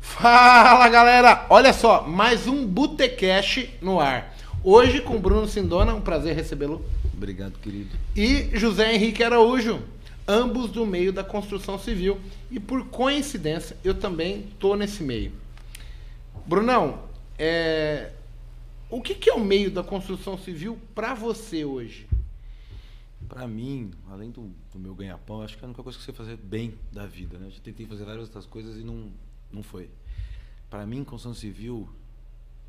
Fala galera, olha só, mais um Botecash no ar. Hoje com Bruno Sindona, um prazer recebê-lo. Obrigado, querido. E José Henrique Araújo, ambos do meio da construção civil. E por coincidência, eu também tô nesse meio. Brunão, é... o que, que é o meio da construção civil para você hoje? Para mim, além do, do meu ganha-pão, acho que é a única coisa que você fazer bem da vida. Né? Eu já tentei fazer várias outras coisas e não, não foi. Para mim, construção civil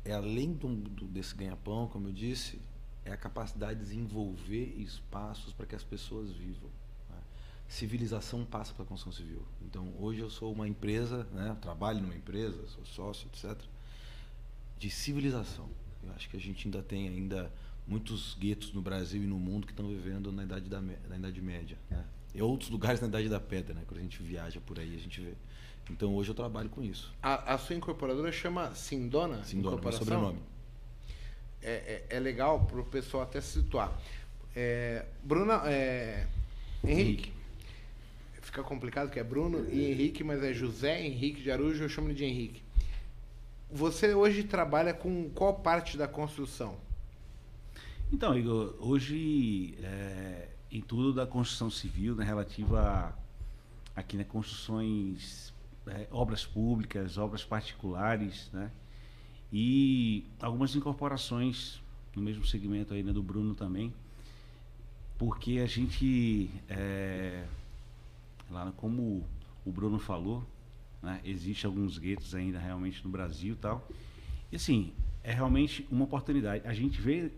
é além do, do desse ganha-pão, como eu disse, é a capacidade de desenvolver espaços para que as pessoas vivam. Né? Civilização passa pela construção civil. Então, hoje eu sou uma empresa, né? trabalho numa empresa, sou sócio, etc., de civilização. Eu acho que a gente ainda tem ainda muitos guetos no Brasil e no mundo que estão vivendo na idade da na idade média, né? E outros lugares na idade da pedra, né? Quando a gente viaja por aí, a gente vê. Então hoje eu trabalho com isso. A, a sua incorporadora chama Sindona? Sindona, meu sobrenome. É, é, é legal para o pessoal até se situar. É, Bruna, é, Henrique. Fica complicado porque é Bruno e Henrique, mas é José Henrique de Arujo, eu chamo ele de Henrique. Você hoje trabalha com qual parte da construção? Então, Igor, hoje, é, em tudo da construção civil, né, relativa a, aqui, né, construções, é, obras públicas, obras particulares, né, e algumas incorporações no mesmo segmento aí, né, do Bruno também, porque a gente, é, lá como o Bruno falou, né, existe alguns guetos ainda realmente no Brasil e tal, e assim, é realmente uma oportunidade. A gente vê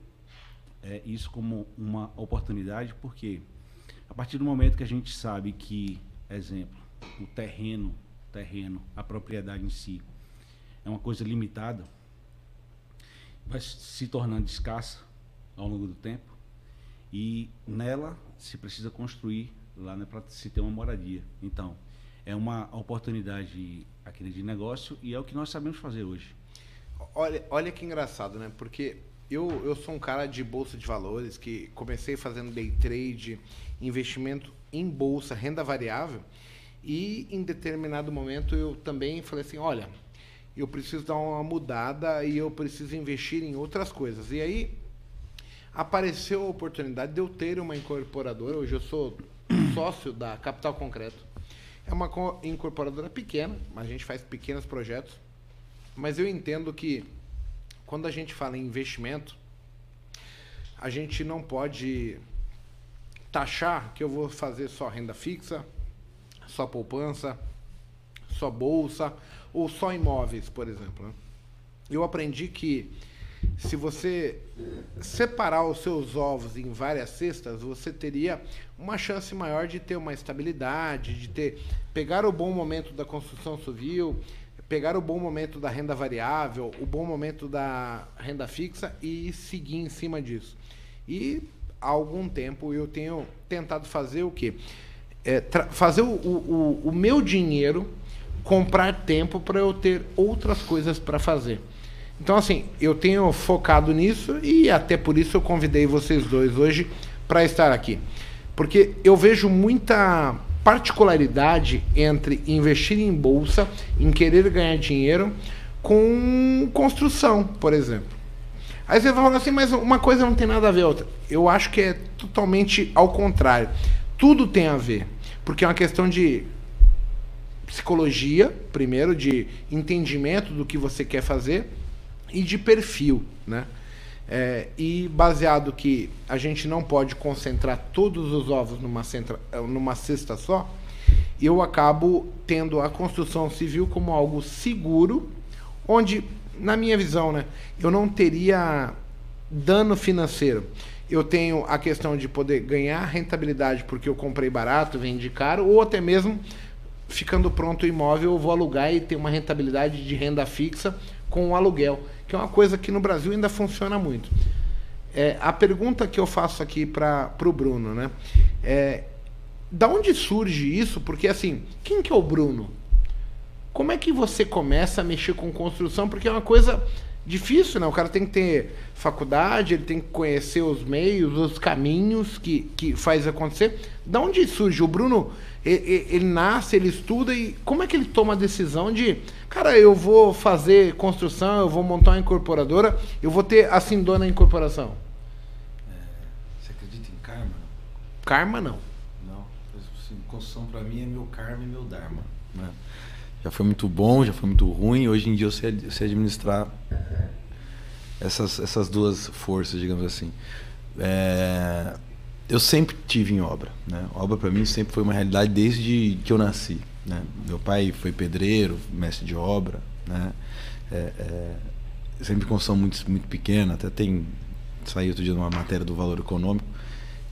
é, isso como uma oportunidade, porque a partir do momento que a gente sabe que, exemplo, o terreno, terreno, a propriedade em si é uma coisa limitada, vai se tornando escassa ao longo do tempo e nela se precisa construir lá né, para se ter uma moradia. Então, é uma oportunidade aqui de negócio e é o que nós sabemos fazer hoje. Olha, olha que engraçado, né? Porque eu, eu sou um cara de bolsa de valores que comecei fazendo day trade, investimento em bolsa, renda variável, e em determinado momento eu também falei assim, olha, eu preciso dar uma mudada e eu preciso investir em outras coisas. E aí apareceu a oportunidade de eu ter uma incorporadora, hoje eu sou sócio da Capital Concreto. É uma incorporadora pequena, mas a gente faz pequenos projetos. Mas eu entendo que quando a gente fala em investimento, a gente não pode taxar que eu vou fazer só renda fixa, só poupança, só bolsa ou só imóveis, por exemplo. Né? Eu aprendi que se você separar os seus ovos em várias cestas, você teria uma chance maior de ter uma estabilidade, de ter pegar o bom momento da construção civil pegar o bom momento da renda variável, o bom momento da renda fixa e seguir em cima disso. E há algum tempo eu tenho tentado fazer o quê? É, fazer o, o, o meu dinheiro comprar tempo para eu ter outras coisas para fazer. Então, assim, eu tenho focado nisso e até por isso eu convidei vocês dois hoje para estar aqui. Porque eu vejo muita particularidade entre investir em bolsa, em querer ganhar dinheiro, com construção, por exemplo. Aí você vai falar assim, mas uma coisa não tem nada a ver outra. Eu acho que é totalmente ao contrário. Tudo tem a ver. Porque é uma questão de psicologia, primeiro, de entendimento do que você quer fazer e de perfil, né? É, e baseado que a gente não pode concentrar todos os ovos numa, centra, numa cesta só, eu acabo tendo a construção civil como algo seguro, onde, na minha visão, né, eu não teria dano financeiro. Eu tenho a questão de poder ganhar rentabilidade porque eu comprei barato, vendi caro, ou até mesmo ficando pronto o imóvel, eu vou alugar e ter uma rentabilidade de renda fixa com o aluguel que é uma coisa que no Brasil ainda funciona muito. É, a pergunta que eu faço aqui para o Bruno, né? É, da onde surge isso? Porque assim, quem que é o Bruno? Como é que você começa a mexer com construção? Porque é uma coisa difícil, né? O cara tem que ter faculdade, ele tem que conhecer os meios, os caminhos que, que faz acontecer. Da onde surge? O Bruno, ele, ele, nasce, ele estuda e como é que ele toma a decisão de, cara, eu vou fazer construção, eu vou montar uma incorporadora, eu vou ter a Sindona Incorporação? É, você acredita em karma? Karma não. Não. Assim, construção para mim é meu karma e meu dharma. Né? Já foi muito bom, já foi muito ruim. Hoje em dia eu sei, eu sei administrar essas, essas duas forças, digamos assim. É, eu sempre tive em obra. Né? Obra para mim sempre foi uma realidade desde que eu nasci. Né? Meu pai foi pedreiro, mestre de obra. Né? É, é, sempre construção muito, muito pequena. Até tem. Saiu outro dia numa matéria do valor econômico.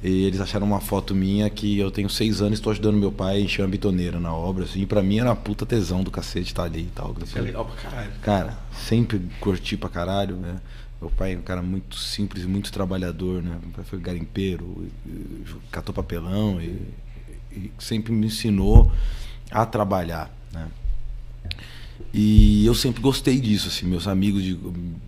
E eles acharam uma foto minha que eu tenho seis anos e estou ajudando meu pai a encher uma bitoneira na obra. Assim, e pra mim era uma puta tesão do cacete estar ali e tal. Isso é legal pra caralho. Cara, sempre curti pra caralho, né? Meu pai é um cara muito simples, muito trabalhador, né? Meu pai foi garimpeiro, catou papelão e, e sempre me ensinou a trabalhar, né? E eu sempre gostei disso, assim. Meus amigos de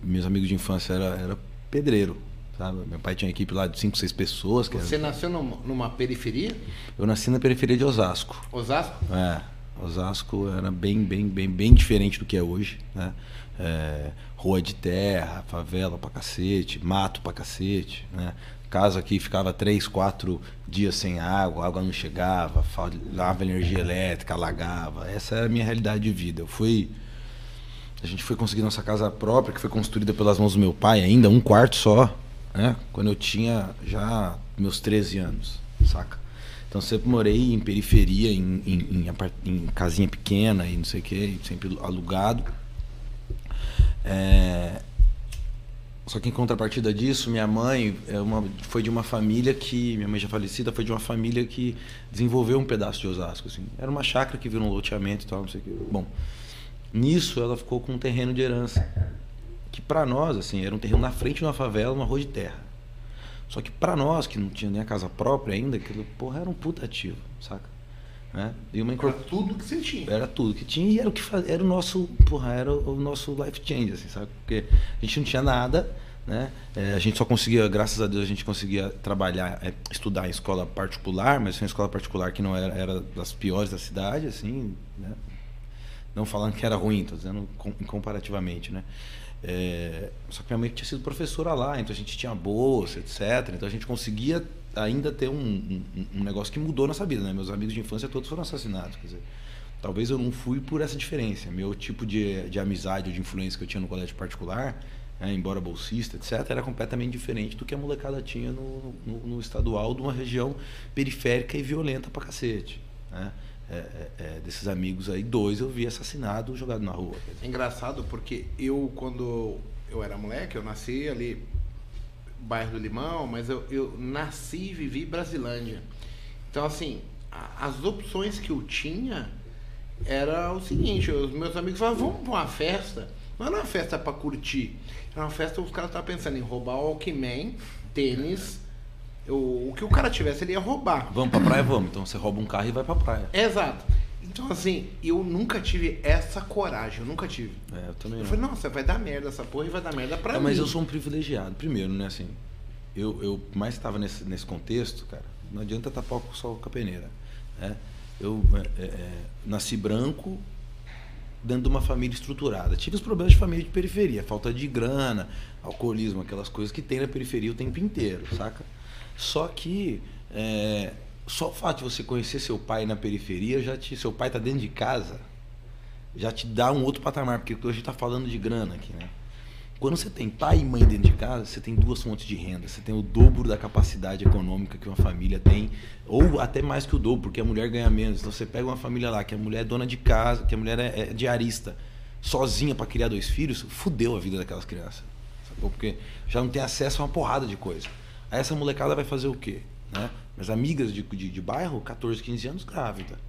meus amigos de infância era, era pedreiro, sabe? Meu pai tinha uma equipe lá de cinco, seis pessoas. Você era... nasceu numa, periferia? Eu nasci na periferia de Osasco. Osasco? É. Osasco era bem, bem, bem, bem diferente do que é hoje, né? É, rua de terra, favela pra cacete, mato pra cacete, né? Casa que ficava três, quatro dias sem água, água não chegava, falava energia elétrica, alagava. Essa era a minha realidade de vida. Eu fui. A gente foi conseguir nossa casa própria, que foi construída pelas mãos do meu pai, ainda um quarto só, né? Quando eu tinha já meus 13 anos, saca? Então sempre morei em periferia, em, em, em, em casinha pequena e não sei o que, sempre alugado. É... Só que em contrapartida disso, minha mãe é uma, foi de uma família que. Minha mãe já falecida foi de uma família que desenvolveu um pedaço de Osasco. Assim. Era uma chácara que virou um loteamento e tal, não sei o quê. Bom, nisso ela ficou com um terreno de herança. Que para nós, assim, era um terreno na frente de uma favela, uma rua de terra. Só que para nós, que não tinha nem a casa própria ainda, aquilo, porra, era um puta ativo, saca? Né? E uma Era tudo que você tinha. Era tudo que tinha e era o que faz... era o nosso, porra, era o nosso life change, assim, sabe? Porque a gente não tinha nada, né? É, a gente só conseguia, graças a Deus, a gente conseguia trabalhar, é, estudar em escola particular, mas uma escola particular que não era, era das piores da cidade, assim, né? Não falando que era ruim, tô dizendo comparativamente, né? É, só que minha mãe tinha sido professora lá, então a gente tinha bolsa, etc. Então a gente conseguia ainda ter um, um, um, negócio que mudou nossa vida, né? Meus amigos de infância todos foram assassinados, quer dizer, talvez eu não fui por essa diferença. Meu tipo de, de amizade ou de influência que eu tinha no colégio particular, né? embora bolsista, etc., era completamente diferente do que a molecada tinha no, no, no estadual de uma região periférica e violenta pra cacete, né? É, é, é, desses amigos aí, dois eu vi assassinados jogados na rua. É engraçado porque eu, quando eu era moleque, eu nasci ali bairro do Limão, mas eu, eu nasci e vivi Brasilândia. Então, assim, a, as opções que eu tinha era o seguinte, os meus amigos falavam, vamos para uma festa. Não era uma festa para curtir. Era uma festa que os caras estavam pensando em roubar o Walkman, tênis. O, o que o cara tivesse, ele ia roubar. Vamos pra praia, vamos. Então você rouba um carro e vai pra praia. Exato. Então, assim, eu nunca tive essa coragem, eu nunca tive. É, eu também Eu não. falei, nossa, vai dar merda essa porra e vai dar merda pra É, mim. mas eu sou um privilegiado. Primeiro, né, assim, eu, eu mais estava nesse, nesse contexto, cara, não adianta tapar só com a peneira. Né? Eu é, é, nasci branco dentro de uma família estruturada. Tive os problemas de família de periferia, falta de grana, alcoolismo, aquelas coisas que tem na periferia o tempo inteiro, saca? Só que é, só o fato de você conhecer seu pai na periferia, já te, seu pai tá dentro de casa, já te dá um outro patamar, porque hoje a gente tá falando de grana aqui, né? Quando você tem pai e mãe dentro de casa, você tem duas fontes de renda. Você tem o dobro da capacidade econômica que uma família tem, ou até mais que o dobro, porque a mulher ganha menos. Então você pega uma família lá que a mulher é dona de casa, que a mulher é, é diarista, sozinha para criar dois filhos, fudeu a vida daquelas crianças. Sacou? Porque já não tem acesso a uma porrada de coisa. Aí essa molecada vai fazer o quê? Né? Minhas amigas de, de, de bairro, 14, 15 anos grávida.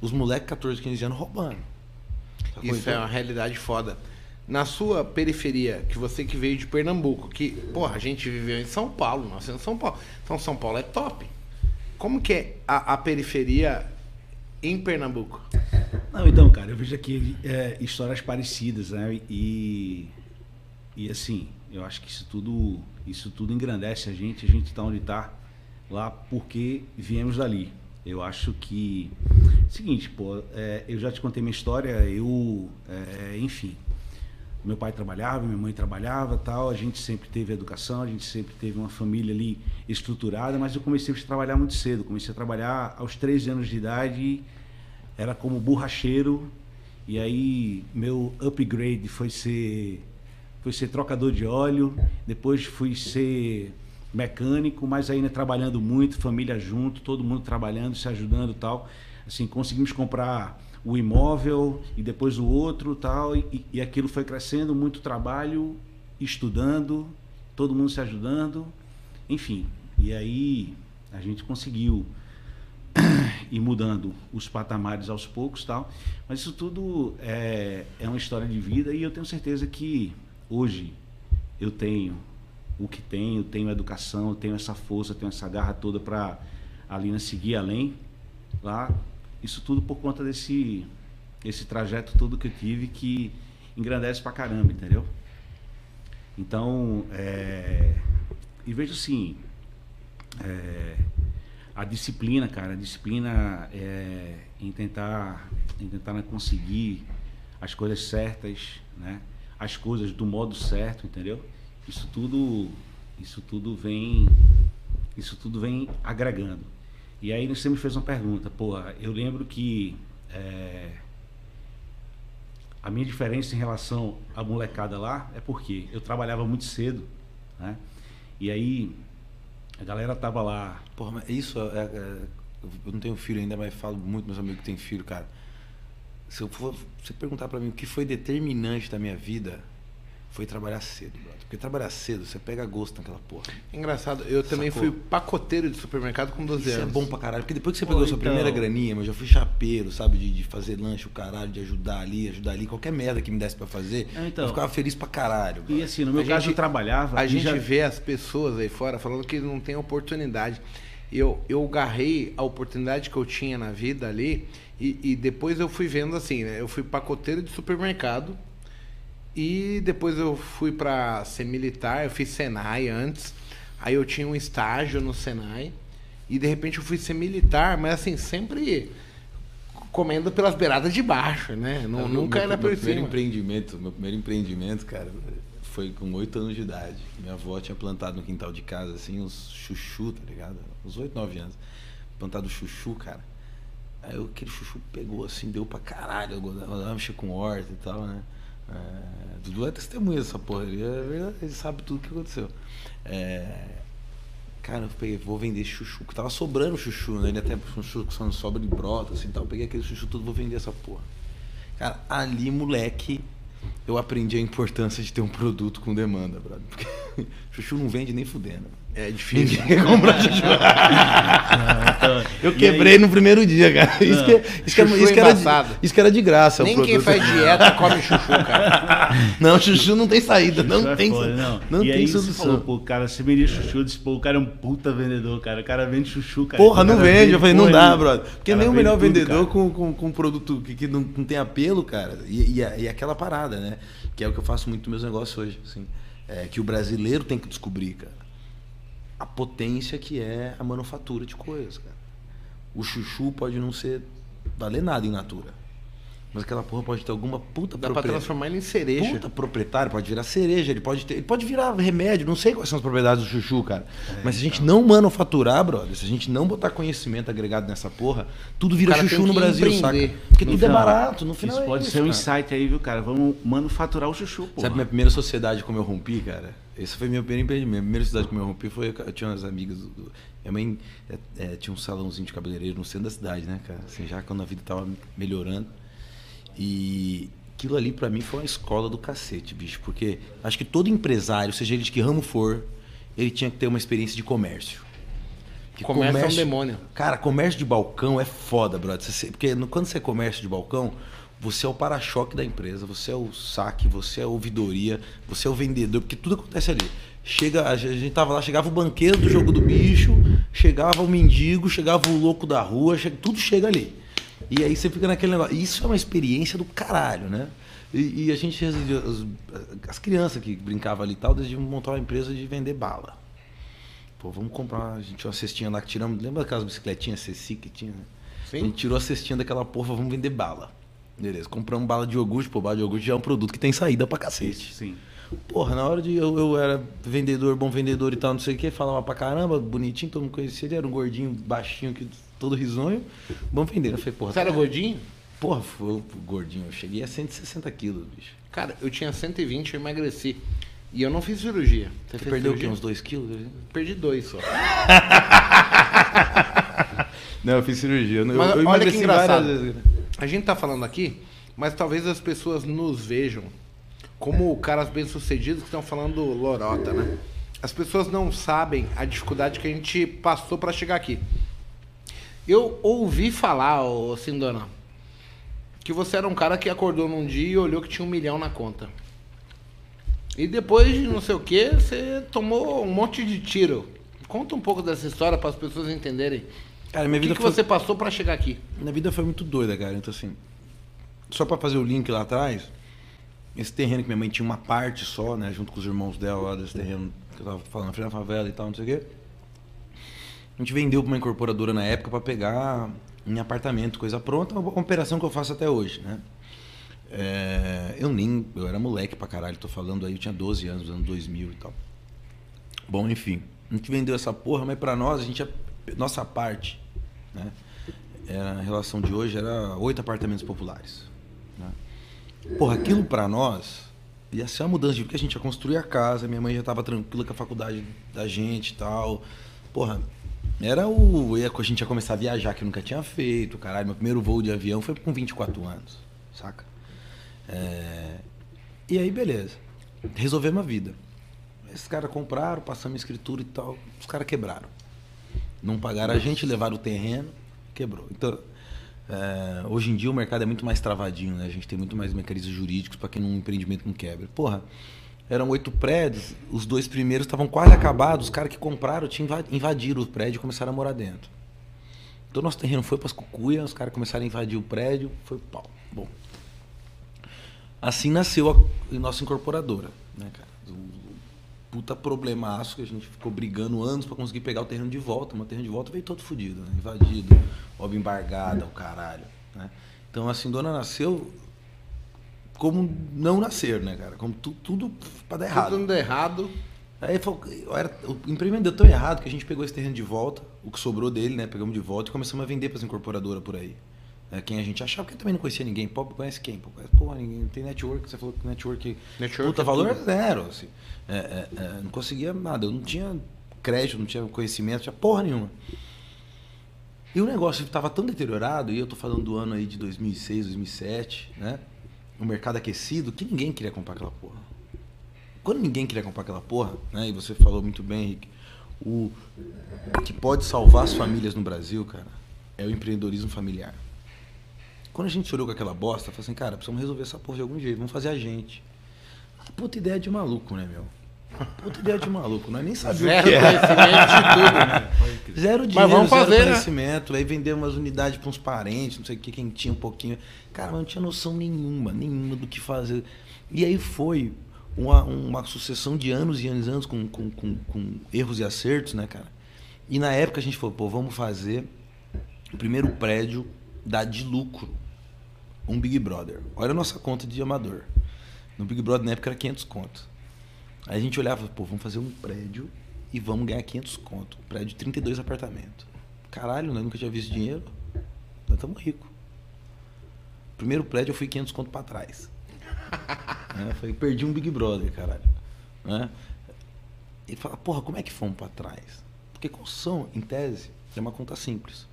Os moleques, 14, 15 anos roubando. Sacou? Isso Então- é uma realidade foda. Na sua periferia, que você que veio de Pernambuco, que, porra, a gente viveu em São Paulo, nós em São Paulo. Então São Paulo é top. Como que é a, a periferia em Pernambuco? Não, então, cara, eu vejo aqui é, histórias parecidas, né? E, e assim, eu acho que isso tudo, isso tudo engrandece a gente, a gente está onde está lá porque viemos dali. Eu acho que. Seguinte, pô, é, eu já te contei minha história, eu. É, enfim. Meu pai trabalhava, minha mãe trabalhava tal, a gente sempre teve educação, a gente sempre teve uma família ali estruturada, mas eu comecei a trabalhar muito cedo. Comecei a trabalhar aos 13 anos de idade, era como borracheiro, e aí meu upgrade foi ser, foi ser trocador de óleo, depois fui ser mecânico, mas ainda trabalhando muito, família junto, todo mundo trabalhando, se ajudando tal. Assim, conseguimos comprar o imóvel e depois o outro tal, e, e aquilo foi crescendo, muito trabalho, estudando, todo mundo se ajudando, enfim. E aí a gente conseguiu ir mudando os patamares aos poucos tal. Mas isso tudo é, é uma história de vida e eu tenho certeza que hoje eu tenho o que tenho, tenho educação, tenho essa força, tenho essa garra toda para a Lina seguir além lá. Isso tudo por conta desse esse trajeto todo que eu tive que engrandece pra caramba, entendeu? Então, é, e vejo assim, é, a disciplina, cara, a disciplina é, em tentar, em tentar conseguir as coisas certas, né? As coisas do modo certo, entendeu? Isso tudo, isso tudo vem, isso tudo vem agregando. E aí você me fez uma pergunta, porra, eu lembro que é, a minha diferença em relação à molecada lá é porque eu trabalhava muito cedo, né? E aí a galera tava lá. Porra, mas isso é, é, eu não tenho filho ainda, mas falo muito meus amigos que têm filho, cara. Se eu for você perguntar para mim o que foi determinante da minha vida, foi trabalhar cedo, brother. Porque trabalhar cedo, você pega gosto naquela porra. Engraçado, eu também Sacou? fui pacoteiro de supermercado com 12 Isso anos. é bom pra caralho. Porque depois que você Pô, pegou então... sua primeira graninha, eu já fui chapeiro, sabe? De, de, fazer lanche, o caralho, de ajudar ali, ajudar ali. Qualquer merda que me desse pra fazer, é, então, eu ficava feliz pra caralho. Brother. E assim, no meu a caso, gente, eu trabalhava. A gente já... vê as pessoas aí fora falando que não tem oportunidade. Eu, eu garrei a oportunidade que eu tinha na vida ali e, e depois eu fui vendo assim, né? Eu fui pacoteiro de supermercado e depois eu fui para ser militar, eu fiz Senai antes. Aí eu tinha um estágio no Senai. E de repente eu fui ser militar, mas assim, sempre comendo pelas beiradas de baixo, né? Não, é, nunca meu, era por meu primeiro empreendimento, meu primeiro empreendimento, cara, foi com oito anos de idade. Minha avó tinha plantado no quintal de casa, assim, uns chuchu, tá ligado? Uns oito, nove anos. Plantado chuchu, cara. Aí aquele chuchu pegou assim, deu pra caralho. Eu mexer com horta e tal, né? É, Dudu é testemunha dessa porra. Ele, é verdade, ele sabe tudo o que aconteceu. É, cara, eu peguei, vou vender chuchu. Que tava sobrando chuchu, né? Ele até um chuchu que sobra de brota, assim tal. Eu peguei aquele chuchu todo, vou vender essa porra. Cara, ali, moleque, eu aprendi a importância de ter um produto com demanda, brother. Porque chuchu não vende nem fudendo. É difícil. Ninguém compra chuchu. eu quebrei aí... no primeiro dia, cara. Isso que, isso, que, isso, que era de, isso que era de graça. Nem quem faz dieta come chuchu, cara. Não, chuchu não tem saída. Não é tem, foda, não. não e tem aí solução. Você falou, pô, cara, você vendia chuchu, disse, pô, o cara é um puta vendedor, cara. O cara vende chuchu, cara. Porra, não vende. Vende, eu falei, não dá, brother. Porque nem o melhor tudo, vendedor com, com, com um produto que, que não, não tem apelo, cara. E, e, e aquela parada, né? Que é o que eu faço muito nos meus negócios hoje. Assim. É, que o brasileiro tem que descobrir, cara a potência que é a manufatura de coisas, cara. O chuchu pode não ser valer nada em natura. Mas aquela porra pode ter alguma puta Dá pra transformar ele em cereja. Puta proprietário, pode virar cereja, ele pode ter. Ele pode virar remédio, não sei quais são as propriedades do chuchu, cara. É, Mas se a gente então. não manufaturar, brother, se a gente não botar conhecimento agregado nessa porra, tudo vira chuchu no Brasil, saca? Porque no tudo é final, é barato, no final. Isso é pode isso, ser um insight aí, viu, cara? Vamos manufaturar o chuchu, pô. Sabe minha primeira sociedade como eu rompi, cara? Esse foi meu primeiro empreendimento. A primeira cidade que eu rompi foi. Eu tinha umas amigas. Do, minha mãe é, é, tinha um salãozinho de cabeleireiro no centro da cidade, né, cara? Assim, já quando a vida tava melhorando. E aquilo ali para mim foi uma escola do cacete, bicho. Porque acho que todo empresário, seja ele de que ramo for, ele tinha que ter uma experiência de comércio. comércio, comércio é um demônio. Cara, comércio de balcão é foda, brother. Porque quando você é comércio de balcão, você é o para-choque da empresa, você é o saque, você é a ouvidoria, você é o vendedor, porque tudo acontece ali. Chega, a gente tava lá, chegava o banqueiro do jogo do bicho, chegava o mendigo, chegava o louco da rua, chega, tudo chega ali. E aí você fica naquele negócio. Isso é uma experiência do caralho, né? E, e a gente resolveu, as, as crianças que brincavam ali e tal, decidiram montar uma empresa de vender bala. Pô, vamos comprar. A gente tinha uma cestinha lá que tiramos. Lembra daquelas bicicletinhas CC que tinha? né? Sim. A gente tirou a cestinha daquela porra, vamos vender bala. Beleza, compramos bala de iogurte, pô, bala de iogurte já é um produto que tem saída pra cacete. Sim. Porra, na hora de eu, eu era vendedor, bom vendedor e tal, não sei o que, falava pra caramba, bonitinho, todo mundo conhecia, ele era um gordinho, baixinho, que, todo risonho, bom vender. Eu falei, porra, Você era gordinho? Porra, foi gordinho, eu cheguei a 160 quilos, bicho. Cara, eu tinha 120, eu emagreci. E eu não fiz cirurgia. Você, Você perdeu o quê? cirurgia? Uns 2 quilos? Perdi dois só. Não, eu fiz cirurgia. Eu, Mas eu olha que engraçado. A gente tá falando aqui, mas talvez as pessoas nos vejam como caras bem-sucedidos que estão falando lorota, né? As pessoas não sabem a dificuldade que a gente passou para chegar aqui. Eu ouvi falar, ô Sindona, que você era um cara que acordou num dia e olhou que tinha um milhão na conta. E depois de não sei o que, você tomou um monte de tiro. Conta um pouco dessa história para as pessoas entenderem. Cara, minha o que, vida que foi... você passou para chegar aqui? Minha vida foi muito doida, cara. Então, assim, só pra fazer o link lá atrás, esse terreno que minha mãe tinha uma parte só, né, junto com os irmãos dela lá desse terreno que eu tava falando, frente da favela e tal, não sei o quê. A gente vendeu pra uma incorporadora na época pra pegar em apartamento, coisa pronta, uma operação que eu faço até hoje, né? É, eu nem, eu era moleque pra caralho, tô falando aí, eu tinha 12 anos, anos 2000 e tal. Bom, enfim, a gente vendeu essa porra, mas pra nós, a gente, nossa parte, né? Era, a relação de hoje era oito apartamentos populares. Né? Porra, aquilo pra nós ia ser uma mudança de porque a gente ia construir a casa, minha mãe já tava tranquila com a faculdade da gente e tal. Porra, era o. A gente ia começar a viajar que nunca tinha feito, caralho. Meu primeiro voo de avião foi com 24 anos, saca? É, E aí, beleza. Resolvemos a vida. Esses caras compraram, passamos escritura e tal. Os caras quebraram. Não pagaram a gente, levaram o terreno, quebrou. Então, é, hoje em dia o mercado é muito mais travadinho, né? A gente tem muito mais mecanismos jurídicos para que um empreendimento não quebre. Porra, eram oito prédios, os dois primeiros estavam quase acabados, os caras que compraram tinham inva- invadiram o prédio e começaram a morar dentro. Então nosso terreno foi para as cucuias, os caras começaram a invadir o prédio, foi pau. Bom, assim nasceu a, a nossa incorporadora, né, cara? O puta problemaço que a gente ficou brigando anos para conseguir pegar o terreno de volta. Mas o terreno de volta veio todo fodido, né? invadido, obra embargada, o caralho. Né? Então a Sindona nasceu como não nascer, né, cara? Como tu- tudo para dar errado. Tudo dando errado. Aí falou, era, o empreendimento deu tão errado que a gente pegou esse terreno de volta, o que sobrou dele, né? Pegamos de volta e começamos a vender para as incorporadoras por aí. É, quem a gente achava, porque eu também não conhecia ninguém. Pô, conhece quem? Pô, conhece, porra, ninguém tem network. Você falou que network. Network puta, é valor tudo. é zero. Assim. É, é, é, não conseguia nada. Eu não tinha crédito, não tinha conhecimento, não tinha porra nenhuma. E o negócio estava tão deteriorado, e eu tô falando do ano aí de 2006, 2007, né? O mercado aquecido, que ninguém queria comprar aquela porra. Quando ninguém queria comprar aquela porra, né? E você falou muito bem, Henrique, o que pode salvar as famílias no Brasil, cara, é o empreendedorismo familiar. Quando a gente olhou com aquela bosta, falou assim, cara, precisamos resolver essa porra de algum jeito, vamos fazer a gente. Puta ideia de maluco, né, meu? Puta ideia de maluco, nós nem sabíamos o Zero que era. conhecimento de tudo, né? Zero dinheiro, vamos fazer, zero né? conhecimento. Aí vender umas unidades para uns parentes, não sei o que, quem tinha um pouquinho. Cara, mas não tinha noção nenhuma, nenhuma do que fazer. E aí foi uma, uma sucessão de anos e anos e anos com, com, com, com erros e acertos, né, cara? E na época a gente falou, pô, vamos fazer o primeiro prédio dar de lucro. Um Big Brother. Olha a nossa conta de amador. No Big Brother na época era 500 conto. Aí a gente olhava, pô, vamos fazer um prédio e vamos ganhar 500 conto. Um prédio de 32 apartamentos. Caralho, nós nunca tinha visto dinheiro. Nós estamos ricos. Primeiro prédio eu fui 500 conto pra trás. né? Foi, perdi um Big Brother, caralho. Né? Ele fala, porra, como é que fomos pra trás? Porque construção, em tese, é uma conta simples.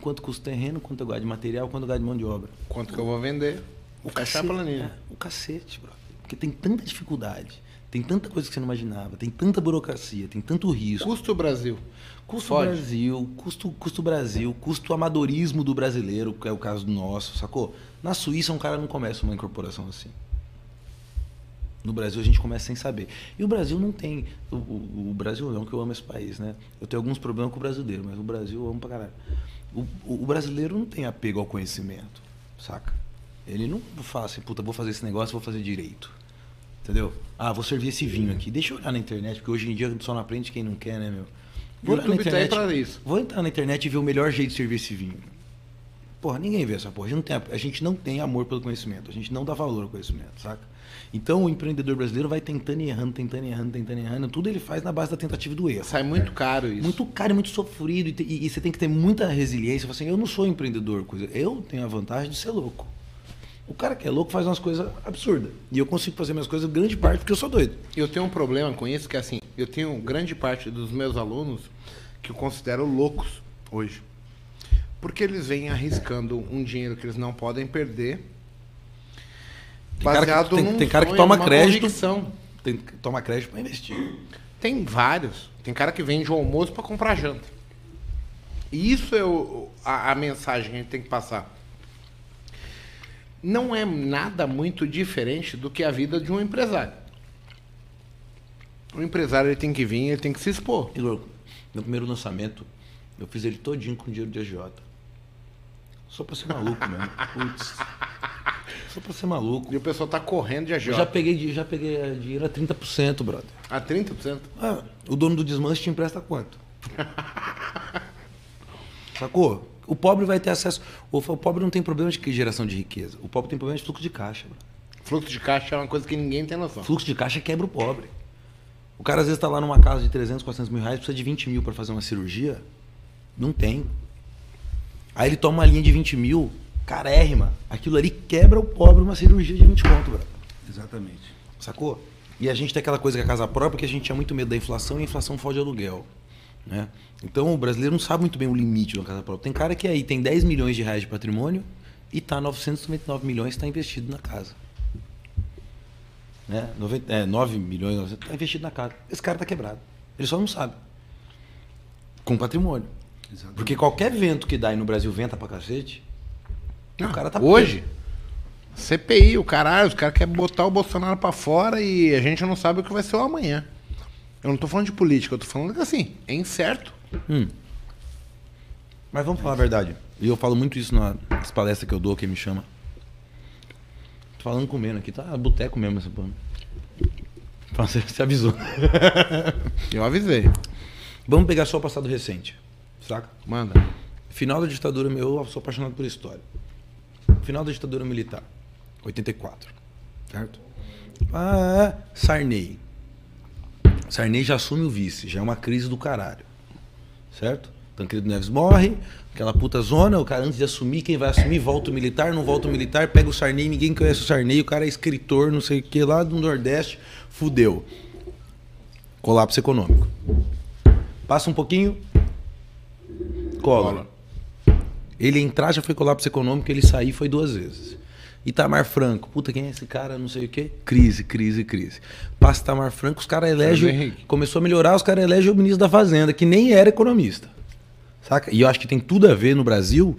Quanto custa o terreno, quanto eu gasto de material, quanto eu gasto de mão de obra. Quanto que eu vou vender? O a cacete, planilha. é, o cacete, bro. Porque tem tanta dificuldade, tem tanta coisa que você não imaginava, tem tanta burocracia, tem tanto risco. Custo Brasil. Custo Fode. Brasil, custo, custo Brasil, custo amadorismo do brasileiro, que é o caso do nosso, sacou? Na Suíça um cara não começa uma incorporação assim. No Brasil a gente começa sem saber. E o Brasil não tem. O, o- o Brasil não, que eu amo esse país, né? Eu tenho alguns problemas com o brasileiro, mas o Brasil eu amo pra caralho. O, o- o brasileiro não tem apego ao conhecimento, saca? Ele não fala assim, puta, vou fazer esse negócio, vou fazer direito. Entendeu? Ah, vou servir esse vinho aqui. Deixa eu olhar na internet, porque hoje em dia só não aprende quem não quer, né, meu? O YouTube tá aí pra isso. Vou entrar na internet e ver o melhor jeito de servir esse vinho. Porra, ninguém vê essa porra. A gente não tem, a gente não tem amor pelo conhecimento. A gente não dá valor ao conhecimento, saca? Então o empreendedor brasileiro vai tentando e errando, tentando e errando, tentando e errando. Tudo ele faz na base da tentativa e do erro. Sai muito caro isso. Muito caro e muito sofrido. E, e- e você tem que ter muita resiliência. Fala Assim, eu não sou empreendedor, coisa. Eu tenho a vantagem de ser louco. O cara que é louco faz umas coisas absurdas. E eu consigo fazer minhas coisas grande parte porque eu sou doido. Eu tenho um problema com isso, que é assim, eu tenho grande parte dos meus alunos que eu considero loucos hoje. Porque eles vêm arriscando um dinheiro que eles não podem perder. Tem cara que- tem- tem cara que toma crédito. convicção. Tem que tomar crédito para investir. Tem vários. Tem cara que vende o almoço para comprar janta. E isso é o- a, a mensagem que a gente tem que passar. Não é nada muito diferente do que a vida de um empresário. O empresário ele tem que vir, ele tem que se expor. Igor, meu primeiro lançamento, eu fiz ele todinho com dinheiro de agiota. Só pra ser maluco mesmo. Putz. Só pra ser maluco. E o pessoal tá correndo de Eu já agiota. peguei, já peguei eh, dinheiro a 30%, brother. A 30%. Ah, o dono do desmanche te empresta quanto? Sacou? O pobre vai ter acesso. O, pobre não tem problema de geração de riqueza. O pobre tem problema de fluxo de caixa. Bro. Fluxo de caixa é uma coisa que ninguém tem noção. Fluxo de caixa quebra o pobre. O cara às vezes está lá numa casa de 300, 400 mil reais, precisa de 20 mil para fazer uma cirurgia. Não tem. Aí ele toma uma linha de 20 mil, carérrima. Aquilo ali quebra o pobre uma cirurgia de 20 conto, bro. Exatamente. Sacou? E a gente tem aquela coisa que é a casa própria, que a gente tinha muito medo da inflação e a inflação foge aluguel. Né? Então o brasileiro não sabe muito bem o limite de uma casa própria. Tem cara que aí tem 10 milhões de reais de patrimônio e tá 999 milhões está investido na casa. Né? 90, é, 9 milhões está investido na casa. Esse cara tá quebrado. Ele só não sabe. Com patrimônio. Exatamente. Porque qualquer vento que dá aí no Brasil venta pra cacete, o cara tá Hoje, CPI, o caralho, os caras querem botar o Bolsonaro pra fora e a gente não sabe o que vai ser o amanhã. Eu não tô falando de política, eu tô falando que assim, é incerto. Mas vamos falar a verdade. E eu falo muito isso na- nas palestras que eu dou, quem me chama. Tô falando comendo aqui, tá boteco mesmo essa porra. Você, você avisou. Eu avisei. Vamos pegar só o passado recente. Saca? Manda. Final da ditadura, eu sou apaixonado por história. Final da ditadura militar, 84. Certo? Ah, Sarney. Sarney já assume o vice, já é uma crise do caralho. Certo? Tancredo Neves morre, aquela puta zona, o cara antes de assumir, quem vai assumir, volta o militar, não volta o militar, pega o Sarney, ninguém conhece o Sarney, o cara é escritor, não sei o que, lá do Nordeste, fudeu. Colapso econômico. Passa um pouquinho, Collor. Ele entrar já foi colapso econômico, ele sair foi duas vezes. Itamar Franco, puta, quem é esse cara? Não sei o quê. Crise, crise, crise. Passa Itamar Franco, os caras elegem. Começou a melhorar, os caras elegem o ministro da Fazenda, que nem era economista. Saca? E eu acho que tem tudo a ver no Brasil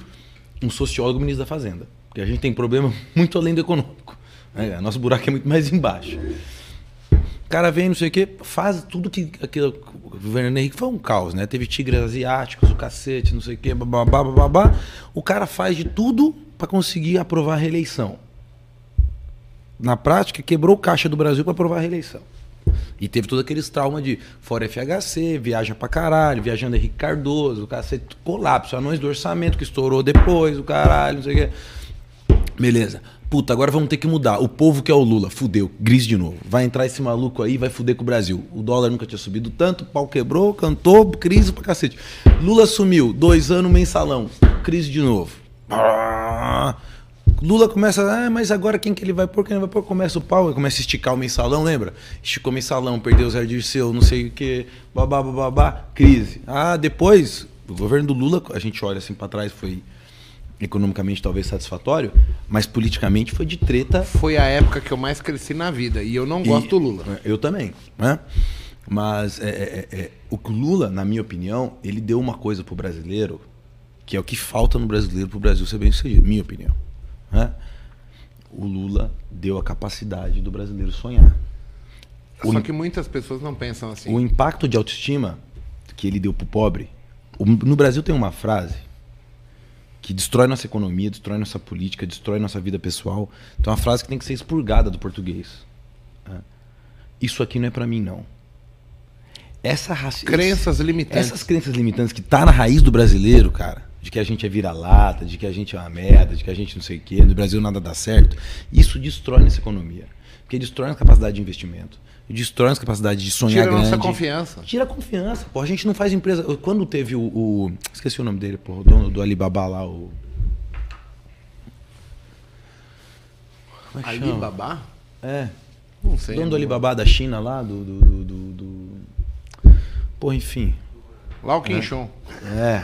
um sociólogo ministro da Fazenda. Porque a gente tem problema muito além do econômico. É, nosso buraco é muito mais embaixo. O cara vem, não sei o quê, faz tudo que aquilo. O Fernando Henrique foi um caos, né? Teve tigres asiáticos, o cacete, não sei o quê, babá, babá. O cara faz de tudo para conseguir aprovar a reeleição. Na prática, quebrou o caixa do Brasil para aprovar a reeleição. E teve todo aqueles traumas de fora FHC, viaja pra caralho, viajando Henrique Cardoso, o cacete, colapso, anões do orçamento que estourou depois, o caralho, não sei o quê. Beleza. Puta, agora vamos ter que mudar. O povo que é o Lula, fudeu, gris de novo. Vai entrar esse maluco aí, vai fuder com o Brasil. O dólar nunca tinha subido tanto, o pau quebrou, cantou, crise pra cacete. Lula sumiu, dois anos mensalão, crise de novo. Lula começa, ah, mas agora quem que ele vai pôr? Quem ele vai pôr? Começa o pau, começa a esticar o mensalão, lembra? Esticou o mensalão, perdeu o Zé Dirceu, não sei o que, babá, babá, babá, crise. Ah, depois, o governo do Lula, a gente olha assim pra trás, foi economicamente talvez satisfatório, mas politicamente foi de treta. Foi a época que eu mais cresci na vida e eu não gosto E- do Lula. Eu também, né? Mas é, é, é, é, o Lula, na minha opinião, ele deu uma coisa pro brasileiro que é o que falta no brasileiro pro Brasil ser bem sucedido, minha opinião. Né? O Lula deu a capacidade do brasileiro sonhar. O, Só que muitas pessoas não pensam assim. o impacto de autoestima que ele deu pro pobre. o- no Brasil tem uma frase que destrói nossa economia, destrói nossa política, destrói nossa vida pessoal. Então é uma frase que tem que ser expurgada do português. né? Isso aqui não é para mim, não. Essa raci... Crenças limitantes. Essas crenças limitantes que tá na raiz do brasileiro, cara, de que a gente é vira-lata, de que a gente é uma merda, de que a gente não sei o quê, no Brasil nada dá certo, isso destrói nossa economia. Porque destrói nossa capacidade de investimento, destrói nossa capacidade de sonhar Tira a grande. nossa confiança. Tira a confiança, pô. A gente não faz empresa. Quando teve o. o- esqueci o nome dele, pô. O dono do Alibaba lá, o. Como é? Alibaba? É. Não sei. dono do Alibaba da China lá, do. do, do, do, do... Pô, enfim. Lá o Quinchon. É.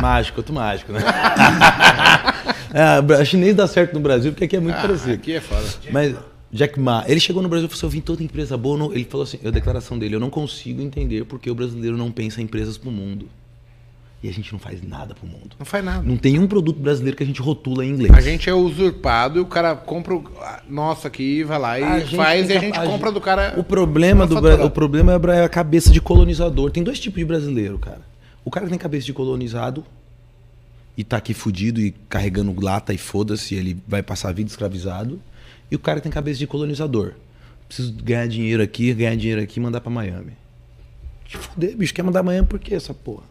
mágico, outro mágico, né? é, chinês dá certo no Brasil porque aqui é muito Ah, parecido. aqui é foda. Mas Jack Ma, ele chegou no Brasil e falou assim, eu vim toda empresa boa. não-" Ele falou assim, a declaração dele, eu não consigo entender porque o brasileiro não pensa em empresas pro mundo. E a gente não faz nada pro mundo. Não faz nada. Não tem um produto brasileiro que a gente rotula em inglês. A gente é usurpado e o cara compra o nosso aqui, vai lá e faz e a gente a compra gente- do cara. O problema, do, Bra- o problema é é a cabeça de colonizador. Tem dois tipos de brasileiro, cara. O cara que tem cabeça de colonizado e tá aqui fudido e carregando lata e foda-se, ele vai passar a vida escravizado. E o cara que tem cabeça de colonizador. Preciso ganhar dinheiro aqui, ganhar dinheiro aqui e mandar pra Miami. Te fuder, bicho. Quer mandar Miami por quê essa porra?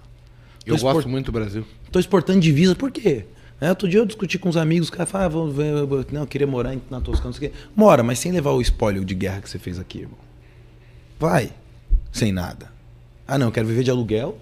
Eu Tô gosto export- muito do Brasil. Tô exportando divisa, por quê? É, outro dia eu discuti com os amigos, os caras falaram, ah, não, eu queria morar em- na Toscana, não sei o quê. Mora, mas sem levar o espólio de guerra que você fez aqui, irmão. Vai, sem nada. Ah, não, eu quero viver de aluguel,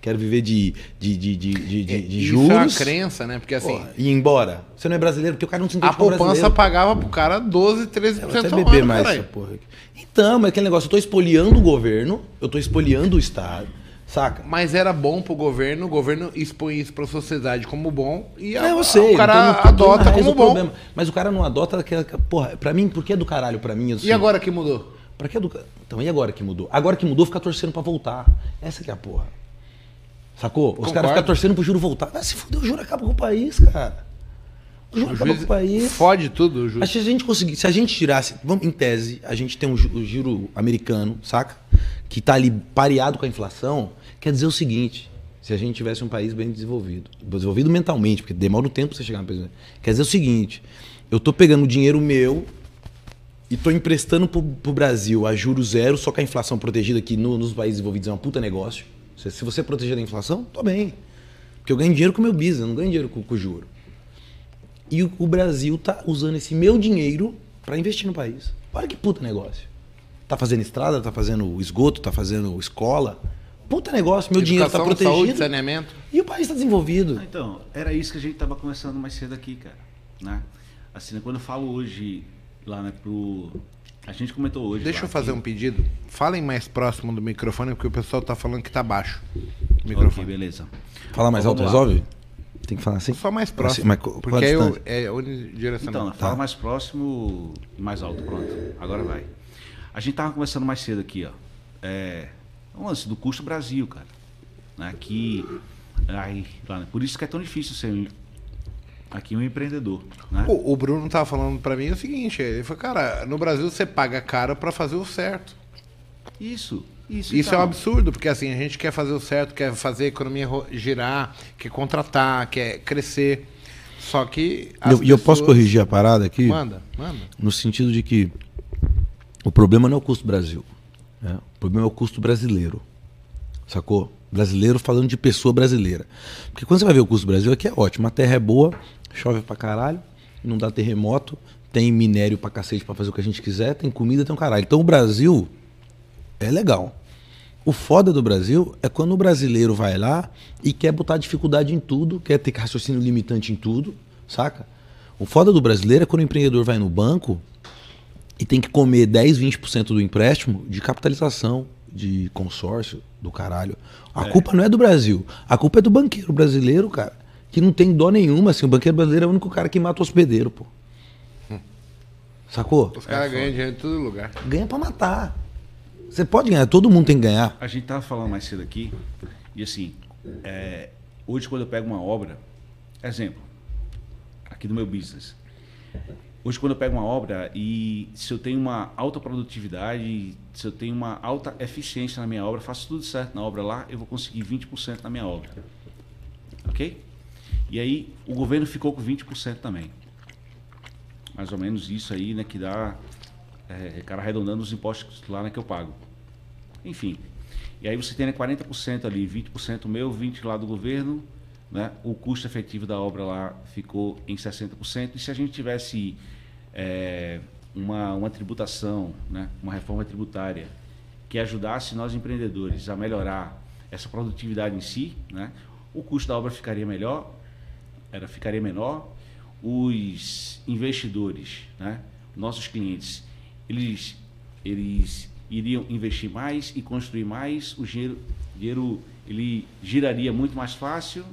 quero viver de, de, de, de, de, de- de Isso é uma juros. crença, né? Porque assim, Porra, e embora. Você não é brasileiro, porque o cara não se entende a poupança brasileiro. pagava pro cara 12, 13% Eu vou até beber ano, mais essa porra aqui. Então, mas aquele negócio, eu tô espoliando o governo, eu tô espoliando o Estado, saca? Mas era bom pro governo, o governo expõe isso pra sociedade como bom e a- É, eu sei. o cara então, adota como bom. problema. Mas o cara não adota aquela. Porra, pra mim, por que é do caralho pra mim? assim? E agora que mudou? Pra que é do Então, e agora que mudou? Agora que mudou, fica torcendo pra voltar. Essa que é a porra. Sacou? Os Concordo. caras ficam torcendo pro juro voltar. Mas se fuder, o juro acaba com o país, cara. O juro O acaba com o país. fode tudo, o Mas juiz. se a gente conseguir, se a gente tirasse, vamos, em tese, a gente tem um o juro americano, saca? Que tá ali pareado com a inflação, quer dizer o seguinte: se a gente tivesse um país bem desenvolvido, desenvolvido mentalmente, porque demora um tempo você chegar no país. Quer dizer o seguinte: eu tô pegando dinheiro meu e tô emprestando pro, pro Brasil a juro zero, só que a inflação protegida aqui no- nos países desenvolvidos é um puta negócio. Se, se você proteger da inflação, tô bem. Porque eu ganho dinheiro com o meu business, eu não ganho dinheiro com, com o juro. E o, o Brasil tá usando esse meu dinheiro para investir no país. Olha que puta negócio. Tá fazendo estrada, tá fazendo esgoto, tá fazendo escola. Puta negócio, meu dinheiro tá Educação, protegido. saúde, saneamento. E o país tá desenvolvido. Ah, Então, era isso que a gente estava conversando mais cedo aqui, cara. Né? Assim, né, quando eu falo hoje lá né, pro. A gente comentou hoje. Deixa lá eu fazer que- um pedido. Falem mais próximo do microfone, porque o pessoal tá falando que tá baixo. O Ok, microfone. beleza. Fala mais alto, lá. resolve? Tem que falar assim? Só mais próximo. Assim, mas porque aí eu, distância? é unidirecional. Então, fala mais próximo e mais alto, pronto. Agora vai. A gente tava conversando mais cedo aqui, ó. É, o lance do custo Brasil, cara. Né? Que, aí, lá, né? Por isso que é tão difícil ser um- aqui um empreendedor. Né? O, o Bruno tava falando pra mim o seguinte, ele falou, cara, no Brasil você paga caro pra fazer o certo. Isso, isso. Isso é um absurdo, porque assim, a gente quer fazer o certo, quer fazer a economia girar, quer contratar, quer crescer. Só que. E eu, e eu posso pessoas- corrigir a parada aqui? Manda, manda. No sentido de que o problema não é o custo Brasil. Né? O problema é o custo brasileiro. Sacou? Brasileiro falando de pessoa brasileira. Porque quando você vai ver o custo do Brasil, aqui é ótimo. A terra é boa, chove pra caralho, não dá terremoto, tem minério pra cacete pra fazer o que a gente quiser, tem comida, tem um caralho. Então o Brasil é legal. O foda do Brasil é quando o brasileiro vai lá e quer botar dificuldade em tudo, quer ter raciocínio limitante em tudo, saca? O foda do brasileiro é quando o empreendedor vai no banco e tem que comer 10, 20% do empréstimo de capitalização, de consórcio, do caralho. A culpa não é do Brasil. A culpa é do banqueiro brasileiro, cara, que não tem dó nenhuma. Assim, o banqueiro brasileiro é o único cara que mata o hospedeiro, pô. Sacou? Os caras ganham dinheiro em todo lugar. Ganha pra matar. Você pode ganhar, todo mundo tem que ganhar. A gente tava falando mais cedo aqui, e assim, é, hoje quando eu pego uma obra, exemplo, aqui do meu business. Hoje quando eu pego uma obra e se eu tenho uma alta produtividade, se eu tenho uma alta eficiência na minha obra, faço tudo certo na obra lá, eu vou conseguir 20% na minha obra. Ok? E aí o governo ficou com 20% também. Mais ou menos isso aí, né, que dá, é, cara arredondando os impostos lá né, que eu pago. Enfim. E aí você tem né, 40% ali, 20% meu, 20% lá do governo, né? O custo efetivo da obra lá ficou em 60%. E se a gente tivesse é, uma, uma tributação, né? uma reforma tributária que ajudasse nós empreendedores a melhorar essa produtividade em si, né? o custo da obra ficaria melhor, era, ficaria menor, os investidores, né? nossos clientes, eles, eles iriam investir mais e construir mais, o dinheiro, dinheiro ele giraria muito mais fácil.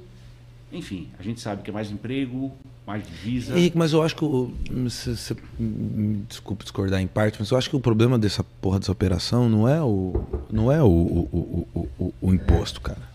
Enfim, a gente sabe que é mais emprego, mais divisa. Henrique, mas eu acho que. O, se, se, desculpe discordar em parte, mas eu acho que o problema dessa porra dessa operação não é o, não é o, o, o, o, o imposto, cara.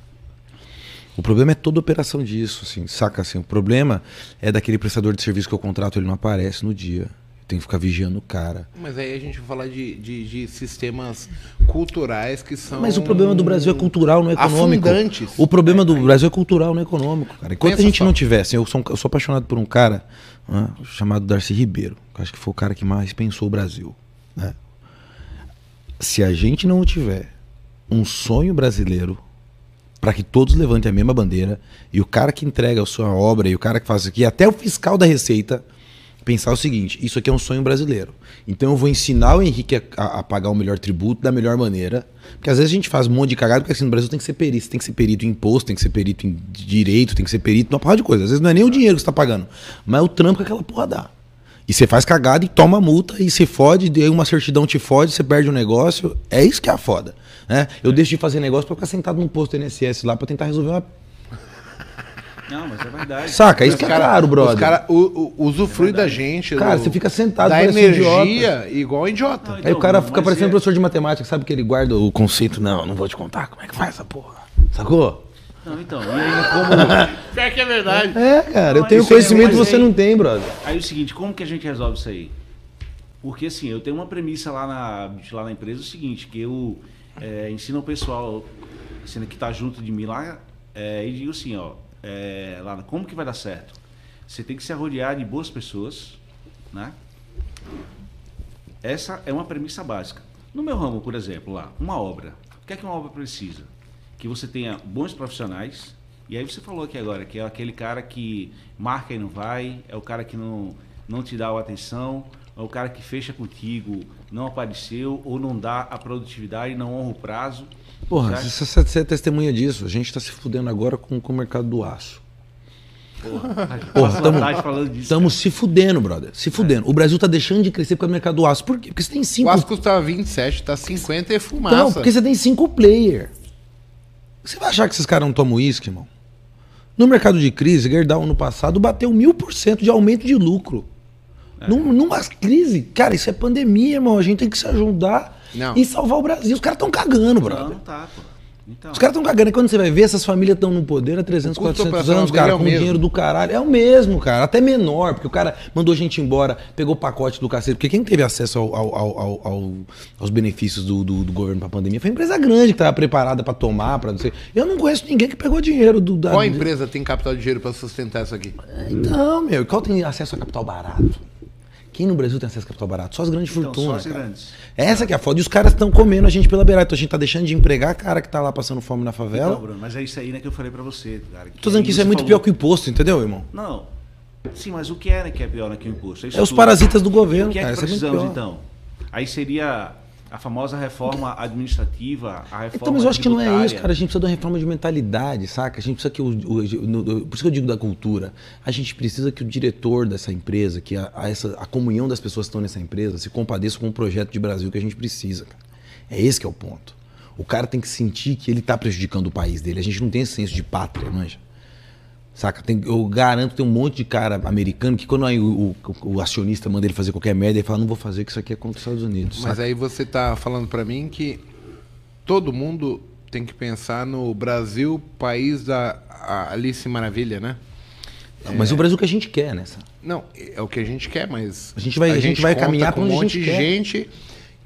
O problema é toda operação disso, assim, saca assim. O problema é daquele prestador de serviço que eu contrato, ele não aparece no dia. Tem que ficar vigiando o cara. Mas aí a gente vai falar de, de, de, sistemas culturais que são. Mas o problema do Brasil é cultural, não é econômico. Afundantes. O problema do Brasil é cultural, não é econômico, cara. Enquanto Pensa a gente só. não tivesse, eu sou, eu sou apaixonado por um cara né, chamado Darcy Ribeiro, que acho que foi o cara que mais pensou o Brasil. Né? Se a gente não tiver um sonho brasileiro para que todos levantem a mesma bandeira e o cara que entrega a sua obra e o cara que faz isso aqui, até o fiscal da Receita pensar o seguinte: isso aqui é um sonho brasileiro. Então eu vou ensinar o Henrique a, a, a, pagar o melhor tributo da melhor maneira. Porque às vezes a gente faz um monte de cagada, porque assim, no Brasil tem que ser perito. Tem que ser perito em imposto, tem que ser perito em direito, tem que ser perito numa porra de coisa. Às vezes não é nem o dinheiro que você está pagando, mas é o trampo que aquela porra dá. E você faz cagada e toma multa e se fode, e uma certidão te fode, você perde o um negócio. É isso que é a foda. Né? Eu é. deixo de fazer negócio para ficar sentado num posto NSS lá para tentar resolver uma não, mas é verdade. Saca, isso que é cara, caro, brother. Os caras usufruem é da gente. Cara, do, você fica sentado da energia idiota. igual idiota. Não, então, Aí o cara fica parecendo é... professor de matemática, sabe que ele guarda o conceito. Não, não vou te contar como é que faz essa porra. Sacou? Não, então, e aí como. Pior que é verdade. É, cara, não, eu tenho conhecimento e você aí, não tem, brother. Aí é o seguinte, como que a gente resolve isso aí? Porque assim, eu tenho uma premissa lá na, lá na empresa, o seguinte, que eu é, ensino o pessoal, ensino que está junto de mim lá, é, e digo assim, ó, é, lá, como que vai dar certo? Você tem que se arrodear de boas pessoas, né? Essa é uma premissa básica. No meu ramo, por exemplo, lá, uma obra. O que é que uma obra precisa? Que você tenha bons profissionais. E aí você falou aqui agora que é aquele cara que marca e não vai, é o cara que não, não te dá a atenção, é o cara que fecha contigo, não apareceu ou não dá a produtividade, não honra o prazo. Porra, você, você é testemunha disso. A gente está se fudendo agora com, com o mercado do aço. Porra, estamos se fudendo, brother. Se fudendo. É. O Brasil tá deixando de crescer por causa do mercado do aço. Por quê? Porque você tem cinco. O aço custava 27, tá 50 e é fumaça. Não, porque você tem cinco player. Você vai achar que esses caras não tomam uísque, irmão? No mercado de crise, Gerdau ano passado bateu mil por cento de aumento de lucro. É. Num, numa crise, cara, isso é pandemia, irmão. A gente tem que se ajudar não. e salvar o Brasil. Os caras estão cagando, brother. Não, não tá, pô. Então. Os caras estão cagando. E quando você vai ver, essas famílias estão no poder há 300, 400 anos, cara, é com mesmo. dinheiro do caralho. É o mesmo, cara. Até menor, porque o cara mandou a gente embora, pegou o pacote do cacete. Porque quem teve acesso ao, ao, ao, aos benefícios do, do, do governo para a pandemia foi a empresa grande que estava preparada para tomar, para não sei. Eu não conheço ninguém que pegou dinheiro do. Da... Qual empresa tem capital de dinheiro para sustentar isso aqui? Então, meu, qual tem acesso a capital barato? Quem no Brasil tem acesso a capital barato? Só as grandes então, fortunas. Só as grandes. Essa que é a foda. E os caras estão comendo a gente pela beirada. Então a gente tá deixando de empregar a cara que tá lá passando fome na favela. Não, Bruno, mas é isso aí né, que eu falei para você, cara. Tô dizendo que isso é muito falou... pior que o imposto, entendeu, irmão? Não. Sim, mas o que é né, que é pior né, que o imposto? É, é os parasitas do governo, o que é que cara. precisamos, é então? Aí seria a famosa reforma administrativa, a reforma Então, mas eu acho tributária. que não é isso, cara. A gente precisa de uma reforma de mentalidade, saca? A gente precisa que o, o, no, por isso que eu digo da cultura. A gente precisa que o diretor dessa empresa, que a, a, essa, a comunhão das pessoas que estão nessa empresa, se compadeça com o projeto de Brasil que a gente precisa. Cara. É esse que é o ponto. O cara tem que sentir que ele está prejudicando o país dele. A gente não tem esse senso de pátria, manja. Saca? Tem, eu garanto que tem um monte de cara americano que quando aí o, o, o, acionista manda ele fazer qualquer merda, ele fala, não vou fazer, que isso aqui é contra os Estados Unidos. Mas aí você tá falando para mim que todo mundo tem que pensar no Brasil, país da Alice Maravilha, né? Não, mas é... o Brasil que a gente quer nessa. Não, é o que a gente quer, mas a gente vai, a, a gente, vai caminhar com um monte de gente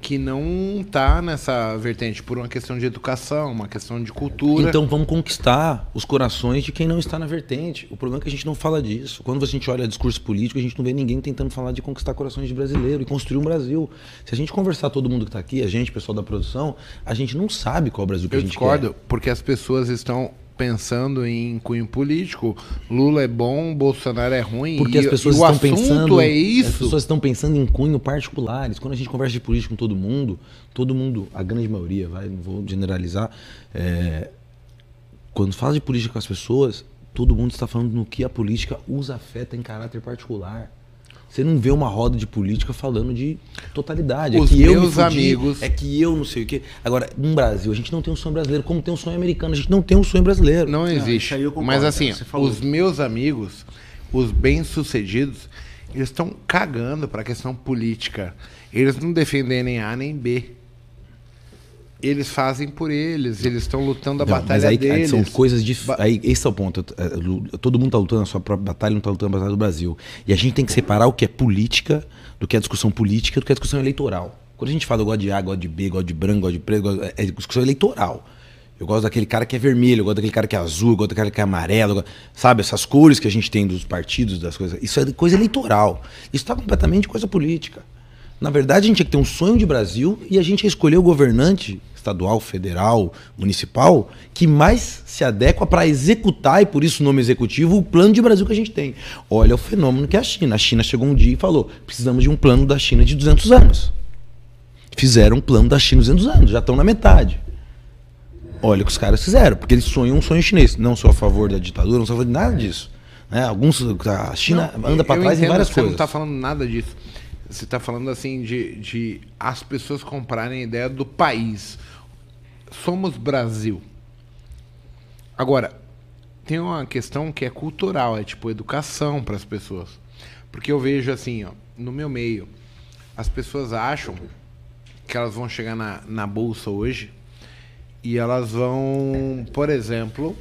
que não tá nessa vertente por uma questão de educação, uma questão de cultura. Então vamos conquistar os corações de quem não está na vertente. O problema é que a gente não fala disso. Quando a gente olha discurso político, a gente não vê ninguém tentando falar de conquistar corações de brasileiro e construir um Brasil. Se a gente conversar todo mundo que está aqui, a gente, pessoal da produção, a gente não sabe qual é o Brasil que Eu a gente discordo, porque as pessoas estão pensando em cunho político. Lula é bom, Bolsonaro é ruim. Porque e, as pessoas o estão assunto pensando. é isso. As pessoas estão pensando em cunho particulares. Quando a gente conversa de política com todo mundo, todo mundo, a grande maioria, vai, não vou generalizar. é, quando fala de política com as pessoas, todo mundo está falando no que a política usa afeta em caráter particular. Você não vê uma roda de política falando de totalidade. Os é que eu me meus fudi, amigos- É que eu não sei o quê. Agora, no Brasil, a gente não tem um sonho brasileiro, como tem um sonho americano. A gente não tem um sonho brasileiro. Não existe. eu concordo, Mas assim, os meus amigos, os bem-sucedidos, eles estão cagando para a questão política. Eles não defendem nem A nem B. Eles fazem por eles, eles estão lutando a Não, batalha mas aí, aí deles. são coisas dif... Ba- aí Esse é o ponto. Lu- Todo mundo está lutando a sua própria batalha, não está lutando a batalha do Brasil. E a gente tem que separar o que é política do que é discussão política do que é discussão eleitoral. Quando a gente fala eu gosto de A, gosto de B, gosto de branco, gosto de preto, gosto- é discussão eleitoral. Eu gosto daquele cara que é vermelho, eu gosto daquele cara que é azul, eu gosto daquele cara que é amarelo. gosto- Sabe, essas cores que a gente tem dos partidos, das coisas. Isso é coisa eleitoral. Isso está completamente coisa política. Na verdade, a gente tinha que ter um sonho de Brasil e a gente ia escolher o governante estadual, federal, municipal, que mais se adequa para executar, e por isso o nome executivo, o plano de Brasil que a gente tem. Olha o fenômeno que é a China. A China chegou um dia e falou: precisamos de um plano da China de 200 anos. Fizeram um plano da China de 200 anos, já estão na metade. Olha o que os caras fizeram, porque eles sonham um sonho chinês. Não sou a favor da ditadura, não sou a favor de nada disso. Né? Alguns, a China Não, anda para trás em várias que coisas. Você não está falando nada disso. Você está falando assim de, de as pessoas comprarem a ideia do país. Somos Brasil. Agora, tem uma questão que é cultural, é tipo educação para as pessoas. Porque eu vejo assim, ó, no meu meio, as pessoas acham que elas vão chegar na, na bolsa hoje e elas vão, por exemplo,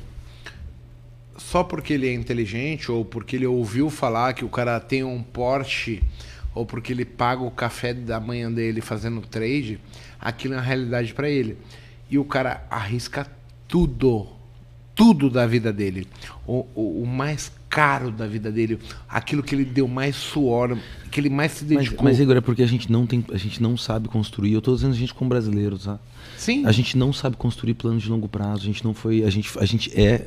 só porque ele é inteligente ou porque ele ouviu falar que o cara tem um Porsche ou porque ele paga o café da manhã dele fazendo trade, aquilo é uma realidade para ele. E o cara arrisca tudo, tudo da vida dele. O, o, o mais caro da vida dele, aquilo que ele deu mais suor, que ele mais se Mas, dedicou. mas Igor, é porque a gente não tem, a gente não sabe construir. Eu tô dizendo a gente como brasileiro, tá? Sim. A gente não sabe construir planos de longo prazo. A gente não foi, a gente, a gente é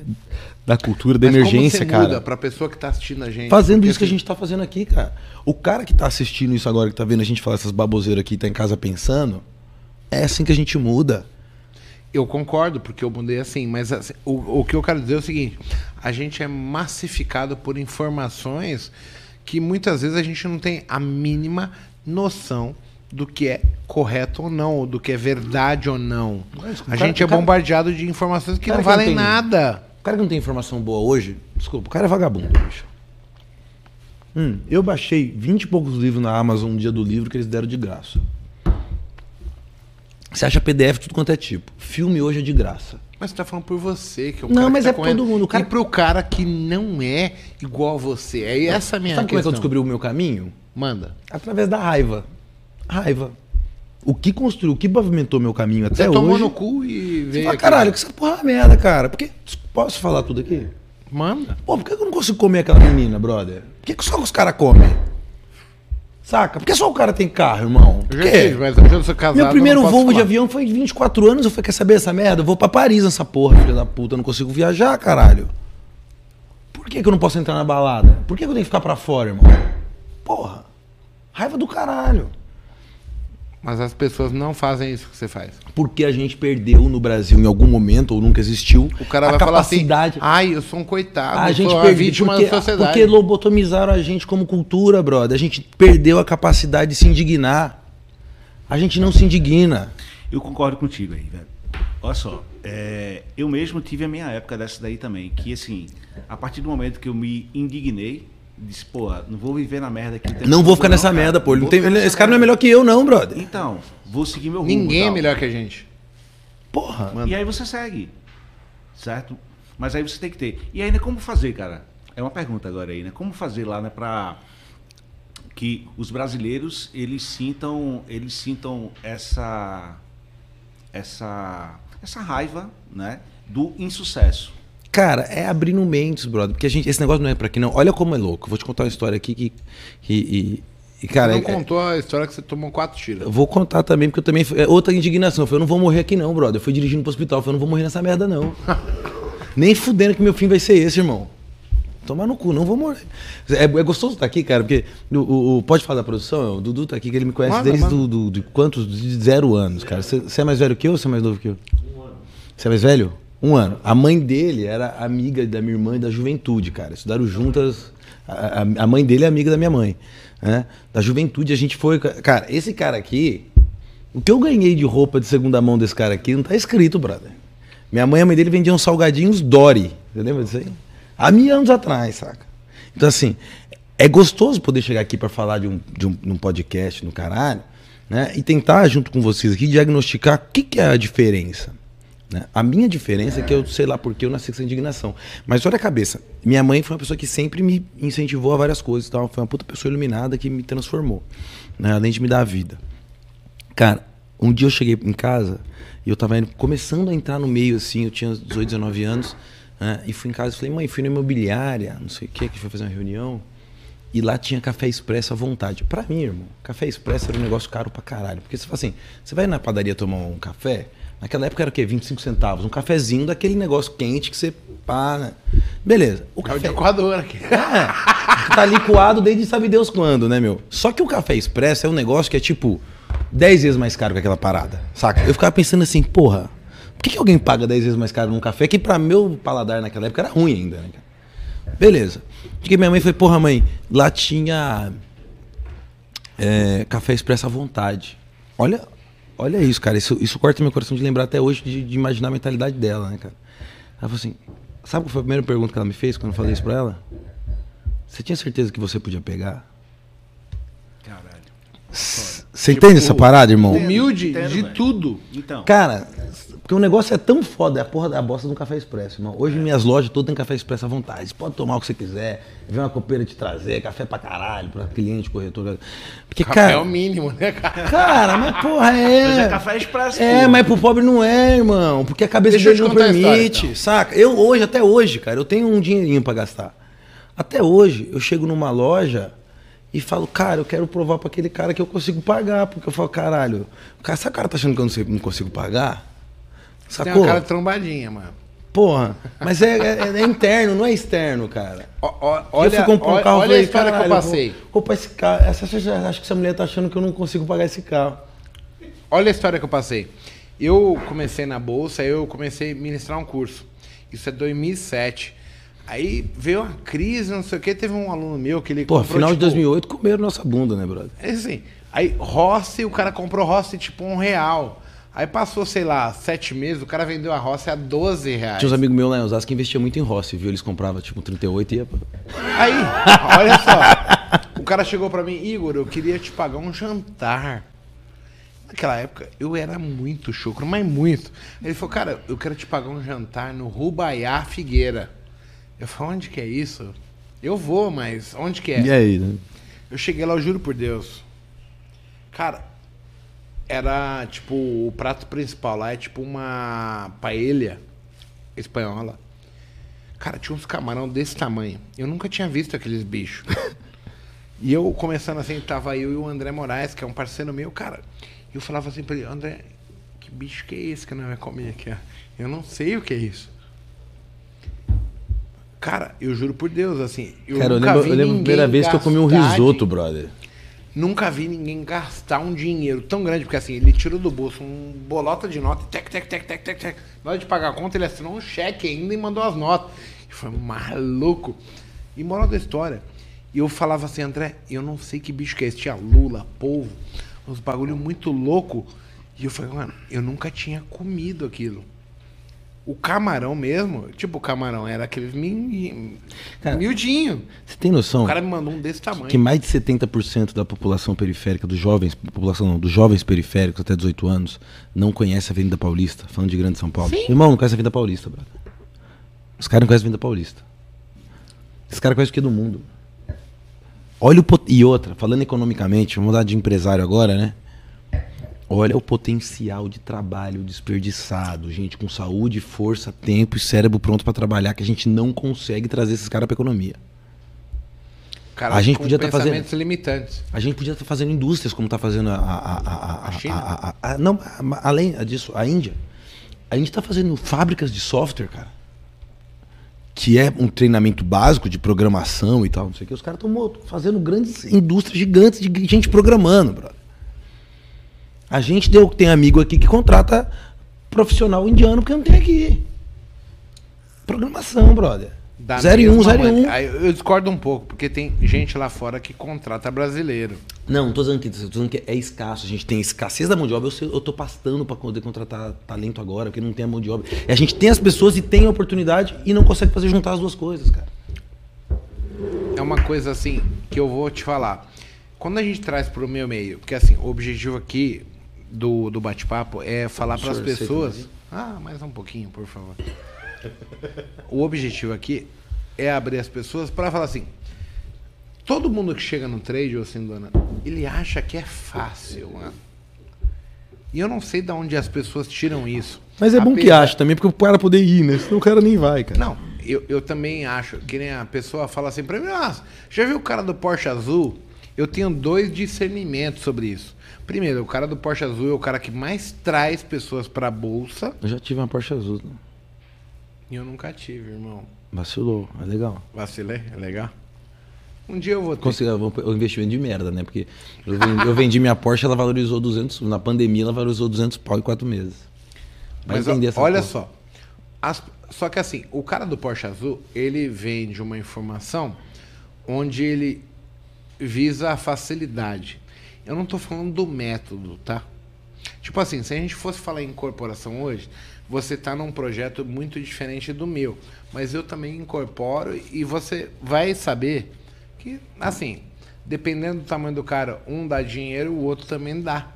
da cultura da Mas emergência, como você cara. muda pra pessoa que tá assistindo a gente? Fazendo Porque, isso que a assim, gente tá fazendo aqui, cara. O cara que tá assistindo isso agora, que tá vendo a gente falar essas baboseiras aqui, tá em casa pensando, é assim que a gente muda. Eu concordo, porque eu mudei assim, mas assim, o, o que eu quero dizer é o seguinte: a gente é massificado por informações que muitas vezes a gente não tem a mínima noção do que é correto ou não, ou do que é verdade ou não. Mas a cara- gente é cara- bombardeado de informações que não que não valem tem- nada. O cara que não tem informação boa hoje, desculpa, o cara é vagabundo, bicho. Hum, eu baixei 20 e poucos livros na Amazon um dia do livro que eles deram de graça. Você acha PDF tudo quanto é tipo. Filme hoje é de graça. Mas você tá falando por você, que é o Não, mas tá é pra correndo. todo mundo, o cara- E pro cara que não é igual a você. É essa a minha Sabe como é que eu questão. descobri o meu caminho? Manda. Através da raiva. Raiva. O que construiu, o que pavimentou meu caminho até Você hoje. tomou no cu e Você veio fala, caralho, que essa porra é merda, cara. Porque. Posso falar tudo aqui? Manda. Pô, por que eu não consigo comer aquela menina, brother? Por que só os caras comem? Saca? Por que só o cara tem carro, irmão? Por Eu já tive, mas eu já sou casado. Meu primeiro voo de avião foi de 24 anos. Eu falei, quer saber essa merda? Eu vou pra Paris nessa porra, filha da puta. Eu não consigo viajar, caralho. Por que, que eu não posso entrar na balada? Por que, que eu tenho que ficar pra fora, irmão? Porra. Raiva do caralho. Mas as pessoas não fazem isso que você faz. Porque a gente perdeu no Brasil em algum momento, ou nunca existiu, O cara a vai falar assim, capacidade. ai, eu sou um coitado, a gente sou perdeu vítima porque, da sociedade. porque lobotomizaram a gente como cultura, brother. A gente perdeu a capacidade de se indignar. A gente não se indigna. Eu concordo contigo aí, velho. Olha só, é, eu mesmo tive a minha época dessa daí também, que assim, a partir do momento que eu me indignei, disse, pô, não vou viver na merda aqui. Não vou ficar nessa cara. merda, pô. Não tem- esse cara não é merda. melhor que eu, não, brother. Então, vou seguir meu rumo. Ninguém é melhor que a gente. Porra. Mano. E aí você segue, certo? Mas aí você tem que ter. E ainda como fazer, cara? É uma pergunta agora aí, né? Como fazer lá, né, pra que os brasileiros eles sintam, eles sintam essa, essa, essa raiva, né, do insucesso. Cara, é abrindo mentes, brother. Porque a gente, esse negócio não é pra aqui, não. Olha como é louco. Vou te contar uma história aqui que. que e, e, cara, Você é- não contou a história que você tomou quatro tiros. eu vou contar também, porque eu também. É outra indignação. Eu falei, eu não vou morrer aqui, não, brother. Eu fui dirigindo pro hospital. Eu falei, eu não vou morrer nessa merda, não. Nem fudendo que meu fim vai ser esse, irmão. Tomar no cu, não vou morrer. É, é gostoso estar aqui, cara, porque. O, o- o- pode falar da produção? O Dudu tá aqui, que ele me conhece Manda, desde manda. do, do- de quantos? De zero anos, cara. Você é mais velho que eu ou você é mais novo que eu? Você é mais velho? Um ano. A mãe dele era amiga da minha irmã da juventude, cara. Estudaram juntas. A, a- a mãe dele é amiga da minha mãe. Né? Da juventude a gente foi. Cara, esse cara aqui. O que eu ganhei de roupa de segunda mão desse cara aqui não tá escrito, brother. Minha mãe e a mãe dele vendiam salgadinhos Dory. Você lembra disso aí? Há mil anos atrás, saca? Então, assim, é gostoso poder chegar aqui para falar de um, de, um, de um podcast no caralho, né? E tentar, junto com vocês aqui, diagnosticar o que, que é a diferença. Né? A minha diferença é que eu sei lá porque eu nasci com essa indignação. Mas olha a cabeça. Minha mãe foi uma pessoa que sempre me incentivou a várias coisas. e Tal. Foi uma puta pessoa iluminada que me transformou. Né? Além de me dar a vida. Cara, um dia eu cheguei em casa e eu tava indo, começando a entrar no meio assim, eu tinha 18, 19 anos, né? E fui em casa e falei, mãe, fui na imobiliária, não sei o que, que foi fazer uma reunião. E lá tinha café expresso à vontade. Pra mim, irmão, café expresso era um negócio caro pra caralho. Porque você fala assim, você vai na padaria tomar um café, naquela época era o quê? 25 centavos. Um cafezinho daquele negócio quente que você pá, né? Beleza. O É o de café, Equador aqui. é, tá liquado desde sabe Deus quando, né, meu? Só que o café expresso é um negócio que é tipo 10 vezes mais caro que aquela parada, saca? Eu ficava pensando assim, porra, por que, que alguém paga 10 vezes mais caro num café que pra meu paladar naquela época era ruim ainda, né, cara? Beleza. Cheguei minha mãe e falei, porra, mãe, lá tinha é, café expresso à vontade. Olha, olha isso, cara. Isso, isso corta meu coração de lembrar até hoje de, de imaginar a mentalidade dela, né, cara? Ela falou assim: sabe qual foi a primeira pergunta que ela me fez quando eu falei isso pra ela? Você tinha certeza que você podia pegar? Caralho. Você entende essa parada, irmão? Humilde Entendo, de velho. tudo. Então, Cara, porque o negócio é tão foda, é a porra da bosta do café expresso, irmão. Hoje minhas lojas todas têm café expresso à vontade. Você pode tomar o que você quiser, vem uma copeira te trazer, café pra caralho, pra cliente, corretor. Porque, Café é cara. o mínimo, né, cara? Cara, mas porra, é. Mas é café expresso, É, pô. mas pro pobre não é, irmão. Porque a cabeça Deixa dele não a história, permite, então. saca? Eu hoje, até hoje, cara, eu tenho um dinheirinho pra gastar. Até hoje, eu chego numa loja e falo, cara, eu quero provar pra aquele cara que eu consigo pagar. Porque eu falo, caralho, o cara, esse cara tá achando que eu não, sei, não consigo pagar? Tem Sacou? uma cara de trombadinha, mano. Porra, mas é, é- é interno, não é externo, cara. Ó, E olha, eu fui comprar um carro olha falei, a história que eu "Caralho, passei. Vou pra esse carro. Essa, acho que essa mulher tá achando que eu não consigo pagar esse carro. Olha a história que eu passei. Eu comecei na bolsa, eu comecei a ministrar um curso. Isso é 2007. Aí veio uma crise, não sei o que, teve um aluno meu que ele Pô, comprou, final de tipo, 2008 comeram nossa bunda, né, brother? É assim, aí Rossi, o cara comprou Rossi tipo um real. Aí passou, sei lá, sete meses, o cara vendeu a Rossi a 12 reais. Tinha uns amigos meus lá em Osasco que investiam muito em Rossi, viu? Eles compravam tipo 38 e ia. Aí, olha só. O cara chegou pra mim, Igor, eu queria te pagar um jantar. Naquela época, eu era muito chucro, mas muito. Ele falou, cara, eu quero te pagar um jantar no Rubaiá Figueira. Eu falei, onde que é isso? Eu vou, mas onde que é? E aí, né? Eu cheguei lá, eu juro por Deus. Cara, era tipo o prato principal lá é tipo uma paella espanhola. Cara, tinha uns camarão desse tamanho. Eu nunca tinha visto aqueles bichos. e eu começando assim, tava eu e o André Moraes, que é um parceiro meu, cara. Eu falava assim pra ele, André, que bicho que é esse que não vai comer aqui? ó? Eu não sei o que é isso. Cara, eu juro por Deus, assim, eu Cara, eu lembro, eu lembro a primeira vez que eu comi um risoto, brother. Nunca vi ninguém gastar um dinheiro tão grande, porque assim, ele tirou do bolso um bolota de nota, tec, tec, tec, tec, tec, tec. Na hora de pagar a conta, ele assinou um cheque ainda e mandou as notas. E foi maluco. E moral da história, eu falava assim, André, eu não sei que bicho que é esse. Tinha lula, polvo, uns bagulho muito louco. E eu falei, mano, eu nunca tinha comido aquilo. O camarão mesmo, tipo, o camarão era mi... Cara, miudinho. Você tem noção O cara me mandou um desse tamanho. que mais de 70% da população periférica, dos jovens, população não, dos jovens periféricos até 18 anos, não conhece a Avenida Paulista, falando de Grande São Paulo. Sim. Irmão, não conhece a Avenida Paulista, brother. Os caras não conhecem a Avenida Paulista. Esse cara conhece o que do mundo? Olha o pot... E outra, falando economicamente, vamos mudar de empresário agora, né? Olha o potencial de trabalho desperdiçado, gente com saúde, força, tempo e cérebro pronto para trabalhar que a gente não consegue trazer esses caras para economia. Cara, A gente podia tá fazendo- limitantes. A gente podia estar fazendo indústrias como está fazendo a, a, a, a, China? a- a- a- não, além disso, a Índia. A gente está fazendo fábricas de software, cara. Que é um treinamento básico de programação e tal, não sei o que. Os caras estão fazendo grandes indústrias gigantes de gente programando, brother. A gente deu, tem amigo aqui que contrata profissional indiano porque não tem aqui. Programação, brother. Da 0 e 1, mesma 0 e 1. maneira- Aí Eu discordo um pouco, porque tem gente lá fora que contrata brasileiro. Não, não tô dizendo que, tô dizendo que é escasso. A gente tem escassez da mão de obra. Eu, eu tô pastando para poder contratar talento agora, porque não tem a mão de obra. E a gente tem as pessoas e tem a oportunidade e não consegue fazer juntar as duas coisas, cara. É uma coisa assim que eu vou te falar. Quando a gente traz pro meu meio, porque assim, o objetivo aqui do, do bate-papo é falar para as pessoas. mais Ah, mais um pouquinho, por favor. O objetivo aqui é abrir as pessoas para falar assim. Todo mundo que chega no trade, ou assim, dona, ele acha que é fácil, mano. E eu não sei de onde as pessoas tiram isso. Mas é bom que ache também, porque o cara poder ir, né? Senão o cara nem vai, cara. não, eu, eu também acho que nem a pessoa fala assim pra mim, nossa, já viu o cara do Porsche Azul? Eu tenho dois discernimentos sobre isso. Primeiro, o cara do Porsche Azul é o cara que mais traz pessoas pra bolsa. Eu já tive uma Porsche azul. né? E eu nunca tive, irmão. Vacilou, é legal. Vacilei, é legal. Um dia eu vou ter. Consegui o investimento de merda, né? Porque eu vendi, eu vendi minha Porsche, ela valorizou 200. Na pandemia, ela valorizou 200 pau em quatro meses. Vai Mas ó, entender essa olha porra. só. As- só que assim, o cara do Porsche Azul, ele vende uma informação onde ele visa a facilidade. Eu não tô falando do método, tá? Tipo assim, se a gente fosse falar em incorporação hoje, você tá num projeto muito diferente do meu. Mas eu também incorporo e você vai saber que, assim, dependendo do tamanho do cara, um dá dinheiro, o outro também dá.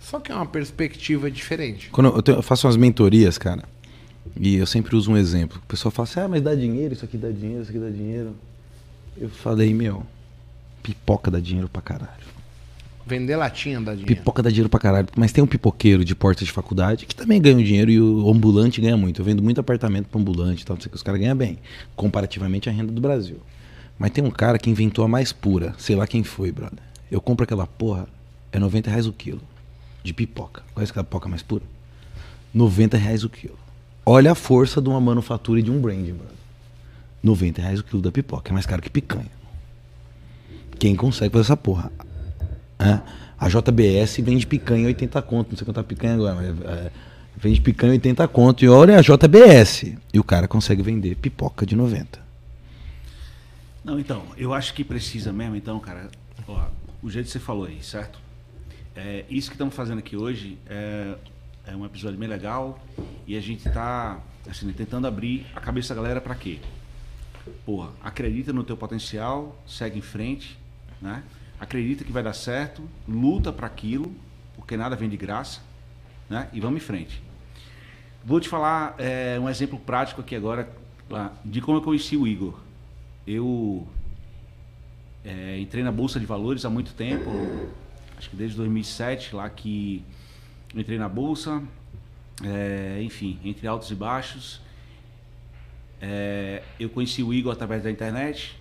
Só que é uma perspectiva diferente. Quando eu, tenho- eu faço umas mentorias, cara, e eu sempre uso um exemplo. O pessoal fala assim, ah, mas dá dinheiro, isso aqui dá dinheiro, isso aqui dá dinheiro. Eu falei, meu, pipoca dá dinheiro pra caralho. Vender latinha dá dinheiro. Pipoca dá dinheiro pra caralho. Mas tem um pipoqueiro de porta de faculdade que também ganha um dinheiro e o ambulante ganha muito. Eu vendo muito apartamento pro ambulante e tal, não sei o que os caras ganham bem, comparativamente à renda do Brasil. Mas tem um cara que inventou a mais pura, sei lá quem foi, brother. Eu compro aquela porra, é 90 reais o quilo de pipoca. Conhece aquela pipoca mais pura? 90 reais o quilo. Olha a força de uma manufatura e de um branding, brother. 90 reais o quilo da pipoca. É mais caro que picanha. Quem consegue fazer essa porra? É. A JBS vende picanha 80 conto. Não sei quanto tá picanha agora, mas é, vende picanha 80 conto. E olha a JBS. E o cara consegue vender pipoca de 90. Não, então, eu acho que precisa mesmo, então, cara, ó, o jeito que você falou aí, certo? É, isso que estamos fazendo aqui hoje é, é um episódio bem legal e a gente está assim, tentando abrir a cabeça da galera para quê? Porra, acredita no teu potencial, segue em frente, né? Acredita que vai dar certo, luta para aquilo, porque nada vem de graça, né? E vamos em frente. Vou te falar é, um exemplo prático aqui agora de como eu conheci o Igor. Eu é, entrei na Bolsa de Valores há muito tempo, acho que desde 2007, lá que entrei na Bolsa, é, enfim, entre altos e baixos. É, eu conheci o Igor através da internet,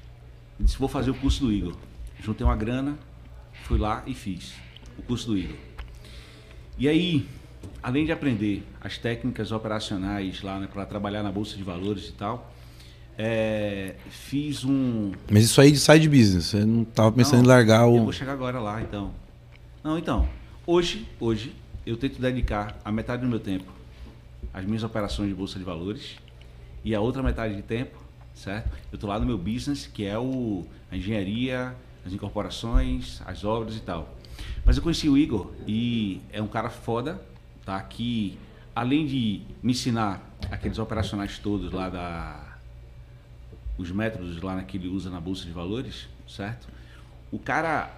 disse, vou fazer o curso do Igor. Juntei uma grana, fui lá e fiz o curso do Igor. E aí, além de aprender as técnicas operacionais lá né, para trabalhar na Bolsa de Valores e tal, é, fiz um, Mas isso aí de side business. Você não tava pensando não, em largar Eu o. vou chegar agora lá, então. Não, então. Hoje, hoje, eu tento dedicar a metade do meu tempo às minhas operações de bolsa de valores e a outra metade de tempo, certo? Eu estou lá no meu business, que é o, a engenharia, as incorporações, as obras e tal. Mas eu conheci o Igor e é um cara foda, tá? Que além de me ensinar aqueles operacionais todos lá da os métodos lá que ele usa na bolsa de valores, certo? O cara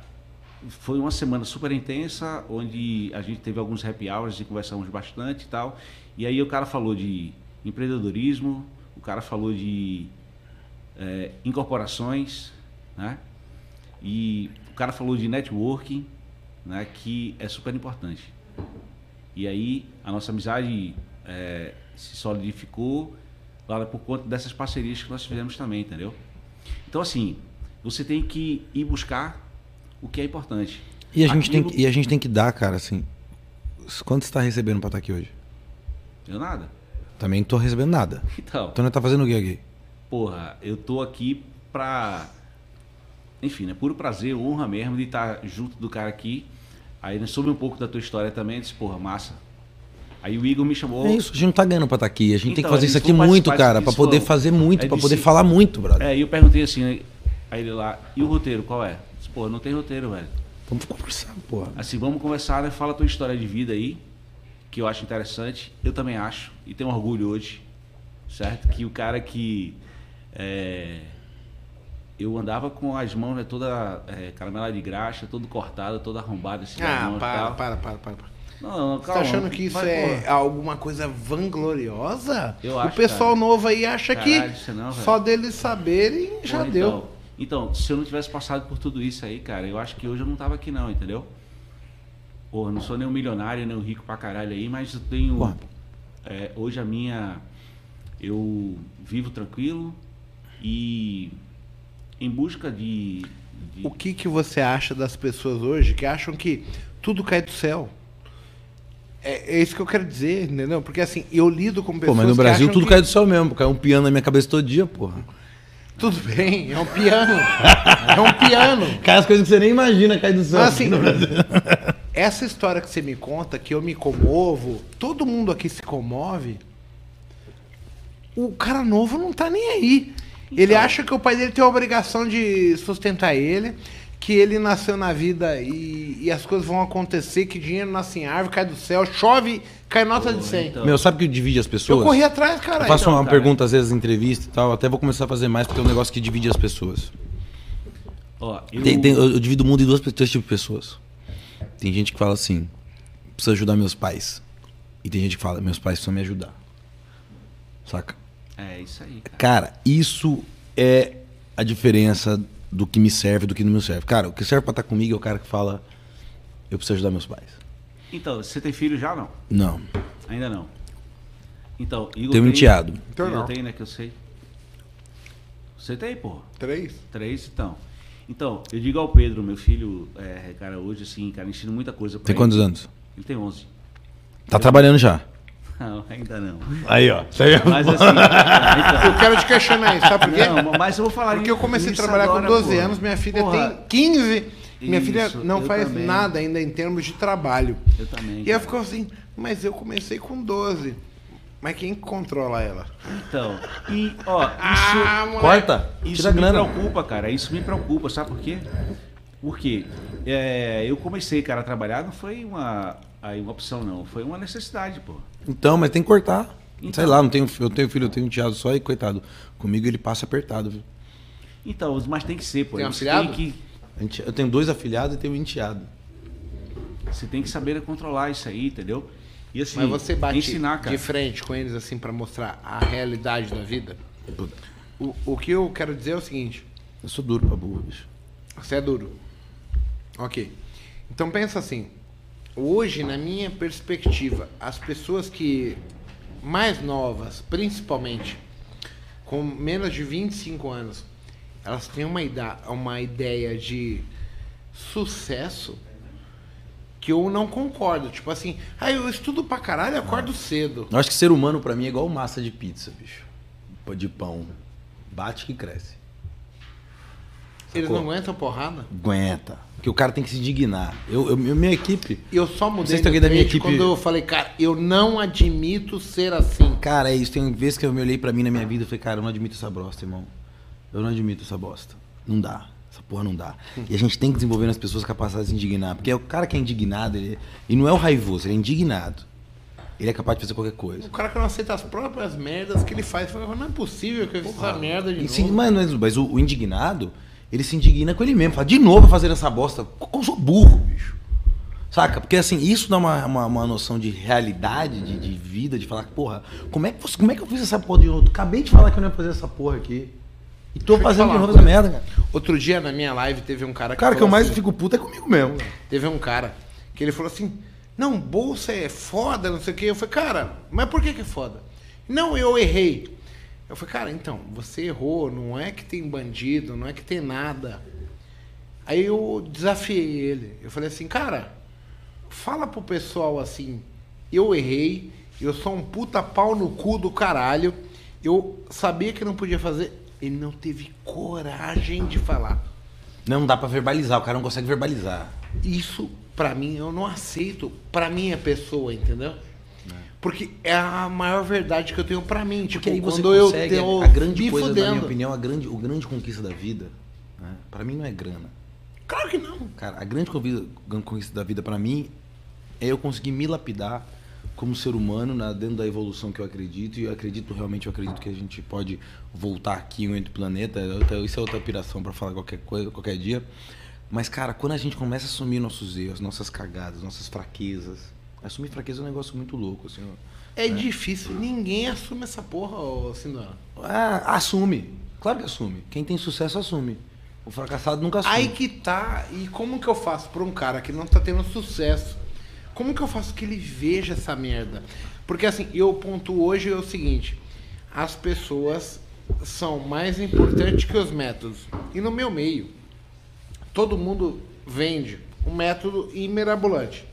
foi uma semana super intensa, onde a gente teve alguns happy hours e conversamos bastante e tal. E aí o cara falou de empreendedorismo, o cara falou de eh, incorporações, né? E o cara falou de networking, né, que é super importante. E aí a nossa amizade é, se solidificou lá por conta dessas parcerias que nós fizemos também, entendeu? Então assim, você tem que ir buscar o que é importante. E a gente, Aquilo... tem, que, e a gente tem que dar, cara, assim. Quanto você está recebendo para estar aqui hoje? Eu nada. Também não tô recebendo nada. Então. Então não tá fazendo o que aqui? Porra, eu tô aqui pra. Enfim, né? Puro prazer, honra mesmo de estar junto do cara aqui. Aí né, soube um pouco da tua história também, disse, porra, massa. Aí o Igor me chamou. É isso, a gente não tá ganhando pra estar tá aqui. A gente então, tem que então, fazer isso aqui muito, cara, para poder fazer muito, para poder falar muito, brother. É, e eu perguntei assim, né, aí ele lá, e o roteiro, qual é? Disse, pô, não tem roteiro, velho. Vamos conversar, porra. Assim, vamos conversar, né? Fala a tua história de vida aí, que eu acho interessante. Eu também acho, e tenho orgulho hoje, certo? Que o cara que. É, eu andava com as mãos né, toda é, caramela de graxa, todo cortado, toda arrombada. Assim, ah, mãos, para, para, para, para, para. Não, não, Você tá achando que isso é porra. alguma coisa vangloriosa? Eu acho, o pessoal cara. novo aí acha Caralho, que não, só deles saberem já porra, deu. Então, então, se eu não tivesse passado por tudo isso aí, cara, eu acho que hoje eu não tava aqui não, entendeu? Porra, não sou nem um milionário, nem um rico pra caralho aí, mas eu tenho... É, hoje a minha... Eu vivo tranquilo e em busca de, de... O que, que você acha das pessoas hoje que acham que tudo cai do céu? É, é, isso que eu quero dizer, entendeu? Porque assim, eu lido com pessoas. Pô, mas no Brasil tudo que... cai do céu mesmo, cai um piano na minha cabeça todo dia, porra. Tudo bem, é um piano. é um piano. Cai as coisas que você nem imagina cair do céu. Mas, assim, essa história que você me conta, que eu me comovo, todo mundo aqui se comove. O cara novo não tá nem aí. Ele então. acha que o pai dele tem a obrigação de sustentar ele, que ele nasceu na vida e, e as coisas vão acontecer, que dinheiro nasce em árvore, cai do céu, chove, cai nota Pô, de 100. Então. Meu, sabe o que divide as pessoas? Eu corri atrás, cara. Eu faço então, uma cara. pergunta às vezes em entrevista e tal, até vou começar a fazer mais porque é um negócio que divide as pessoas. Ó, eu... Tem, tem, eu divido o mundo em duas, três tipos de pessoas. Tem gente que fala assim, preciso ajudar meus pais. E tem gente que fala, meus pais precisam me ajudar. Saca? É isso aí. Cara, cara isso é a diferença do que me serve e do que não me serve. Cara, o que serve pra estar comigo é o cara que fala, eu preciso ajudar meus pais. Então, você tem filho já ou não? Não. Ainda não. Então, Igor Tenho um enteado. Então eu tenho, né, que eu sei. Você tem, pô? Três. Três, então. Então, eu digo ao Pedro, meu filho, é, cara, hoje, assim, cara, ensino muita coisa pra Tem ele. quantos anos? Ele tem 11. Tá eu... trabalhando já? Não, ainda não. Aí, ó. Mas assim, então... eu quero te questionar isso, sabe por quê? Não, mas eu vou falar Porque eu comecei a trabalhar agora, com 12 anos, minha filha porra. tem 15. Minha isso, filha não faz também. nada ainda em termos de trabalho. Eu também. E ela ficou assim, mas eu comecei com 12. Mas quem controla ela? Então, e ó, isso. Ah, Corta! Isso me grana. preocupa, cara. Isso me preocupa, sabe por quê? Porque é, eu comecei, cara, a trabalhar, não foi uma, aí, uma opção, não. Foi uma necessidade, pô. Então, mas tem que cortar. Então, Sei lá, não tenho, eu tenho filho, eu tenho um teado só e coitado. Comigo ele passa apertado, viu? Então, mas tem que ser, pô. Tem um afilhado? Tem que... Eu tenho dois afilhados e tenho um enteado. Você tem que saber controlar isso aí, entendeu? E assim, mas você bate ensinar, de frente com eles assim para mostrar a realidade da vida? O, o que eu quero dizer é o seguinte. Eu sou duro pra burro, bicho. Você é duro. Ok. Então pensa assim hoje, na minha perspectiva, as pessoas que mais novas, principalmente, com menos de 25 anos, elas têm uma, ideia, uma ideia de sucesso que eu não concordo. Tipo assim, ah, eu estudo pra caralho e acordo ah. cedo. Eu acho que ser humano para mim é igual massa de pizza, bicho. De pão. Bate que cresce. Sacou? Eles não aguentam porrada? Aguenta. Porque o cara tem que se indignar. Eu, eu minha equipe. Eu só mudei de da minha equipe quando eu falei, cara, eu não admito ser assim. Cara, é isso. Tem vezes que eu me olhei pra mim na minha vida e falei, cara, eu não admito essa bosta, irmão. Eu não admito essa bosta. Não dá. Essa porra não dá. E a gente tem que desenvolver nas pessoas a capacidade de se indignar. Porque é o cara que é indignado, ele, e não é o raivoso, ele é indignado. Ele é capaz de fazer qualquer coisa. O cara que não aceita as próprias merdas que ele faz, fala, não é possível que eu fiz essa merda de sim, novo. Mas, mas o, o indignado, ele se indigna com ele mesmo. Fala, de novo fazer essa bosta. Eu sou burro, bicho. Saca? Porque assim, isso dá uma, uma, uma noção de realidade, de, de, vida, de falar, porra, como é, que, como é que eu fiz essa porra de novo? Acabei de falar que eu não ia fazer essa porra aqui. E tô Deixa fazendo de novo essa merda, cara. Outro dia na minha live teve um cara O cara que eu mais assim- fico puto é comigo mesmo. Teve um cara que ele falou assim: Não, bolsa é foda, não sei o quê. Eu falei, cara, mas por que, que é foda? Não, eu errei. Eu falei, cara, então, você errou, não é que tem bandido, não é que tem nada. Aí eu desafiei ele. Eu falei assim, cara, fala pro pessoal assim, eu errei, eu sou um puta pau no cu do caralho, eu sabia que não podia fazer. Ele não teve coragem de falar. Não dá pra verbalizar, o cara não consegue verbalizar. Isso, pra mim, eu não aceito pra minha pessoa, entendeu? Porque é a maior verdade que eu tenho pra mim. Tipo, Porque aí você quando eu tenho a grande coisa, na fudendo. minha opinião, a grande, o grande conquista da vida, né, para mim não é grana. Claro que não. Cara, a grande conquista da vida pra mim é eu conseguir me lapidar como ser humano na, dentro da evolução que eu acredito e eu acredito realmente eu acredito que a gente pode voltar aqui em outro planeta é isso é outra piração pra falar qualquer coisa qualquer dia mas cara quando a gente começa a assumir nossos erros nossas cagadas nossas fraquezas assumir fraqueza é um negócio muito louco assim ó. É, difícil. Ninguém assume essa porra, ô Sindona. ah, assume claro que assume quem tem sucesso assume o fracassado nunca assume Aí que tá. E como que eu faço pra um cara que não tá tendo sucesso? Como que eu faço que ele veja essa merda? Porque assim, eu ponto hoje é o seguinte: as pessoas são mais importantes que os métodos. E no meu meio, todo mundo vende um método imirabolante.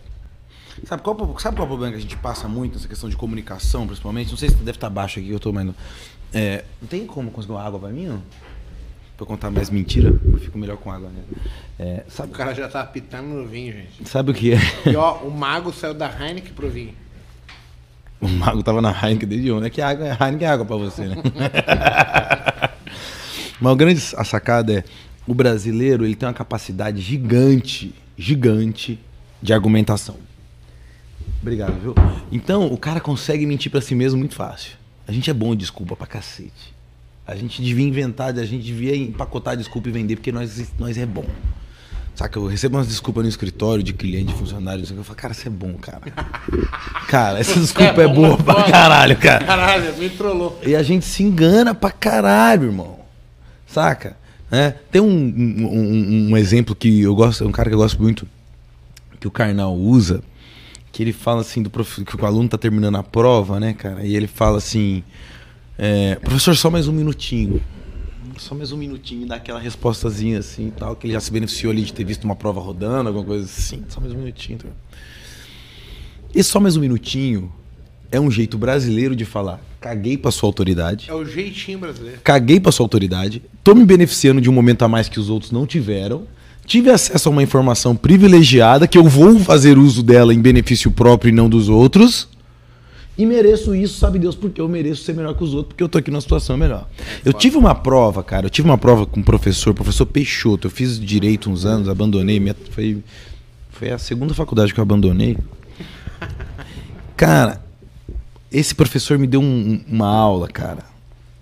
Sabe qual, sabe qual é o problema que a gente passa muito nessa questão de comunicação, principalmente? Não sei se deve estar baixo aqui, eu tô mais. É, não tem como conseguir uma água pra mim, não? Pra eu contar mais mentira? Eu fico melhor com água, né? É, O sabe, cara já tá apitando no vinho, gente. sabe o que é? E ó, o mago saiu da Heineken pro vinho. O mago tava na Heineken desde ontem. É que água, Heineken é água pra você, né? Mas o grande a sacada é o brasileiro ele tem uma capacidade gigante, gigante de argumentação. Obrigado, viu? Então o cara consegue mentir pra si mesmo muito fácil. A gente é bom em desculpa pra cacete. A gente devia inventar, a gente devia empacotar desculpa e vender porque nós, nós é bom. Saca, eu recebo umas desculpas no escritório de cliente, de funcionário, eu falo, cara, você é bom, cara. Cara, essa desculpa é, bom, boa pra caralho, cara. Caralho, me trollou. E a gente se engana pra caralho, irmão. Saca? É, tem um, um, um- um exemplo que eu gosto, um cara que eu gosto muito, que o Karnal usa, que ele fala assim, do prof, que o aluno tá terminando a prova, né, cara? E ele fala assim, é, professor, só mais um minutinho. Só mais um minutinho, e dá aquela respostazinha assim e tal, que ele já se beneficiou ali de ter visto uma prova rodando, alguma coisa assim. Só mais um minutinho. Tá? E só mais um minutinho é um jeito brasileiro de falar. Caguei pra sua autoridade. É o jeitinho brasileiro. Caguei pra sua autoridade. Tô me beneficiando de um momento a mais que os outros não tiveram. Tive acesso a uma informação privilegiada que eu vou fazer uso dela em benefício próprio e não dos outros. E mereço isso, sabe Deus, porque eu mereço ser melhor que os outros, porque eu tô aqui numa situação melhor. Eu tive uma prova, cara, eu tive uma prova com um professor, professor Peixoto. Eu fiz direito uns anos, abandonei. minha- foi, foi a segunda faculdade que eu abandonei. Cara, esse professor me deu um- uma aula, cara.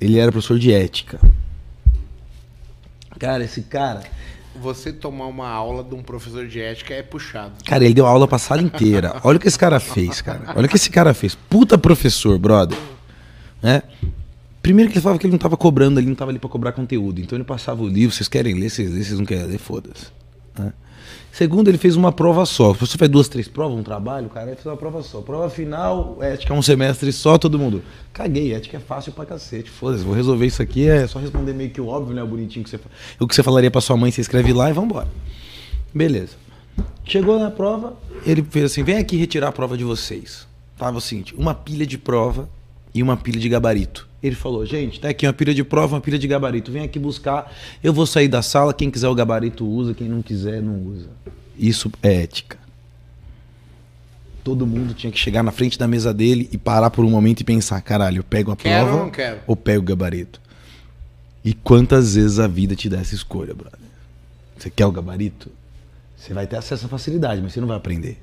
Ele era professor de ética. Cara, esse cara. Você tomar uma aula de um professor de ética é puxado. Cara, ele deu aula pra sala inteira. Olha o que esse cara fez, cara. Olha o que esse cara fez. Puta professor, brother. Né? Primeiro que ele falava que ele não tava cobrando, ele não tava ali pra cobrar conteúdo. Então ele passava o livro, vocês querem ler, vocês lêem, vocês não querem ler, foda-se. né? Segundo, ele fez uma prova só. Se você faz duas, três provas, um trabalho, cara, ele fez uma prova só. Prova final, ética é um semestre só, todo mundo. Caguei, ética é fácil pra cacete. Foda-se, vou resolver isso aqui, é só responder meio que o óbvio, né? O bonitinho que você O que você falaria pra sua mãe, você escreve lá e vambora. Beleza. Chegou na prova, ele fez assim: vem aqui retirar a prova de vocês. Tava o seguinte: uma pilha de prova e uma pilha de gabarito. Ele falou: gente, tá aqui uma pilha de prova, uma pilha de gabarito. Vem aqui buscar. Eu vou sair da sala. Quem quiser o gabarito usa, quem não quiser não usa. Isso é ética. Todo mundo tinha que chegar na frente da mesa dele e parar por um momento e pensar: caralho, eu pego a Quero prova ou não quero? ou pego o gabarito? E quantas vezes a vida te dá essa escolha, brother? Você quer o gabarito? Você vai ter acesso à facilidade, mas você não vai aprender.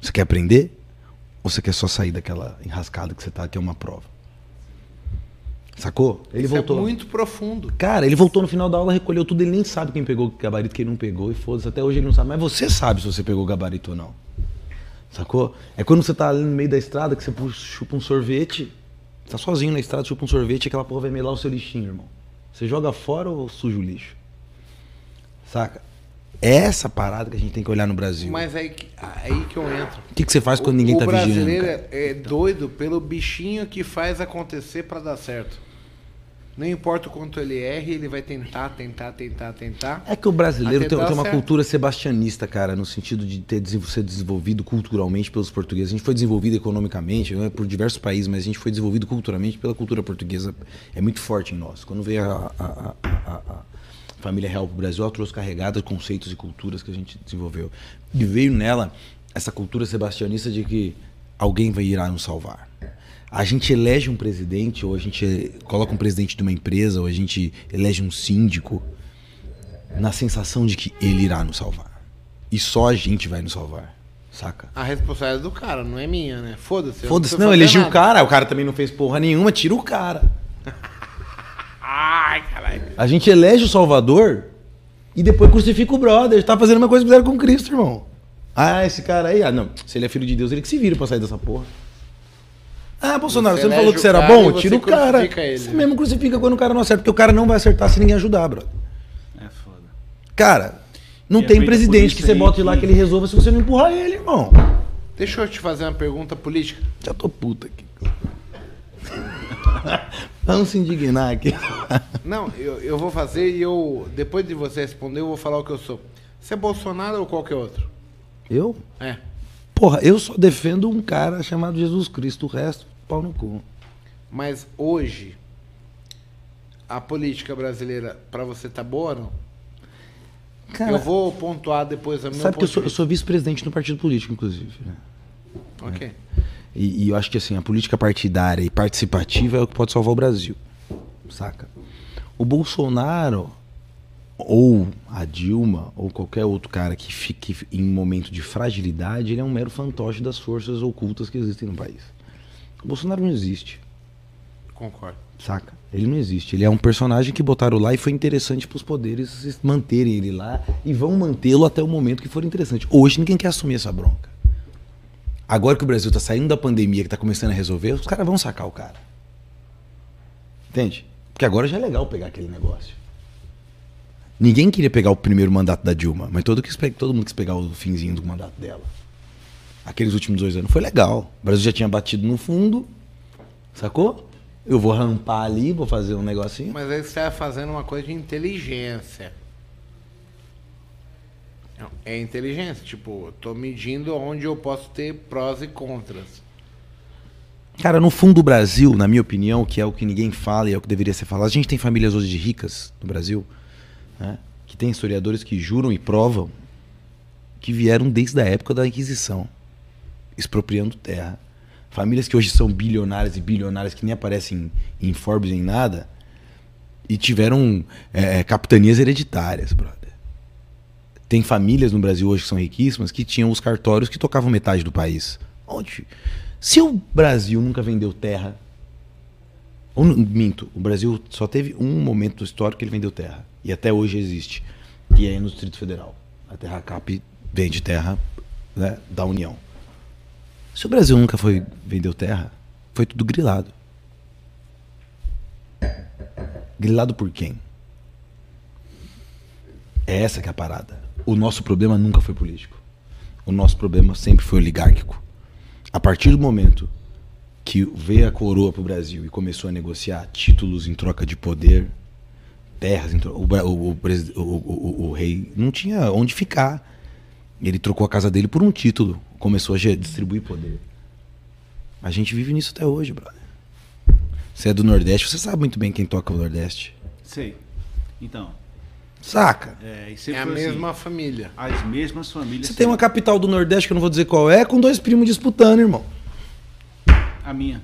Você quer aprender? Ou você quer só sair daquela enrascada que você tá, que é uma prova? Sacou? Ele Isso voltou. é muito profundo. Cara, ele voltou no final da aula, recolheu tudo, ele nem sabe quem pegou o gabarito, quem não pegou, e foda-se, até hoje ele não sabe. Mas você sabe se você pegou o gabarito ou não. Sacou? É quando você tá ali no meio da estrada que você puxa- chupa um sorvete, tá sozinho na estrada, chupa um sorvete e aquela porra vai melar o seu lixinho, irmão. Você joga fora ou suja o lixo? Saca? Essa parada que a gente tem que olhar no Brasil. Mas aí, que- aí que eu entro. O que, que você faz quando ninguém o tá vigiando? brasileiro cara? é, é doido pelo bichinho que faz acontecer pra dar certo. Não importa o quanto ele erre, ele vai tentar, tentar, tentar, tentar. É que o brasileiro tem, tem uma certo. cultura sebastianista, cara, no sentido de ter ser desenvolvido culturalmente pelos portugueses. A gente foi desenvolvido economicamente né, por diversos países, mas a gente foi desenvolvido culturalmente pela cultura portuguesa. É muito forte em nós. Quando veio a, a- a- a- família real para o Brasil, ela trouxe carregada de conceitos e culturas que a gente desenvolveu. E veio nela essa cultura sebastianista de que alguém vai irá nos salvar. A gente elege um presidente, ou a gente coloca um presidente de uma empresa, ou a gente elege um síndico na sensação de que ele irá nos salvar. E só a gente vai nos salvar. Saca? A responsabilidade é do cara, não é minha, né? Foda-se. Foda-se, não, fazer elegi o cara, o cara também não fez porra nenhuma, tira o cara. Ai, caralho. A gente elege o Salvador e depois crucifica o brother. Tá fazendo uma coisa que fizeram com Cristo, irmão. Ah, esse cara aí, ah, não. Se ele é filho de Deus, ele que se vira pra sair dessa porra. Ah, Bolsonaro, Você você, não falou que você era bom? Tira o cara. crucifica ele. Você mesmo crucifica quando o cara não acerta, porque o cara não vai acertar se ninguém ajudar, brother. É foda. Cara, não E é tem por presidente que você aí bote lá que- que ele resolva se você não empurrar ele, irmão. Deixa eu te fazer uma pergunta política. Já tô puta aqui. Vamos se indignar aqui. Não, eu, eu vou fazer e eu. Depois de você responder, eu vou falar o que eu sou. Você é Bolsonaro ou qualquer outro? Eu? É. Porra, eu só defendo um cara chamado Jesus Cristo, o resto, pau no cu. Mas hoje, a política brasileira, pra você, tá boa ou não? Cara, eu vou pontuar depois a minha sabe que eu sou, eu sou vice-presidente no partido político, inclusive. né? Ok. E, e eu acho que assim, a política partidária e participativa é o que pode salvar o Brasil. Saca? O Bolsonaro, ou a Dilma, ou qualquer outro cara que fique em um momento de fragilidade, ele é um mero fantoche das forças ocultas que existem no país. O Bolsonaro não existe. Concordo. Saca? Ele não existe. Ele é um personagem que botaram lá e foi interessante para os poderes manterem ele lá e vão mantê-lo até o momento que for interessante. Hoje ninguém quer assumir essa bronca. Agora que o Brasil tá saindo da pandemia, que tá começando a resolver, os caras vão sacar o cara. Entende? Porque agora já é legal pegar aquele negócio. Ninguém queria pegar o primeiro mandato da Dilma, mas todo, quis todo mundo quis pegar o finzinho do mandato dela. Aqueles últimos dois anos foi legal. O Brasil já tinha batido no fundo, sacou? Eu vou rampar ali, vou fazer um negocinho. Mas aí você tá fazendo uma coisa de inteligência. É inteligência. Tipo, tô medindo onde eu posso ter prós e contras. Cara, no fundo do Brasil, na minha opinião, que é o que ninguém fala e é o que deveria ser falado, a gente tem famílias hoje ricas no Brasil, né, que tem historiadores que juram e provam que vieram desde a época da Inquisição, expropriando terra. Famílias que hoje são bilionárias e bilionárias que nem aparecem em Forbes nem nada, e tiveram é, capitanias hereditárias, brother. Tem famílias no Brasil hoje que são riquíssimas que tinham os cartórios que tocavam metade do país. Onde? Se o Brasil nunca vendeu terra. Ou, minto, o Brasil só teve um momento histórico que ele vendeu terra. E até hoje existe. Que é no Distrito Federal. A Terra Cap vende terra né, da União. Se o Brasil nunca foi vendeu terra, foi tudo grilado. Grilado por quem? É essa que é a parada. O nosso problema nunca foi político. O nosso problema sempre foi oligárquico. A partir do momento que veio a coroa para o Brasil e começou a negociar títulos em troca de poder, terras, o, o, o o- o- o- o rei não tinha onde ficar. Ele trocou a casa dele por um título, começou a distribuir poder. A gente vive nisso até hoje, brother. Você é do Nordeste, você sabe muito bem quem toca o Nordeste. Sei. Então, Saca? é, e É a assim, mesma família. as mesmas famílias. Você tem uma capital do Nordeste, que eu não vou dizer qual é, com dois primos disputando, irmão. A minha.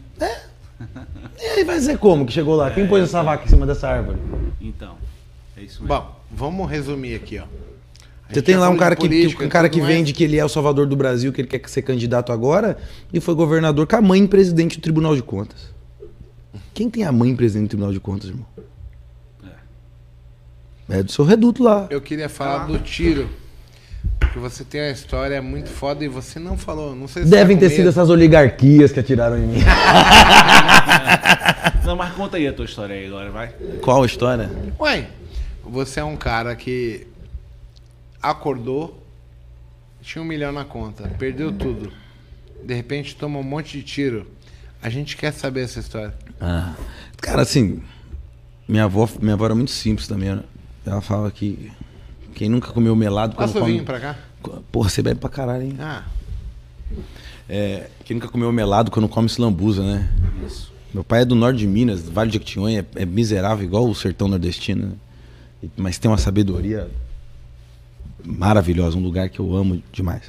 E aí vai dizer como que chegou lá? Quem pôs essa vaca em cima dessa árvore? Então, é isso mesmo. Bom, vamos resumir aqui, ó. A Você tem lá um cara que, política que- um cara que vende que ele é o salvador do Brasil, que ele quer ser candidato agora, e foi governador com a mãe presidente do Tribunal de Contas. Quem tem a mãe presidente do Tribunal de Contas, irmão? É do seu reduto lá. Eu queria falar do tiro. Porque você tem uma história muito foda e você não falou. Não sei se Devem tá ter com sido medo. essas oligarquias que atiraram em mim. Não, mas conta aí a tua história aí agora, vai. Qual a história? Ué, você é um cara que acordou, tinha um milhão na conta, perdeu tudo. De repente toma um monte de tiro. A gente quer saber essa história. Ah, cara, assim, minha avó, minha avó era muito simples também. Né? Ela fala que quem nunca comeu melado Passa o come... vinho pra cá. Porra, você bebe pra caralho, hein? Ah, É, quem nunca comeu melado quando come se lambuza, né? Isso. Meu pai é do norte de Minas, Vale de Jequitinhonha, é, é miserável igual o sertão nordestino, né? Mas tem uma sabedoria maravilhosa, um lugar que eu amo demais.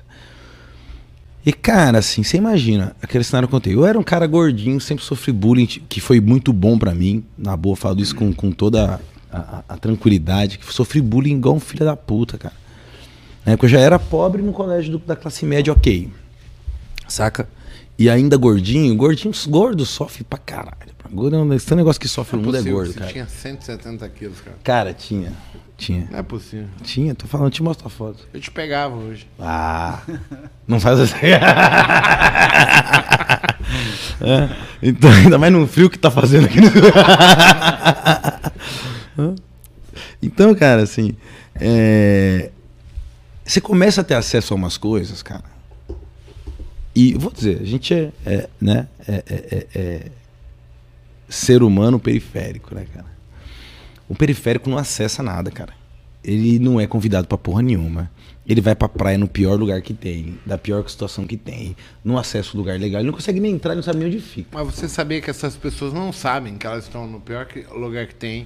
E cara, assim, você imagina, aquele cenário que eu contei. Eu era um cara gordinho, sempre sofri bullying, que foi muito bom pra mim. Na boa, falo isso com, com toda a, a- a tranquilidade, que sofri bullying igual um filho da puta, cara. Na época eu já era pobre no colégio do- da classe média, ok. Saca? E ainda gordinho, gordinho, gordo sofre pra caralho. Gordo, esse negócio que sofre no mundo é possível, gordo, você cara. tinha 170 quilos, cara. Cara, tinha. Tinha. Não é possível. Tinha, tô falando, te mostro a foto. Eu te pegava hoje. Ah, não faz assim. É, então, ainda mais no frio que tá fazendo aqui. no- então, cara, assim, é, você começa a ter acesso a umas coisas, cara. E vou dizer, a gente é, é, né, é, é- é- é ser humano periférico, né, cara? O periférico não acessa nada, cara. Ele não é convidado pra porra nenhuma. Ele vai pra praia no pior lugar que tem, da pior situação que tem, não acessa o lugar legal, ele não consegue nem entrar, ele não sabe nem onde fica. Mas você sabia que essas pessoas não sabem que elas estão no pior lugar que tem,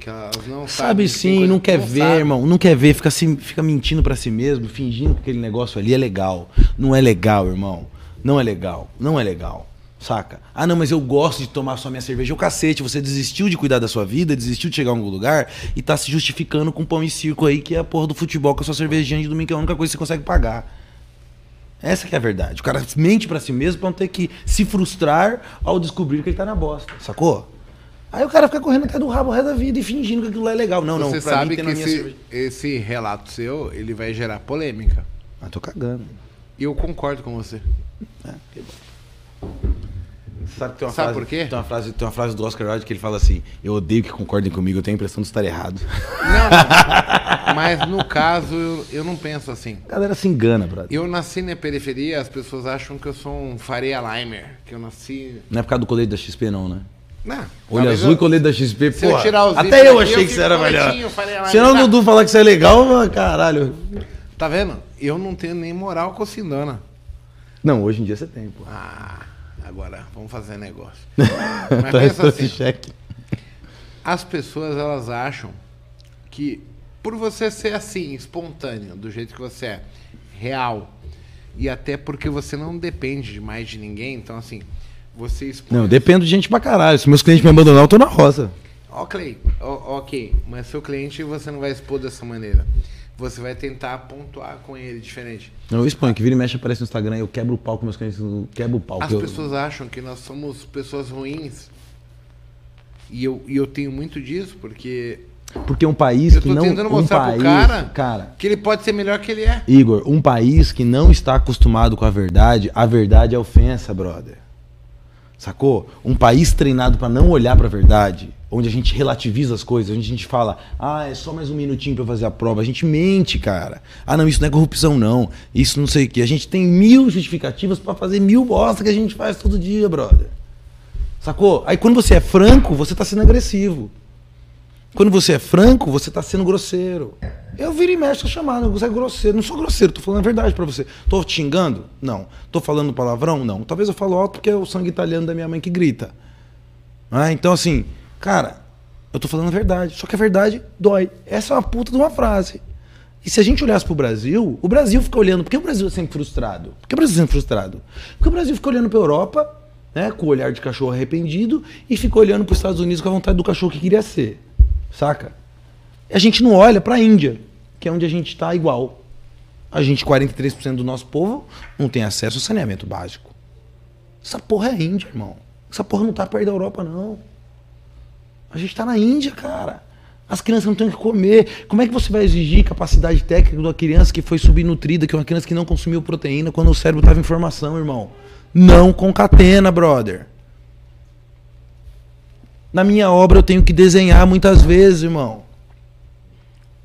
que elas não. Sabe que tem sim, não que quer ver, sabe. irmão. Não quer ver, fica, se, fica mentindo pra si mesmo, fingindo que aquele negócio ali é legal. Não é legal, irmão. Não é legal. Não é legal. Saca? Ah, não, mas eu gosto de tomar só minha cerveja. O cacete, você desistiu de cuidar da sua vida, desistiu de chegar a algum lugar e tá se justificando com pão e circo aí, que é a porra do futebol com a sua cervejinha de domingo, que é a única coisa que você consegue pagar. Essa que é a verdade. O cara mente pra si mesmo pra não ter que se frustrar ao descobrir que ele tá na bosta. Sacou? Aí o cara fica correndo até do rabo o resto da vida e fingindo que aquilo lá é legal. Não, não, Você pra sabe mim que esse, cerveja. esse relato seu, ele vai gerar polêmica. Ah, tô cagando. E eu concordo com você. Sabe, que tem uma Sabe frase, por quê? Tem uma, frase, tem uma frase do Oscar Wilde que ele fala assim: Eu odeio que concordem comigo, eu tenho a impressão de estar errado. Não, não. mas no caso, eu, eu não penso assim. A galera se engana, brother. Eu nasci na periferia, as pessoas acham que eu sou um Faria Limer. Que eu nasci. Não é por causa do colete da XP, não, né? Não. Olho talvez azul eu- e colete da XP, eu pô. Até eu achei eu que você era melhor. Faria Limer, Se não o tá? Dudu falar que você é legal, caralho. Tá vendo? Eu não tenho nem moral com o Sindona. Não, hoje em dia você tem, pô. Ah, agora vamos fazer negócio. Mas pensa esse assim, cheque. as pessoas elas acham que por você ser assim, espontâneo, do jeito que você é, real, e até porque você não depende de mais de ninguém, então assim, você expõe. Não, dependo de gente pra caralho. Se meus clientes me abandonar, eu tô na roça. Ok, o- ok, mas seu cliente você não vai expor dessa maneira. Você vai tentar pontuar com ele diferente. Não, eu exponho, que vira e mexe aparece no Instagram, eu quebro o pau com meus clientes, eu quebro o pau. As eu- pessoas acham que nós somos pessoas ruins. E eu, e eu tenho muito disso, porque Porque um país eu que tô não. tentando um mostrar país, pro cara, cara, que ele pode ser melhor que ele é. Igor, um país que não está acostumado com a verdade, a verdade é ofensa, brother. Sacou? Um país treinado pra não olhar pra verdade, onde a gente relativiza as coisas, onde a gente fala, ah, é só mais um minutinho eu fazer a prova. A gente mente, cara. Ah, não, isso não é corrupção, não. Isso não sei o quê. A gente tem mil justificativas pra fazer mil bosta que a gente faz todo dia, brother. Sacou? Aí quando você é franco, você tá sendo agressivo. Quando você é franco, você tá sendo grosseiro. Eu viro e mexo, chamado, você é grosseiro. Não sou grosseiro, tô falando a verdade pra você. Tô te xingando? Não. Tô falando palavrão? Não. Talvez eu falo alto porque é o sangue italiano da minha mãe que grita. Ah, então assim, cara, eu tô falando a verdade. Só que a verdade dói. Essa é uma puta de uma frase. E se a gente olhasse pro Brasil, o Brasil fica olhando. Por que o Brasil é sempre frustrado? Por que o Brasil é sempre frustrado? Porque o Brasil fica olhando pra Europa, né, com o olhar de cachorro arrependido, e fica olhando pros Estados Unidos com a vontade do cachorro que queria ser. Saca? A gente não olha pra Índia, que é onde a gente tá igual. A gente, 43% do nosso povo, não tem acesso ao saneamento básico. Essa porra é a Índia, irmão. Essa porra não tá perto da Europa, não. A gente tá na Índia, cara. As crianças não têm o que comer. Como é que você vai exigir capacidade técnica de uma criança que foi subnutrida, que é uma criança que não consumiu proteína quando o cérebro tava em formação, irmão? Não concatena, brother. Na minha obra eu tenho que desenhar muitas vezes, irmão.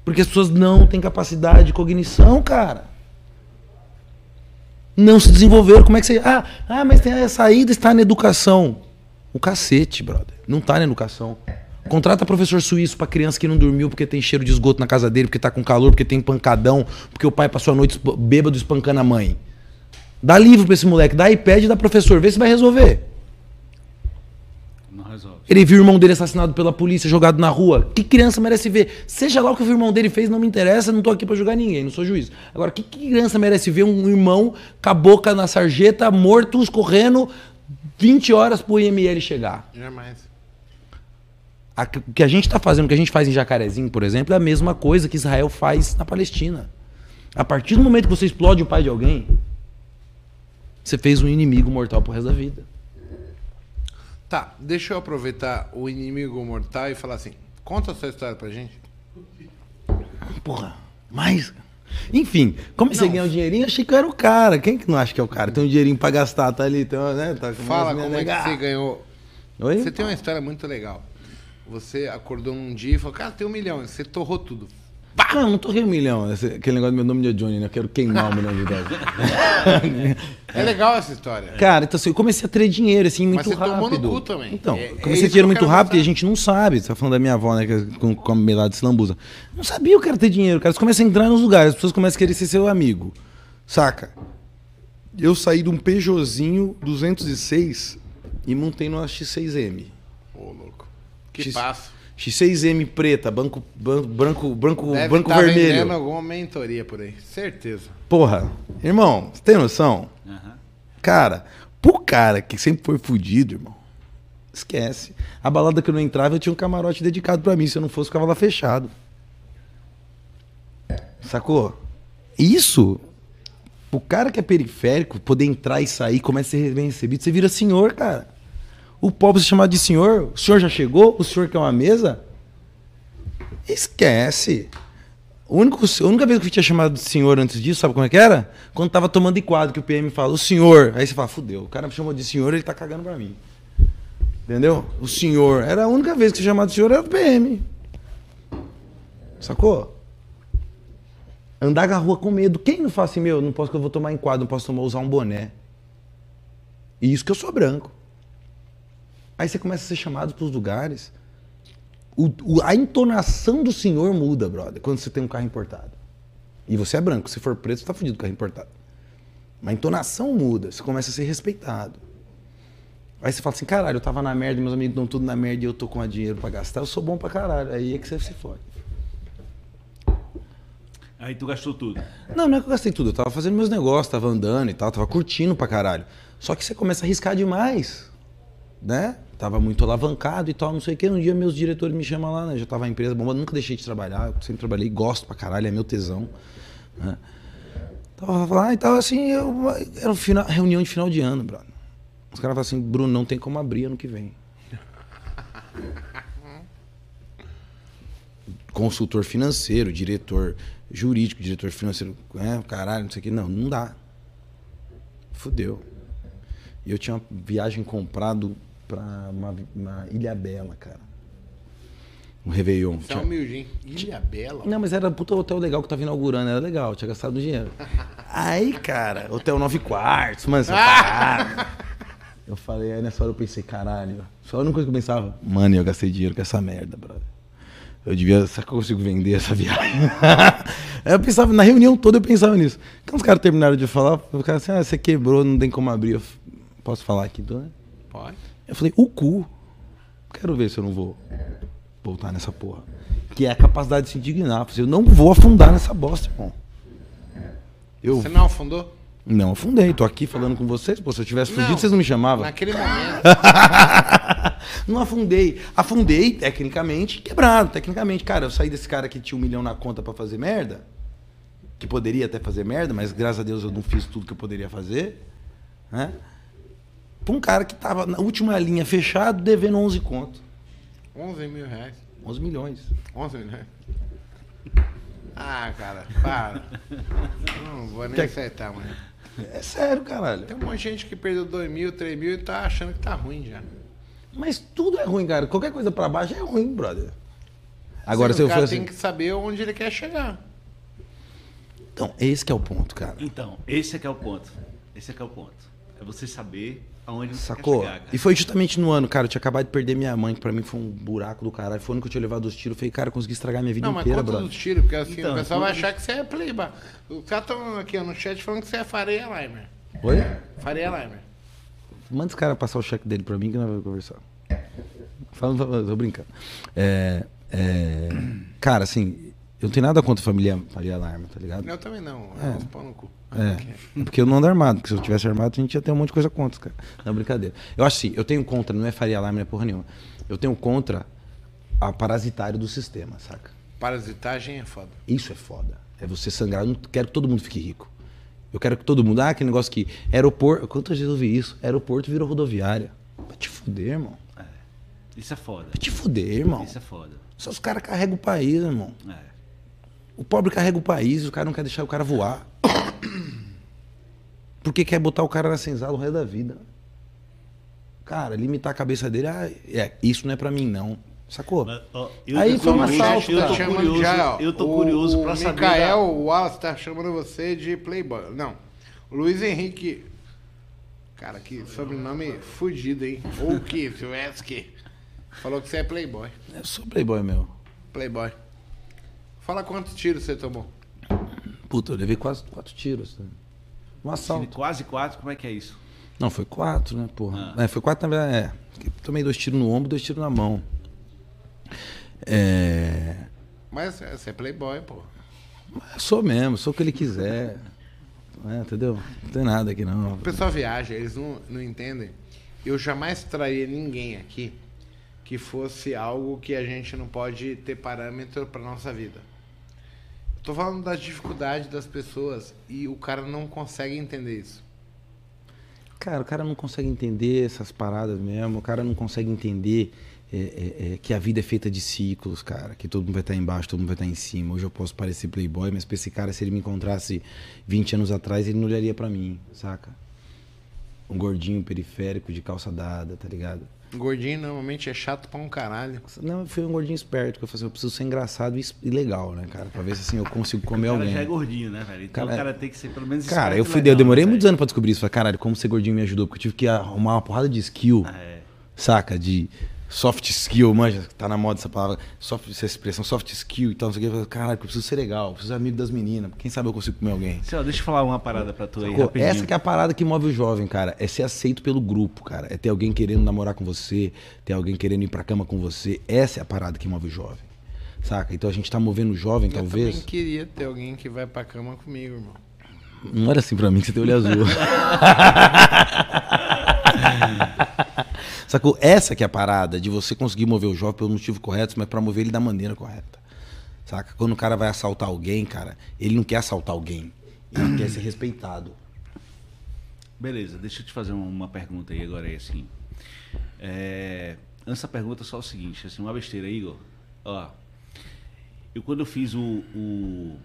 Porque as pessoas não têm capacidade de cognição, cara. Não se desenvolveram. Como é que você. Ah, ah mas tem a saída está na educação. O cacete, brother. Não está na educação. Contrata professor suíço para criança que não dormiu porque tem cheiro de esgoto na casa dele, porque tá com calor, porque tem pancadão, porque o pai passou a noite bêbado espancando a mãe. Dá livro para esse moleque, dá iPad e dá professor, vê se vai resolver. Ele viu o irmão dele assassinado pela polícia, jogado na rua. Que criança merece ver? Seja lá o que o irmão dele fez, não me interessa, não tô aqui para julgar ninguém, não sou juiz. Agora, que criança merece ver um irmão com a boca na sarjeta, morto, escorrendo 20 horas pro IML chegar? Jamais. O que a gente está fazendo, o que a gente faz em Jacarezinho, por exemplo, é a mesma coisa que Israel faz na Palestina. A partir do momento que você explode o pai de alguém, você fez um inimigo mortal pro resto da vida. Tá, deixa eu aproveitar o inimigo mortal e falar assim: conta a sua história pra gente. Porra, mais. Enfim, como você ganhou dinheirinho, achei que eu era o cara. Quem que não acha que é o cara? Tem um dinheirinho pra gastar, tá ali, tem, né? Tá Fala como legal. é que você ganhou. Oi? Você tem uma história muito legal. Você acordou um dia e falou, cara, tem um milhão. Você torrou tudo. Pá! Não, não torrei um milhão. Esse, aquele negócio do meu nome de Johnny, né? Eu quero queimar um milhão de dólares. é legal essa história. Cara, então assim, eu comecei a ter dinheiro, assim, muito Mas você rápido. Tomou no cu também. Então, é, comecei é a ter dinheiro muito rápido e a gente não sabe. Você tá falando da minha avó, né? Que com, com a melada de slambuza. Não sabia o que era ter dinheiro, cara. Você começa a entrar nos lugares, as pessoas começam a querer ser seu amigo. Saca? Eu saí de um Peugeotzinho 206 e montei no X6M. Ô, louco. Que X... passo. X6M preta, banco, banco, branco, branco, Deve branco tá vermelho. vendendo alguma mentoria por aí, certeza. Porra, irmão, você tem noção? Uhum. Cara, pro cara que sempre foi fudido, irmão, esquece. A balada que eu não entrava, eu tinha um camarote dedicado para mim. Se eu não fosse, ficava lá fechado. Sacou? Isso, o cara que é periférico, poder entrar e sair, começa a ser bem recebido, você vira senhor, cara. O pobre se chamar de senhor, o senhor já chegou? O senhor quer uma mesa? Esquece. O único, a única vez que eu tinha chamado de senhor antes disso, sabe como é que era? Quando tava tomando quadro, que o PM fala, o senhor. Aí você fala, fudeu, o cara me chamou de senhor, ele tá cagando pra mim. Entendeu? O senhor. Era a única vez que você chamado de senhor, era o PM. Sacou? Andar na rua com medo. Quem não fala assim, meu, não posso que eu vou tomar enquadro, não posso tomar, usar um boné. E isso que eu sou branco. Aí você começa a ser chamado para os lugares. O, o, a entonação do senhor muda, brother, quando você tem um carro importado. E você é branco, se for preto, você tá fudido com carro importado. Mas a entonação muda, você começa a ser respeitado. Aí você fala assim, caralho, eu tava na merda, meus amigos estão tudo na merda e eu tô com dinheiro para gastar, eu sou bom pra caralho. Aí é que você se fode. Aí tu gastou tudo? Não, não é que eu gastei tudo. Eu tava fazendo meus negócios, tava andando e tal, tava curtindo pra caralho. Só que você começa a arriscar demais, né? Tava muito alavancado e tal, não sei o que. Um dia meus diretores me chamam lá, né? Já tava a empresa bombando, nunca deixei de trabalhar, eu sempre trabalhei, gosto pra caralho, é meu tesão. Né? Tava lá e tal, assim, eu, era um final, reunião de final de ano, brother. Os caras falaram assim, Bruno, não tem como abrir ano que vem. Consultor financeiro, diretor jurídico, diretor financeiro, né? Caralho, não sei o que. Não, não dá. Fudeu. E eu tinha uma viagem comprado pra uma, uma Ilha Bela, cara. Um Réveillon. Você é humilde, Ilha Bela? Não, mas era um puta hotel legal que tava inaugurando, era legal, tinha gastado dinheiro. aí, cara, hotel nove quartos, mano, ah! Eu falei, aí nessa hora eu pensei, caralho. Só a única coisa que eu pensava, mano, eu gastei dinheiro com essa merda, brother. Eu devia, será que eu consigo vender essa viagem? eu pensava, na reunião toda eu pensava nisso. Quando os caras terminaram de falar, o cara assim, ah, você quebrou, não tem como abrir. Eu, posso falar aqui, né? Pode. Eu falei, o cu. Quero ver se eu não vou voltar nessa porra. Que é a capacidade de se indignar. Eu, falei, eu não vou afundar nessa bosta, irmão. Eu, Você não afundou? Não afundei. Tô aqui falando com vocês. Pô, se eu tivesse fudido, vocês não me chamavam. Naquele momento. não afundei. Afundei, tecnicamente, quebrado. Tecnicamente, cara, eu saí desse cara que tinha um milhão na conta para fazer merda. Que poderia até fazer merda, mas graças a Deus eu não fiz tudo que eu poderia fazer. Né? Para um cara que estava na última linha fechado, devendo 11 conto. 11 mil reais. 11 milhões. 11 milhões. Ah, cara, para. Não vou nem acertar, mano. É sério, caralho. Tem um monte de gente que perdeu 2 mil, 3 mil e tá achando que tá ruim já. Mas tudo é ruim, cara. Qualquer coisa pra baixo é ruim, brother. Agora, Sim, se o eu cara fosse. tem que saber onde ele quer chegar. Então, esse que é o ponto, cara. Então, esse é que é o ponto. Esse é que é o ponto. É você saber aonde você Sacou? quer chegar, cara. E foi justamente no ano, cara. Eu tinha acabado de perder minha mãe, que pra mim foi um buraco do caralho. Foi o ano que eu tinha levado os tiros. Eu falei, cara, eu consegui estragar minha vida Não, mas inteira, conta brother. dos tiros, porque assim, Então, o pessoal vai achar que você é playboy. Os caras estão aqui ó, no chat falando que você é Faria Limer. Oi? Faria Limer. Manda os caras passar o cheque dele pra mim que nós vamos conversar. Fala, fala, tô brincando. É, é, cara, assim, eu não tenho nada contra a família Faria Alarme, tá ligado? Eu também não. É. É. Pau no cu. É, porque eu não ando armado, porque se eu tivesse armado, a gente ia ter um monte de coisa contra, cara. Não, brincadeira. Eu acho assim, eu tenho contra, não é Faria Alarme, não é porra nenhuma. Eu tenho contra a parasitário do sistema, saca? Parasitagem é foda. Isso é foda. É você sangrar. Eu não quero que todo mundo fique rico. Eu quero que todo mundo. Ah, aquele negócio que. Aeroporto. Quantas vezes eu vi isso? Aeroporto virou rodoviária. Vai te fuder, irmão. Isso é foda. Vai te fuder, irmão. Isso é foda. Só os caras carregam o país, irmão. É. O pobre carrega o país, o cara não quer deixar o cara voar. Porque quer botar o cara na senzala o resto da vida. Cara, limitar a cabeça dele, ah, é, isso não é pra mim, não. Sacou? Mas, ó, eu- Aí foi um assalto, eu tô curioso, já, eu tô O- curioso o pra saber. Mikael da- Wallace tá chamando você de Playboy. Não. O Luiz Henrique. Cara, que sobrenome fudido, hein? Ou que, Silvestre. Falou que você é Playboy. Eu sou playboy, meu. Playboy. Fala quantos tiros você tomou. Puta, eu levei quase quatro tiros. né? Um assalto. Quase quatro, como é que é isso? Não, foi quatro, né, porra? Ah. É, foi quatro, na verdade, é. Tomei dois tiros no ombro, dois tiros na mão. É... Mas você é Playboy, pô. Eu sou mesmo, sou o que ele quiser. É, entendeu? Não tem nada aqui, não. O pessoal viaja, eles não, não entendem. Eu jamais traria ninguém aqui que fosse algo que a gente não pode ter parâmetro para nossa vida. Tô falando das dificuldades das pessoas e o cara não consegue entender isso. Cara, o cara não consegue entender essas paradas mesmo, o cara não consegue entender é, é, é, que a vida é feita de ciclos, cara. Que todo mundo vai estar embaixo, todo mundo vai estar em cima. Hoje eu posso parecer playboy, mas pra esse cara, se ele me encontrasse 20 anos atrás, ele não olharia pra mim, saca? Um gordinho periférico de calça dada, tá ligado? Gordinho normalmente é chato pra um caralho. Não, foi um gordinho esperto que eu falei assim, eu preciso ser engraçado e legal, né, cara? Pra ver se assim eu consigo comer O cara alguém. já é gordinho, né, velho? Então Cara, o cara tem que ser pelo menos Cara, esperto eu fui, legal, eu demorei né, muitos velho? anos pra descobrir isso. Falei, caralho, como ser gordinho me ajudou, porque eu tive que arrumar uma porrada de skill, Ah, é. saca? De soft skill, manja, tá na moda essa palavra, soft, essa expressão, soft skill e tal, não sei o que. Eu falei, caralho, eu preciso ser legal, eu preciso ser amigo das meninas, quem sabe eu consigo comer alguém. Céu, deixa eu falar uma parada pra tu aí, Sacou? rapidinho. Essa que é a parada que move o jovem, cara. É ser aceito pelo grupo, cara. É ter alguém querendo namorar com você, ter alguém querendo ir pra cama com você. Essa é a parada que move o jovem. Saca? Então a gente tá movendo o jovem, Eu talvez. também queria ter alguém que vai pra cama comigo, irmão. Não era assim pra mim que você tem olho azul. Sacou? Essa que é a parada de você conseguir mover o jovem pelo motivo correto, mas pra mover ele da maneira correta. Saca? Quando o cara vai assaltar alguém, cara, ele não quer assaltar alguém. Ele quer ser respeitado. Beleza, deixa eu te fazer uma- pergunta aí agora aí, assim. É, da pergunta, só o seguinte, assim, uma besteira, Igor. Ó, eu quando eu fiz o, o-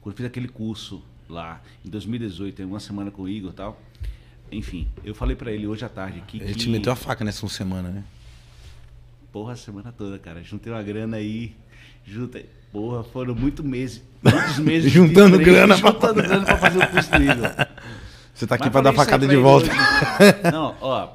quando eu fiz aquele curso lá em 2018, tem uma semana com o Igor e tal. Enfim, eu falei pra ele hoje à tarde aqui Ele que te meteu a faca nessa semana, né? porra a semana toda, cara. Juntei uma grana aí, juntei, porra, foram muito meses, muitos meses Juntando grana pra- juntando grana pra fazer o curso do Igor. Você tá aqui Mas pra dar facada de volta. Não, ó,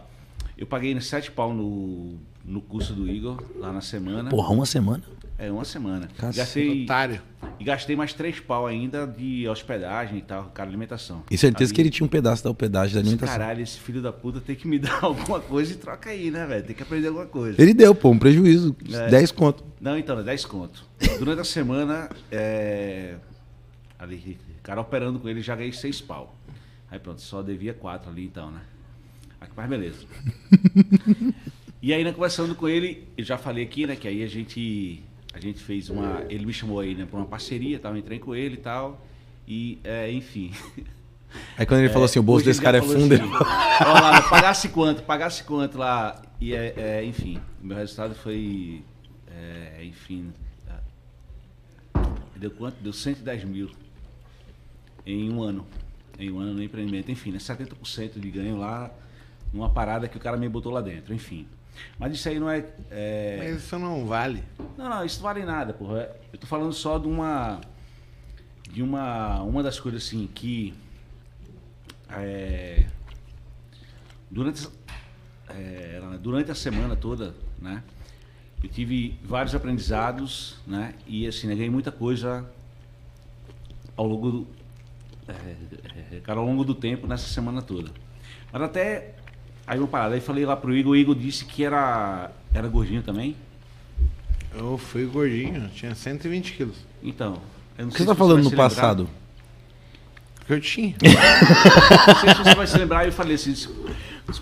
eu paguei sete pau no, no curso do Igor, lá na semana. Porra, uma semana? É, uma semana. Cacete. Gastei, Otário. e gastei mais três pau ainda de hospedagem e tal, cara, alimentação. E certeza Aí, que ele tinha um pedaço da hospedagem da alimentação. Caralho, esse filho da puta tem que me dar alguma coisa e troca aí, né, velho? Tem que aprender alguma coisa. Ele deu, pô, um prejuízo. É. 10 conto. Não, então, é 10 conto. Durante a semana, é... ali, cara operando com ele, já ganhei 6 pau. Aí pronto, só devia 4 ali então, né? Aí, Mas beleza. e aí, né, conversando com ele, eu já falei aqui, né, que aí a gente, a gente fez uma... Ele me chamou aí, né, pra uma parceria, tal, eu entrei com ele e tal. E, é, enfim... Aí quando ele falou assim, o bolso desse cara é fundo, assim. Ó lá, pagasse quanto, pagasse quanto lá. E é, é, enfim, o meu resultado foi. é, enfim. ah, Deu quanto? Deu 110 mil em um ano. Em um ano no empreendimento. Enfim, né, 70% de ganho lá numa parada que o cara me botou lá dentro, enfim. Mas isso aí não é. é... Mas isso não vale. Não, não, isso não vale nada, porra. Eu tô falando só de uma. De uma. Uma das coisas assim que. É, durante, é, durante a semana toda, né? Eu tive vários aprendizados, né? E assim, né, ganhei muita coisa ao longo do, é, é, cara, ao longo do tempo nessa semana toda. Mas até aí uma parada, aí falei lá pro Igor, o Igor disse que era era gordinho também. Eu fui gordinho, tinha 120 quilos. Então, eu não o que você tá falando no passado? Que eu tinha. não sei se você vai se lembrar, eu falei assim, disse,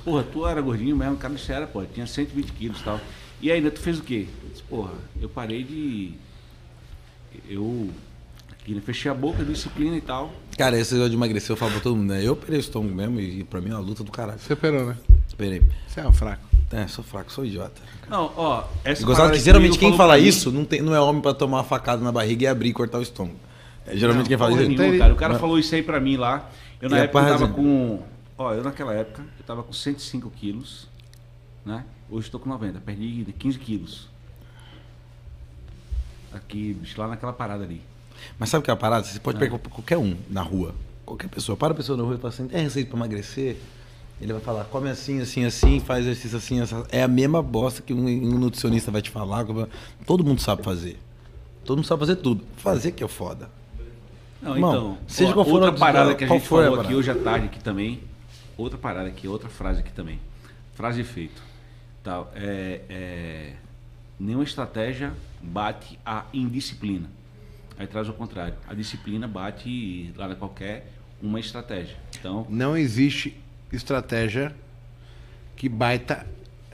porra, tu era gordinho mesmo, cara, não era, pô, tinha 120 quilos e tal. E ainda tu fez o quê? Eu disse, porra, eu parei de. Eu. Aqui, fechei a boca, disciplina e tal. Cara, esse negócio de emagrecer, eu falo pra todo mundo, né? Eu operei o estômago mesmo e pra mim é uma luta do caralho. Você operou, né? Operei. Você é um fraco. É, sou fraco, sou idiota. Não, ó, essa Gostava que geralmente quem fala isso não, tem, não é homem pra tomar uma facada na barriga e abrir e cortar o estômago. É, geralmente não, quem fala isso. Nenhuma, cara. O cara não. falou isso aí pra mim lá. Eu na e época eu tava com. Ó, eu naquela época, eu tava com 105 quilos, né? Hoje estou com 90, perdi 15 quilos. Aqui, lá naquela parada ali. Mas sabe o que é a parada? Você pode é. pegar qualquer um na rua, qualquer pessoa, para a pessoa na rua e fala assim, é receita para emagrecer? Ele vai falar, come assim, assim, assim, faz exercício assim, assim. É a mesma bosta que um, um nutricionista vai te falar. Todo mundo sabe fazer. Todo mundo sabe fazer tudo. Fazer que é foda. Não, Irmão, então, seja ó, qual for outra parada que a gente falou aqui hoje à tarde aqui também. Outra parada aqui, outra frase aqui também. Frase de efeito. Tal, é, é, nenhuma estratégia bate a indisciplina. Aí traz o contrário. A disciplina bate lá na qualquer uma estratégia. Então, não existe estratégia que baita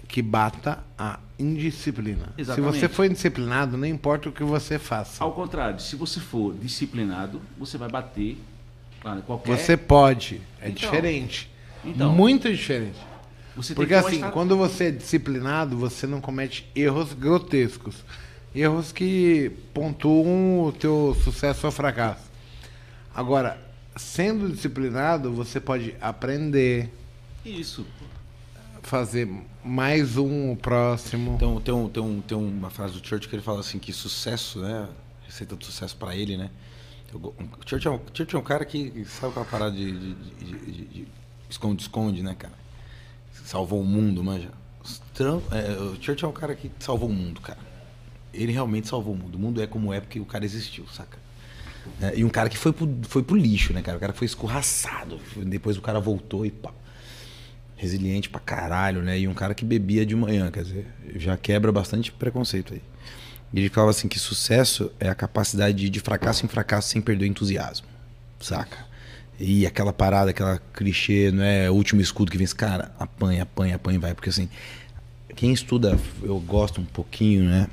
que bata a indisciplina. Exatamente. Se você for indisciplinado, não importa o que você faça. Ao contrário, se você for disciplinado, você vai bater lá qualquer. Você pode, é então, diferente. Então, muito diferente. Porque assim, estar... quando você é disciplinado, você não comete erros grotescos. Erros que pontuam o teu sucesso ou fracasso. Agora, sendo disciplinado, você pode aprender. Isso. Fazer mais um próximo. Então, tem, um, tem, um, tem uma frase do Church que ele fala assim que sucesso, né? Receita do sucesso para ele, né? O Church é, um, Church é um cara que sabe aquela parada de, de, de, de esconde-esconde, né, cara? Salvou o mundo, manja. É, o Church é um cara que salvou o mundo, cara. Ele realmente salvou o mundo. O mundo é como é porque o cara existiu, saca? É, e um cara que foi pro, foi pro lixo, né, cara? O cara foi escorraçado. Depois o cara voltou e pá. Resiliente pra caralho, né? E um cara que bebia de manhã, quer dizer, já quebra bastante preconceito aí. E ele falava assim que sucesso é a capacidade de ir de fracasso em fracasso sem perder o entusiasmo, saca? E aquela parada, aquela clichê, não é o último escudo que vem, cara, apanha, apanha, apanha vai. Porque assim, quem estuda, eu gosto um pouquinho, né?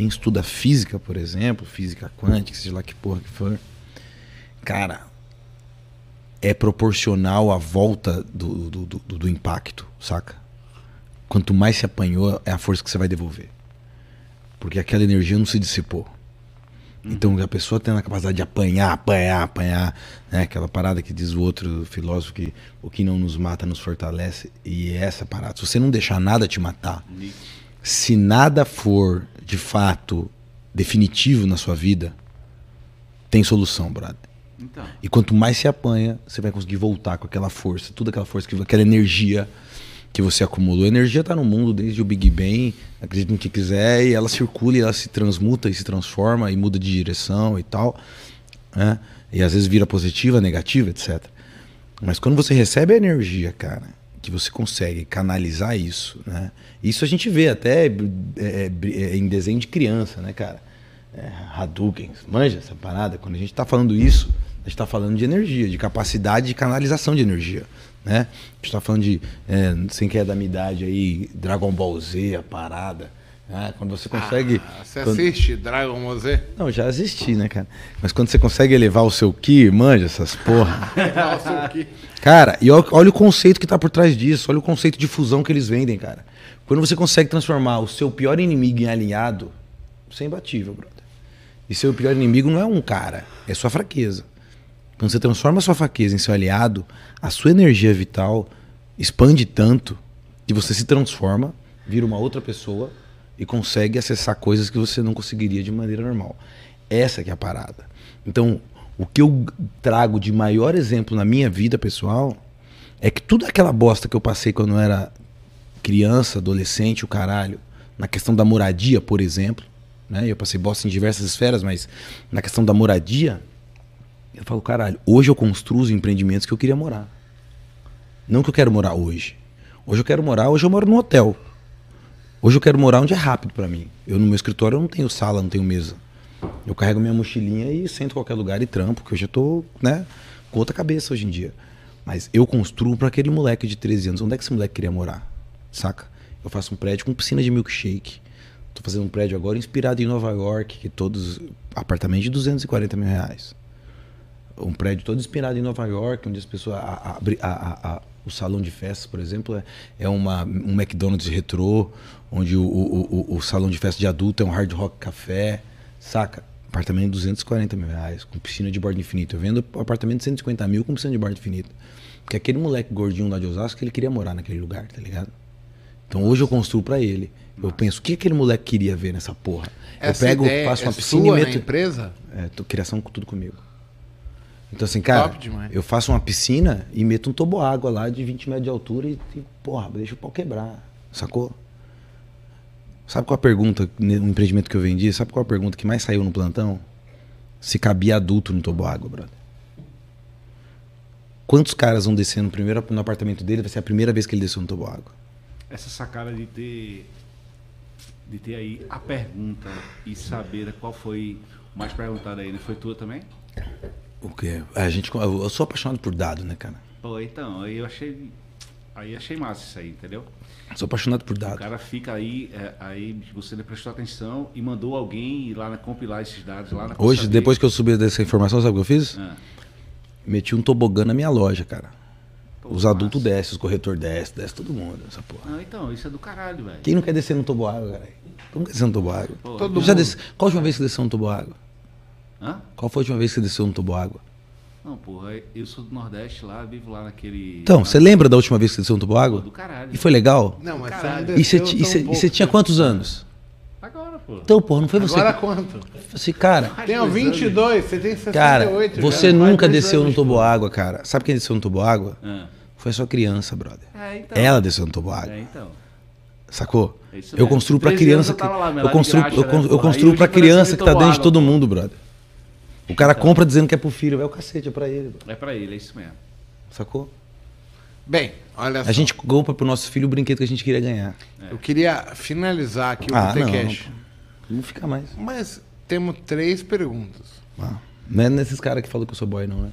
Quem estuda física, por exemplo, física quântica, seja lá que porra que for, cara, é proporcional à volta do, do, do, do impacto, saca? Quanto mais se apanhou, é a força que você vai devolver. Porque aquela energia não se dissipou. Então a pessoa tem a capacidade de apanhar, apanhar, apanhar, né? Aquela parada que diz o outro filósofo que o que não nos mata nos fortalece e é essa parada. Se você não deixar nada te matar, se nada for de fato definitivo na sua vida, tem solução, brother. Então. E quanto mais se apanha, você vai conseguir voltar com aquela força, toda aquela força, aquela energia que você acumulou. A energia está no mundo desde o Big Bang, acredita no que quiser, e ela circula, e ela se transmuta e se transforma e muda de direção e tal. Né? E às vezes vira positiva, negativa, etc. Mas quando você recebe a energia, cara, que você consegue canalizar isso, né? Isso a gente vê até é, é, é em desenho de criança, né, cara? É, Hadouken, manja essa parada? Quando a gente está falando isso, a gente está falando de energia, de capacidade de canalização de energia. Né? A gente está falando de, é, sem que é da minha idade aí, Dragon Ball Z, a parada. Né? Quando você consegue. Ah, você quando... assiste Dragon Ball Z? Não, já assisti, né, cara? Mas quando você consegue elevar o seu Ki, manja essas porra. elevar o seu Ki. Cara, e olha o conceito que está por trás disso, olha o conceito de fusão que eles vendem, cara. Quando você consegue transformar o seu pior inimigo em alinhado, você é imbatível, brother. E seu pior inimigo não é um cara, é sua fraqueza. Quando você transforma a sua fraqueza em seu aliado, a sua energia vital expande tanto que você se transforma, vira uma outra pessoa e consegue acessar coisas que você não conseguiria de maneira normal. Essa que é a parada. Então, o que eu trago de maior exemplo na minha vida pessoal é que tudo aquela bosta que eu passei quando eu era criança, adolescente, o caralho, na questão da moradia, por exemplo, né? Eu passei bosta em diversas esferas, mas na questão da moradia, eu falo, caralho, hoje eu construo os empreendimentos que eu queria morar. Não que eu quero morar hoje. Hoje eu quero morar, hoje eu moro num hotel. Hoje eu quero morar onde é rápido para mim. Eu no meu escritório eu não tenho sala, não tenho mesa. Eu carrego minha mochilinha e sento em qualquer lugar e trampo, porque eu já tô, né, com outra cabeça hoje em dia. Mas eu construo para aquele moleque de 13 anos. Onde é que esse moleque queria morar? Saca? Eu faço um prédio com piscina de milkshake. Tô fazendo um prédio agora inspirado em Nova York, que todos apartamentos de 240 mil reais. Um prédio todo inspirado em Nova York, onde as pessoas a, a, a, o salão de festas, por exemplo, é, é uma, um McDonald's retrô, onde o, o, o, o, salão de festa de adulto é um hard rock café, saca? Apartamento de 240 mil reais, com piscina de borda infinita. Eu vendo apartamento de 150 mil com piscina de borda infinita. Porque aquele moleque gordinho lá de Osasco, ele queria morar naquele lugar, tá ligado? Então hoje eu construo para ele. Eu penso, o que aquele moleque queria ver nessa porra? Essa eu pego, ideia faço uma é piscina sua e meto. empresa? É, tô, criação tudo comigo. Então, assim, cara, eu faço uma piscina e meto um toboágua lá de 20 metros de altura e, e, porra, deixa o pau quebrar. Sacou? Sabe qual a pergunta, no empreendimento que eu vendi? Sabe qual a pergunta que mais saiu no plantão? Se cabia adulto no toboágua, brother. Quantos caras vão descer no primeiro no apartamento dele? Vai ser a primeira vez que ele desceu no toboágua. Essa sacada de ter de ter aí a pergunta e saber qual foi o mais perguntado aí, né? Foi tua também? O quê? A gente, eu sou apaixonado por dado, né, cara? Pô, então, aí eu achei. Aí achei massa isso aí, entendeu? Sou apaixonado por O dado. cara fica aí, é, aí você prestou atenção e mandou alguém ir lá na, compilar esses dados lá na Hoje, depois que eu subi dessa informação, sabe o que eu fiz? Ah, Meti um tobogã na minha loja, cara. pô, Os adultos massa. descem, os corretores descem, desce todo mundo, essa porra. Não, então, isso é do caralho, velho. Quem não quer descer no toboágua, cara? Quem não quer descer no toboágua? Pô, Todo Já mundo. desce... Qual a última vez que você desceu no toboágua? Hã? Qual foi a última vez que você desceu no toboágua? Não, porra, eu sou do Nordeste lá, vivo lá naquele. Então, você lembra da última vez que você desceu no toboágua? do caralho. E foi legal? Não, mas Caralho. E você, tinha quantos anos? Agora, pô. Então, porra, não foi você. Agora quanto? Assim, cara, Tenho 22, você tem 68 cara, você nunca desceu no toboágua, cara. Sabe quem desceu no toboágua? Ah. Foi a sua criança, brother. É, então. Ela desceu no toboágua. É, então. Sacou? É Eu construo pra 13 criança eu lá, eu de construo, eu, né, eu porra? construo pra criança que tá dentro de todo mundo, brother. O cara Então. compra dizendo que é pro filho, é o cacete, é pra ele, bro. É pra ele, é isso mesmo. sacou? Bem, olha só. A gente compra pro nosso filho o brinquedo que a gente queria ganhar. Eu queria finalizar aqui o Ah, não, não, não fica mais. Mas temos três perguntas. Ah, não é nesses caras que falam que eu sou boy, não, né?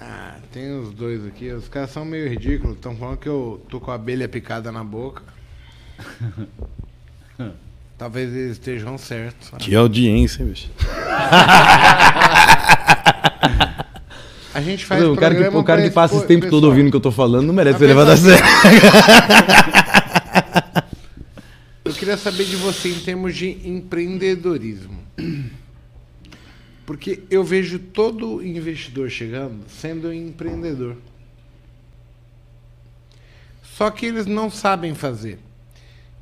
Ah, tem os dois aqui. Os caras são meio ridículos. Estão falando que eu tô com a abelha picada na boca. Talvez eles estejam certos. né? Que audiência, bicho. A gente faz o cara que, o cara que passa esse tempo todo pessoal. ouvindo o que eu tô falando não merece ser levado a sério. Eu queria saber de você em termos de empreendedorismo. Porque eu vejo todo investidor chegando sendo empreendedor. Só que eles não sabem fazer.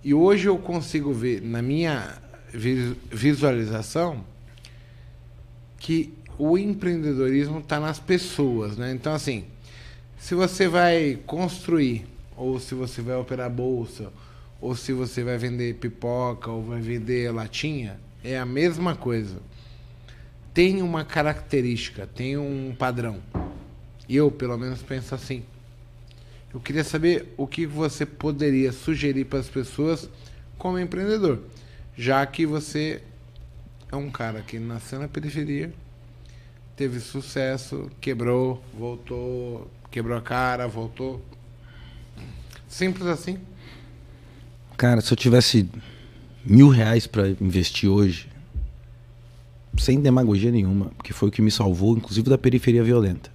E hoje eu consigo ver na minha vi- visualização que o empreendedorismo está nas pessoas, né? Então assim, se você vai construir, ou se você vai operar bolsa, ou se você vai vender pipoca, ou vai vender latinha, é a mesma coisa. Tem uma característica, tem um padrão. Eu, pelo menos, penso assim. Eu queria saber o que você poderia sugerir para as pessoas como empreendedor, já que você é um cara que nasceu na periferia, teve sucesso, quebrou, voltou, quebrou a cara, voltou. Simples assim. Cara, se eu tivesse mil reais pra investir hoje, sem demagogia nenhuma, porque foi o que me salvou, inclusive da periferia violenta.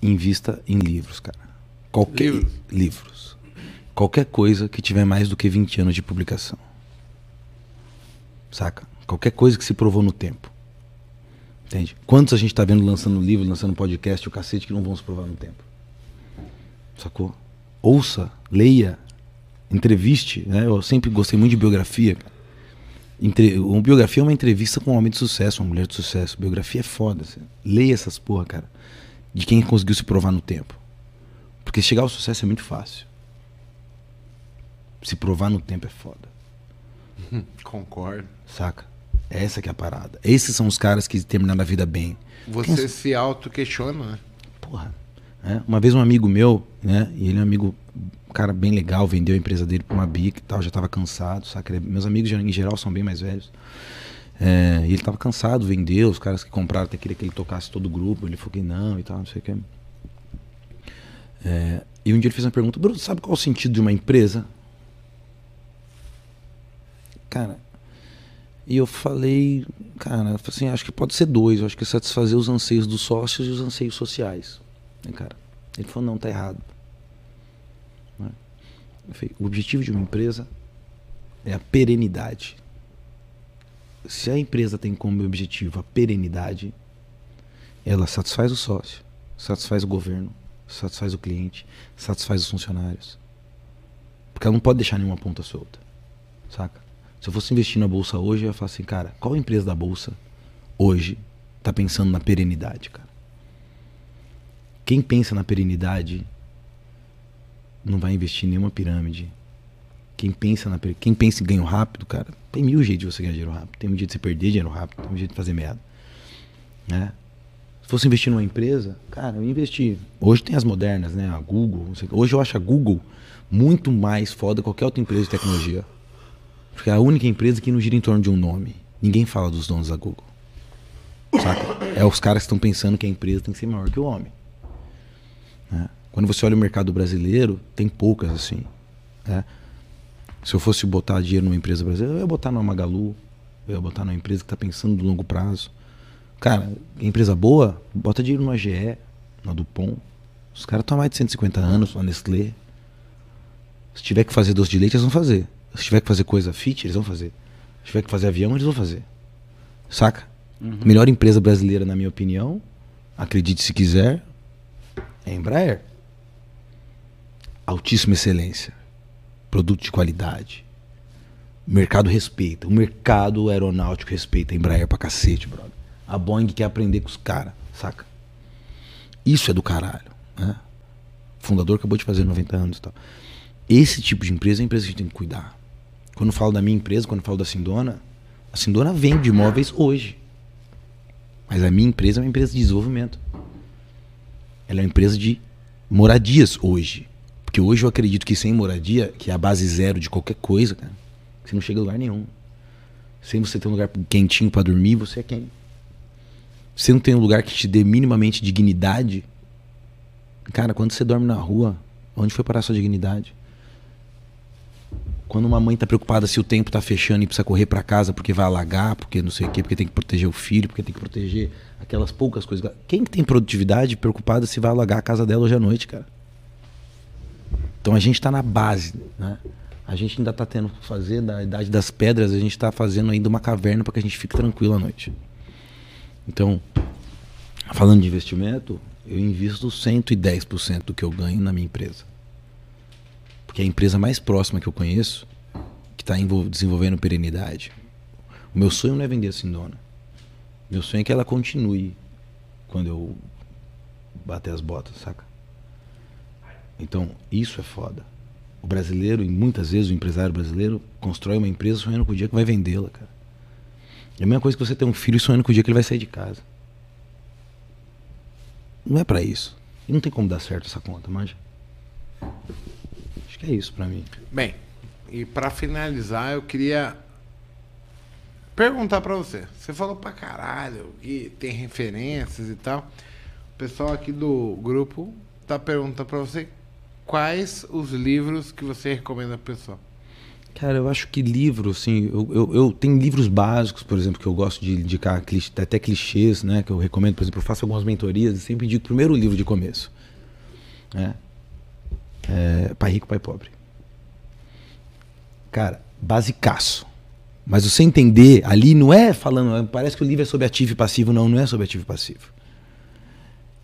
Invista em livros, cara. Qualquer Livros? livros. Qualquer coisa que tiver mais do que 20 anos de publicação. Saca? Qualquer coisa que se provou no tempo. Entende? Quantos a gente tá vendo lançando livro, lançando podcast, o cacete que não vão se provar no tempo? Sacou? Ouça, leia, entreviste. Né? Eu sempre gostei muito de biografia. Entre... Uma biografia é uma entrevista com um homem de sucesso, uma mulher de sucesso. Biografia é foda. Assim. Leia essas porra, cara. De quem conseguiu se provar no tempo. Porque chegar ao sucesso é muito fácil. Se provar no tempo é foda. Concordo. Saca? Essa que é a parada. Esses são os caras que terminaram a vida bem. Você Quem... se auto-questiona, né? Porra. É, uma vez um amigo meu, né? E ele é um amigo, um cara bem legal, vendeu a empresa dele pra uma bica e tal, já tava cansado, saca? Meus amigos em geral são bem mais velhos. É, e ele tava cansado, vendeu, os caras que compraram até queria que ele tocasse todo o grupo, ele falou que não e tal, não sei o que. É, e um dia ele fez uma pergunta, Bruno, sabe qual é o sentido de uma empresa? Cara, e eu falei, cara, assim, acho que pode ser dois. Eu acho que é satisfazer os anseios dos sócios e os anseios sociais. Né, cara? Ele falou, não, tá errado. Né? Falei, o objetivo de uma empresa é a perenidade. Se a empresa tem como objetivo a perenidade, ela satisfaz o sócio, satisfaz o governo, satisfaz o cliente, satisfaz os funcionários. Porque ela não pode deixar nenhuma ponta solta. Saca? Se eu fosse investir na bolsa hoje, eu ia falar assim, cara, qual empresa da bolsa hoje está pensando na perenidade, cara? Quem pensa na perenidade não vai investir em nenhuma pirâmide. Quem pensa, na, quem pensa em ganho rápido, cara, tem mil jeitos de você ganhar dinheiro rápido. Tem um jeito de você perder dinheiro rápido, tem um jeito de fazer merda. Né? Se fosse investir numa empresa, cara, eu investi. Hoje tem as modernas, né? A Google. Hoje eu acho a Google muito mais foda que qualquer outra empresa de tecnologia. Porque é a única empresa que não gira em torno de um nome. Ninguém fala dos donos da Google. Saca? É os caras que estão pensando que a empresa tem que ser maior que o homem. Né? Quando você olha o mercado brasileiro, tem poucas assim. Né? Se eu fosse botar dinheiro numa empresa brasileira, eu ia botar numa Magalu, eu ia botar numa empresa que está pensando no longo prazo. Cara, empresa boa, bota dinheiro numa GE, na Dupont. Os caras estão há mais de 150 anos, na Nestlé. Se tiver que fazer doce de leite, eles vão fazer. Se tiver que fazer coisa fit, eles vão fazer. Se tiver que fazer avião, eles vão fazer. Saca? Uhum. Melhor empresa brasileira, na minha opinião, acredite se quiser, é Embraer. Altíssima excelência. Produto de qualidade. O mercado respeita. O mercado aeronáutico respeita a Embraer pra cacete, brother. A Boeing quer aprender com os caras, saca? Isso é do caralho. Né? O fundador acabou de fazer 90 anos e tal. Esse tipo de empresa é a empresa que a gente tem que cuidar. Quando eu falo da minha empresa, quando eu falo da Sindona, a Sindona vende imóveis hoje. Mas a minha empresa é uma empresa de desenvolvimento. Ela é uma empresa de moradias hoje. Porque hoje eu acredito que sem moradia, que é a base zero de qualquer coisa, cara, você não chega a lugar nenhum. Sem você ter um lugar quentinho para dormir, você é quem? Você não tem um lugar que te dê minimamente dignidade. Cara, quando você dorme na rua, onde foi parar a sua dignidade? Quando uma mãe está preocupada se o tempo está fechando e precisa correr para casa porque vai alagar, porque não sei o quê, porque tem que proteger o filho, porque tem que proteger aquelas poucas coisas. Quem que tem produtividade preocupada se vai alagar a casa dela hoje à noite, cara? Então a gente está na base, né? A gente ainda está tendo que fazer da idade das pedras, a gente está fazendo ainda uma caverna para que a gente fique tranquilo à noite. Então, falando de investimento, eu invisto 110% do que eu ganho na minha empresa que é a empresa mais próxima que eu conheço, que está desenvolvendo perenidade. O meu sonho não é vender a Sindona. Meu sonho é que ela continue quando eu bater as botas, saca? Então, isso é foda. O brasileiro, e muitas vezes o empresário brasileiro, constrói uma empresa sonhando com o dia que vai vendê-la, cara. É a mesma coisa que você ter um filho sonhando com o dia que ele vai sair de casa. Não é para isso. E não tem como dar certo essa conta, manja que é isso para mim. Bem, e para finalizar, eu queria perguntar para você. Você falou pra caralho que tem referências e tal. O pessoal aqui do grupo tá perguntando para você quais os livros que você recomenda pra pessoa. Cara, eu acho que livro, assim, eu, eu, eu, tenho livros básicos, por exemplo, que eu gosto de indicar, até clichês, né, que eu recomendo, por exemplo, eu faço algumas mentorias e sempre indico o primeiro livro de começo. Né? É, pai rico, pai pobre. Cara, basicaço. Mas você entender ali não é falando, parece que o livro é sobre ativo e passivo, não, não é sobre ativo e passivo.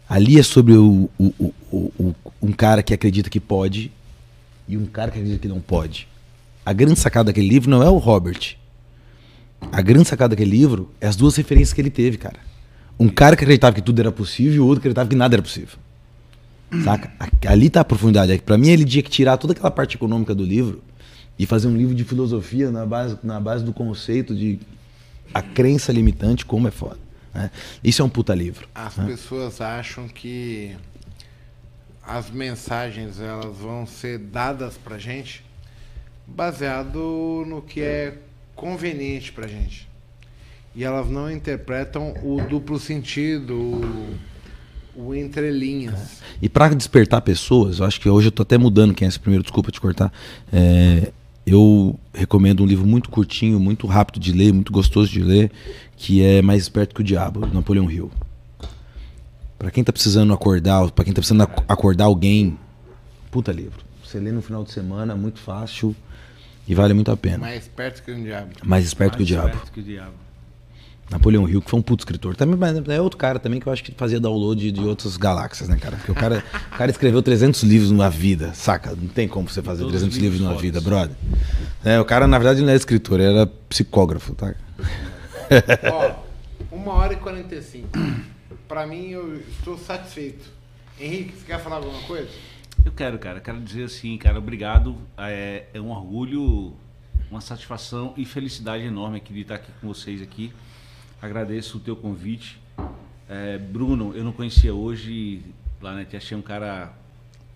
Ali é sobre o, o, o, um cara que acredita que pode e um cara que acredita que não pode. A grande sacada daquele livro não é o Robert. A grande sacada daquele livro é as duas referências que ele teve, cara. Um cara que acreditava que tudo era possível e o outro que acreditava que nada era possível. Saca? Ali tá a profundidade. É Para mim, ele tinha que tirar toda aquela parte econômica do livro e fazer um livro de filosofia na base, na base do conceito de a crença limitante, como é foda. Né? Isso é um puta livro. As né? pessoas acham que as mensagens elas vão ser dadas pra gente baseado no que é conveniente pra gente. E elas não interpretam o duplo sentido, o, o entrelinhas. E para despertar pessoas, eu acho que hoje eu tô até mudando quem é esse primeiro, desculpa te cortar. É, eu recomendo um livro muito curtinho, muito rápido de ler, muito gostoso de ler, que é Mais Esperto que o Diabo, Napoleão Hill. Para quem tá precisando acordar, para quem tá precisando ac- acordar alguém, puta livro. Você lê no final de semana, muito fácil e vale muito a pena. Mais perto que um diabo. Mais Esperto que o Mais Diabo. esperto que o diabo. Napoleão Hill, que foi um puto escritor. Também mas é outro cara também que eu acho que fazia download de, de outras galáxias, né, cara? Porque o cara, o cara escreveu 300 livros numa vida, saca? Não tem como você fazer Todos 300 livros numa fodas. vida, brother. É, o cara, na verdade, não era escritor, ele era psicógrafo, tá? Ó, uma hora e 45. Pra mim, eu estou satisfeito. Henrique, você quer falar alguma coisa? Eu quero, cara. Quero dizer assim, cara, obrigado. É, é um orgulho, uma satisfação e felicidade enorme aqui de estar aqui com vocês aqui. Agradeço o teu convite. É, Bruno, eu não conhecia hoje lá, né? Te achei um cara,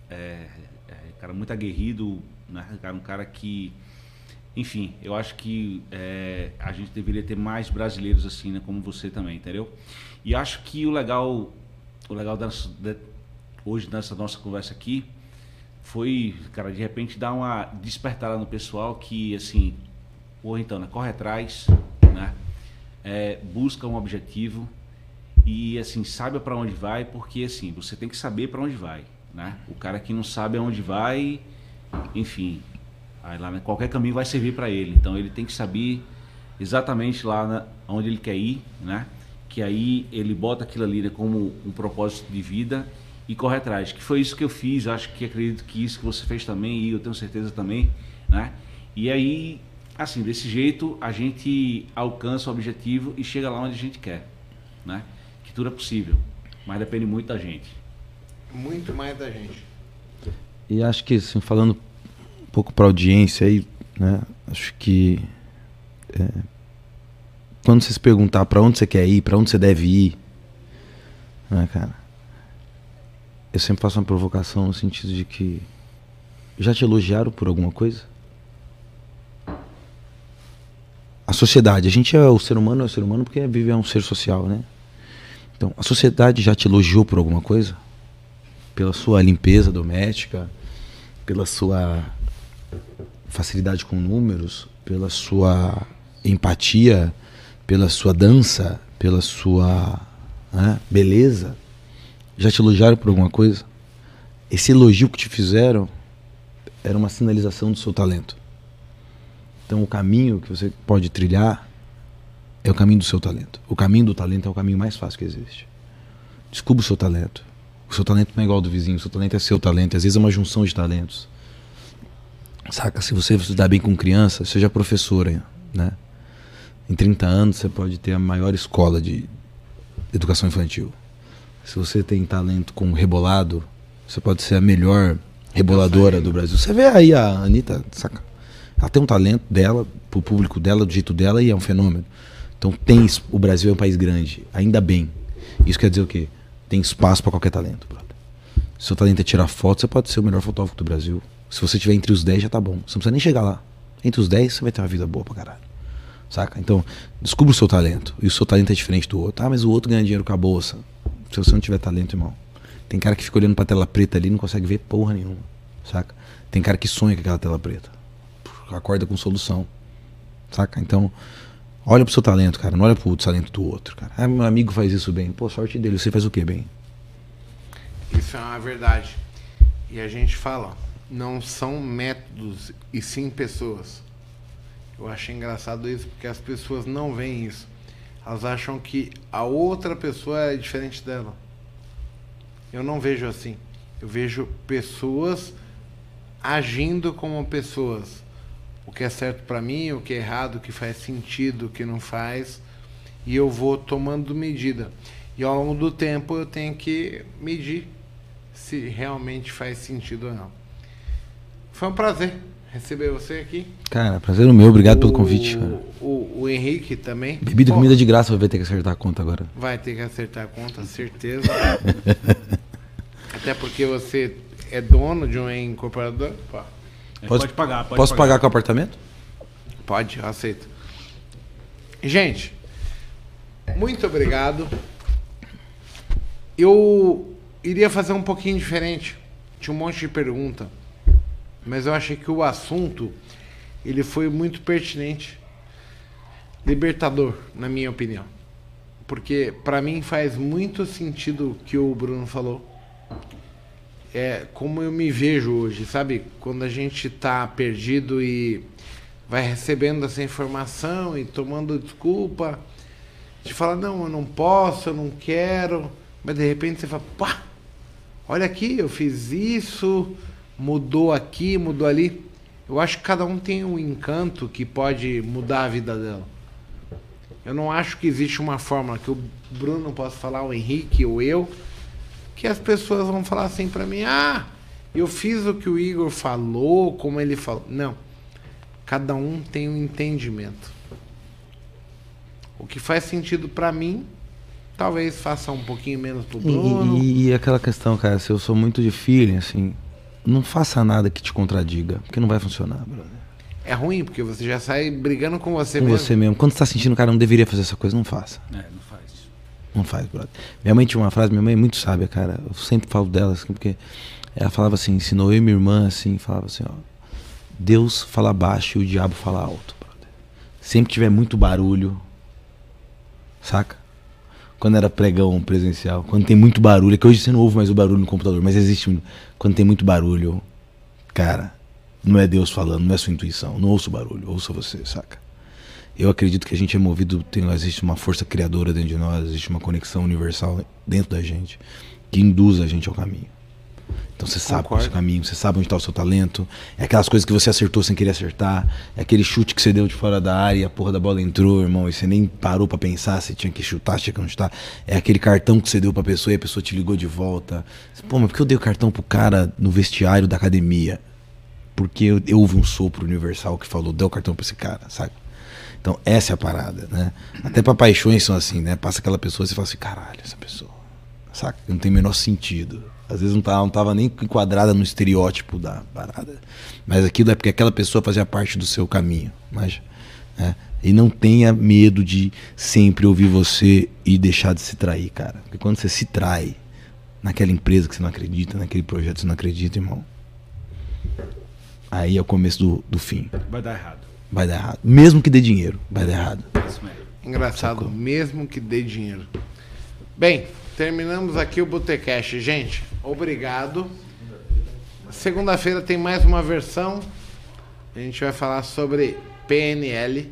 é, é, cara muito aguerrido, né? Cara, um cara que, enfim, eu acho que é, a gente deveria ter mais brasileiros assim, né? Como você também, entendeu? E acho que o legal, o legal de- hoje nessa nossa conversa aqui foi, cara, de repente dar uma despertada no pessoal que, assim, pô, então, né, corre atrás, né? É, busca um objetivo e, assim, saiba para onde vai, porque, assim, você tem que saber para onde vai, né? O cara que não sabe aonde vai, enfim, aí lá, né, qualquer caminho vai servir para ele. Então, ele tem que saber exatamente lá na, onde ele quer ir, né? Que aí ele bota aquilo ali né, como um propósito de vida e corre atrás. Que foi isso que eu fiz, acho que acredito que isso que você fez também e eu tenho certeza também, né? E aí, assim, desse jeito a gente alcança o objetivo e chega lá onde a gente quer, né? Que tudo é possível, mas depende muito da gente. Muito mais da gente. E acho que, assim, falando um pouco pra audiência aí, né? Acho que. é, quando você se perguntar pra onde você quer ir, pra onde você deve ir, né, cara? Eu sempre faço uma provocação no sentido de que. Já te elogiaram por alguma coisa? A sociedade, a gente é o ser humano, é o ser humano porque vive é um ser social, né? Então, a sociedade já te elogiou por alguma coisa? Pela sua limpeza doméstica, pela sua facilidade com números, pela sua empatia, pela sua dança, pela sua né, beleza. Já te elogiaram por alguma coisa? Esse elogio que te fizeram era uma sinalização do seu talento. Então o caminho que você pode trilhar é o caminho do seu talento. O caminho do talento é o caminho mais fácil que existe. Descubra o seu talento. O seu talento não é igual ao do vizinho, o seu talento é seu talento. Às vezes é uma junção de talentos. Saca? Se você se dá bem com criança, seja professora, né? Em 30 anos você pode ter a maior escola de educação infantil. Se você tem talento com rebolado, você pode ser a melhor reboladora do Brasil. Você vê aí a Anitta, saca? Ela tem um talento dela, pro público dela, do jeito dela, e é um fenômeno. Então tem o Brasil é um país grande, ainda bem. Isso quer dizer o quê? Tem espaço para qualquer talento, brother. Se seu talento é tirar foto, você pode ser o melhor fotógrafo do Brasil. Se você tiver entre os 10, já tá bom. Você não precisa nem chegar lá. Entre os 10, você vai ter uma vida boa pra caralho. Saca? Então, descubra o seu talento. E o seu talento é diferente do outro. Ah, mas o outro ganha dinheiro com a bolsa. Se você não tiver talento, irmão. Tem cara que fica olhando pra tela preta ali e não consegue ver porra nenhuma. Saca? Tem cara que sonha com aquela tela preta. Acorda com solução. Saca? Então, olha pro seu talento, cara. Não olha pro talento do outro, cara. Ah, meu amigo faz isso bem. Pô, sorte dele. Você faz o que bem? Isso é uma verdade. E a gente fala, não são métodos e sim pessoas. Eu acho engraçado isso porque as pessoas não veem isso. Elas acham que a outra pessoa é diferente dela. Eu não vejo assim. Eu vejo pessoas agindo como pessoas. O que é certo para mim, o que é errado, o que faz sentido, o que não faz. E eu vou tomando medida. E ao longo do tempo eu tenho que medir se realmente faz sentido ou não. Foi um prazer receber você aqui. Cara, prazer o meu. Obrigado o, pelo convite. Cara. O, o, Henrique também. Bebida e comida de graça, vai ter que acertar a conta agora. Vai ter que acertar a conta, certeza. Até porque você é dono de um incorporador. Pode, pode pagar. Pode posso pagar. pagar com o apartamento? Pode, eu aceito. Gente, muito obrigado. Eu iria fazer um pouquinho diferente. Tinha um monte de pergunta. Mas eu achei que o assunto ele foi muito pertinente. Libertador, na minha opinião. Porque para mim faz muito sentido o que o Bruno falou. É como eu me vejo hoje, sabe? Quando a gente tá perdido e vai recebendo essa informação e tomando desculpa, de falar, não, eu não posso, eu não quero, mas de repente você fala, pá, olha aqui, eu fiz isso, mudou aqui, mudou ali. Eu acho que cada um tem um encanto que pode mudar a vida dela. Eu não acho que existe uma fórmula que o Bruno possa falar, o Henrique ou eu, que as pessoas vão falar assim para mim: ah, eu fiz o que o Igor falou, como ele falou. Não. Cada um tem um entendimento. O que faz sentido para mim, talvez faça um pouquinho menos pro Bruno. E, e, aquela questão, cara, se eu sou muito de feeling, assim, não faça nada que te contradiga, porque não vai funcionar, brother. É ruim, porque você já sai brigando com você com mesmo. Com você mesmo. Quando você tá sentindo, cara, não deveria fazer essa coisa, não faça. É, não faz. Não faz, brother. Minha mãe tinha uma frase, minha mãe é muito sábia, cara. Eu sempre falo dela, assim, porque ela falava assim, ensinou eu e minha irmã, assim, falava assim, ó. Deus fala baixo e o diabo fala alto, brother. Sempre tiver muito barulho, saca? Quando era pregão presencial, quando tem muito barulho, é que hoje você não ouve mais o barulho no computador, mas existe quando tem muito barulho, cara, não é Deus falando, não é sua intuição, não ouça o barulho, ouça você, saca? Eu acredito que a gente é movido, tem, existe uma força criadora dentro de nós, existe uma conexão universal dentro da gente que induz a gente ao caminho. Então você sabe o seu caminho, você sabe onde está o seu talento. É aquelas coisas que você acertou sem querer acertar. É aquele chute que você deu de fora da área e a porra da bola entrou, irmão, e você nem parou para pensar se tinha que chutar, se tinha que não chutar. É aquele cartão que você deu pra pessoa e a pessoa te ligou de volta. Pô, mas por que eu dei o cartão pro cara no vestiário da academia? Porque eu, eu houve um sopro universal que falou, deu o cartão pra esse cara, sabe? Então, essa é a parada, né? Até pra paixões são assim, né? Passa aquela pessoa e você fala assim, caralho, essa pessoa. Saca? Não tem o menor sentido. Às vezes não tava, não tava nem enquadrada no estereótipo da parada. Mas aquilo é porque aquela pessoa fazia parte do seu caminho. Mas, né? E não tenha medo de sempre ouvir você e deixar de se trair, cara. Porque quando você se trai naquela empresa que você não acredita, naquele projeto que você não acredita, irmão. Aí é o começo do, do fim. Vai dar errado. Vai dar errado. Mesmo que dê dinheiro, vai dar errado. Engraçado, Sacou? mesmo que dê dinheiro. Bem, terminamos aqui o Botecash. Gente, Obrigado. Segunda-feira tem mais uma versão. A gente vai falar sobre PNL.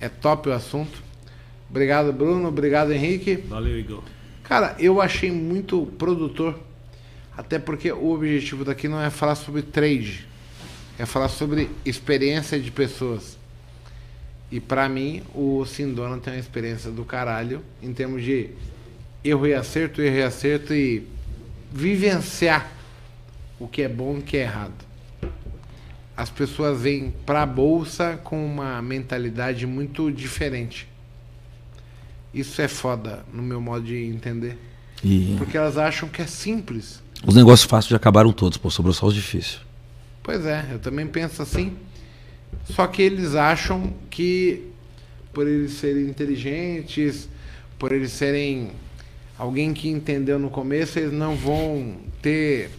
É top o assunto. Obrigado, Bruno. Obrigado, Henrique. Valeu, Igor. Cara, eu achei muito produtor. Até porque o objetivo daqui não é falar sobre trade. É falar sobre experiência de pessoas. E para mim, o Sindona tem uma experiência do caralho em termos de erro e acerto, erro e acerto e vivenciar o que é bom e o que é errado. As pessoas vêm para a bolsa com uma mentalidade muito diferente. Isso é foda no meu modo de entender. E... Porque elas acham que é simples. Os negócios fáceis já acabaram todos, pô, sobrou só os difíceis. Pois é, eu também penso assim. Só que eles acham que por eles serem inteligentes, por eles serem alguém que entendeu no começo, eles não vão ter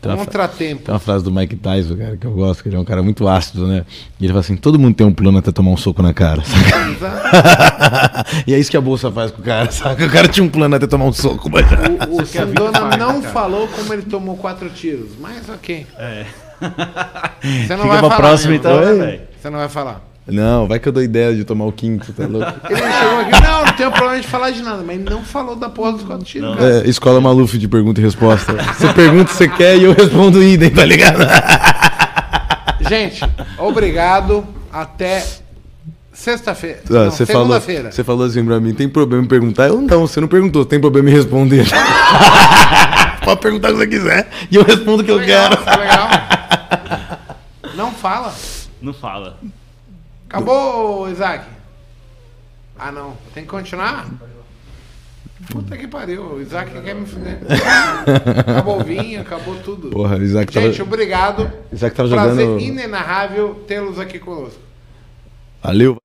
tem contratempo. Tem uma frase do Mike Tyson, cara, que eu gosto, que ele é um cara muito ácido, né? E ele fala assim: todo mundo tem um plano até tomar um soco na cara. e é isso que a bolsa faz com o cara, saca? O cara tinha um plano até tomar um soco, mas. O, o Sandona não cara. falou como ele tomou quatro tiros, mas ok. É. Você não Fica vai falar. Próximo, então, né, Você não vai falar. Não, vai que eu dou ideia de tomar o quinto, tá louco? Ele chegou aqui, não, não tenho problema de falar de nada, mas não falou da porra dos quatro tiros, cara. É, escola Maluf de pergunta e resposta. Você pergunta o que você quer e eu respondo idem, tá ligado? Gente, obrigado. Até sexta-feira. Ah, Não, Você falou, segunda-feira. você falou assim pra mim, tem problema em perguntar? Eu não, você não perguntou, tem problema em responder. Pode perguntar o que você quiser e eu respondo o que eu Legal, quero. foi legal. Não fala. Não fala. Acabou, Isaac? Ah, não. Tem que continuar? Puta que pariu. O Isaac quer me fuder. Acabou o vinho, acabou tudo. Porra, Isaac tava, Gente, obrigado. Isaac tava Prazer jogando. inenarrável tê-los aqui conosco. Valeu.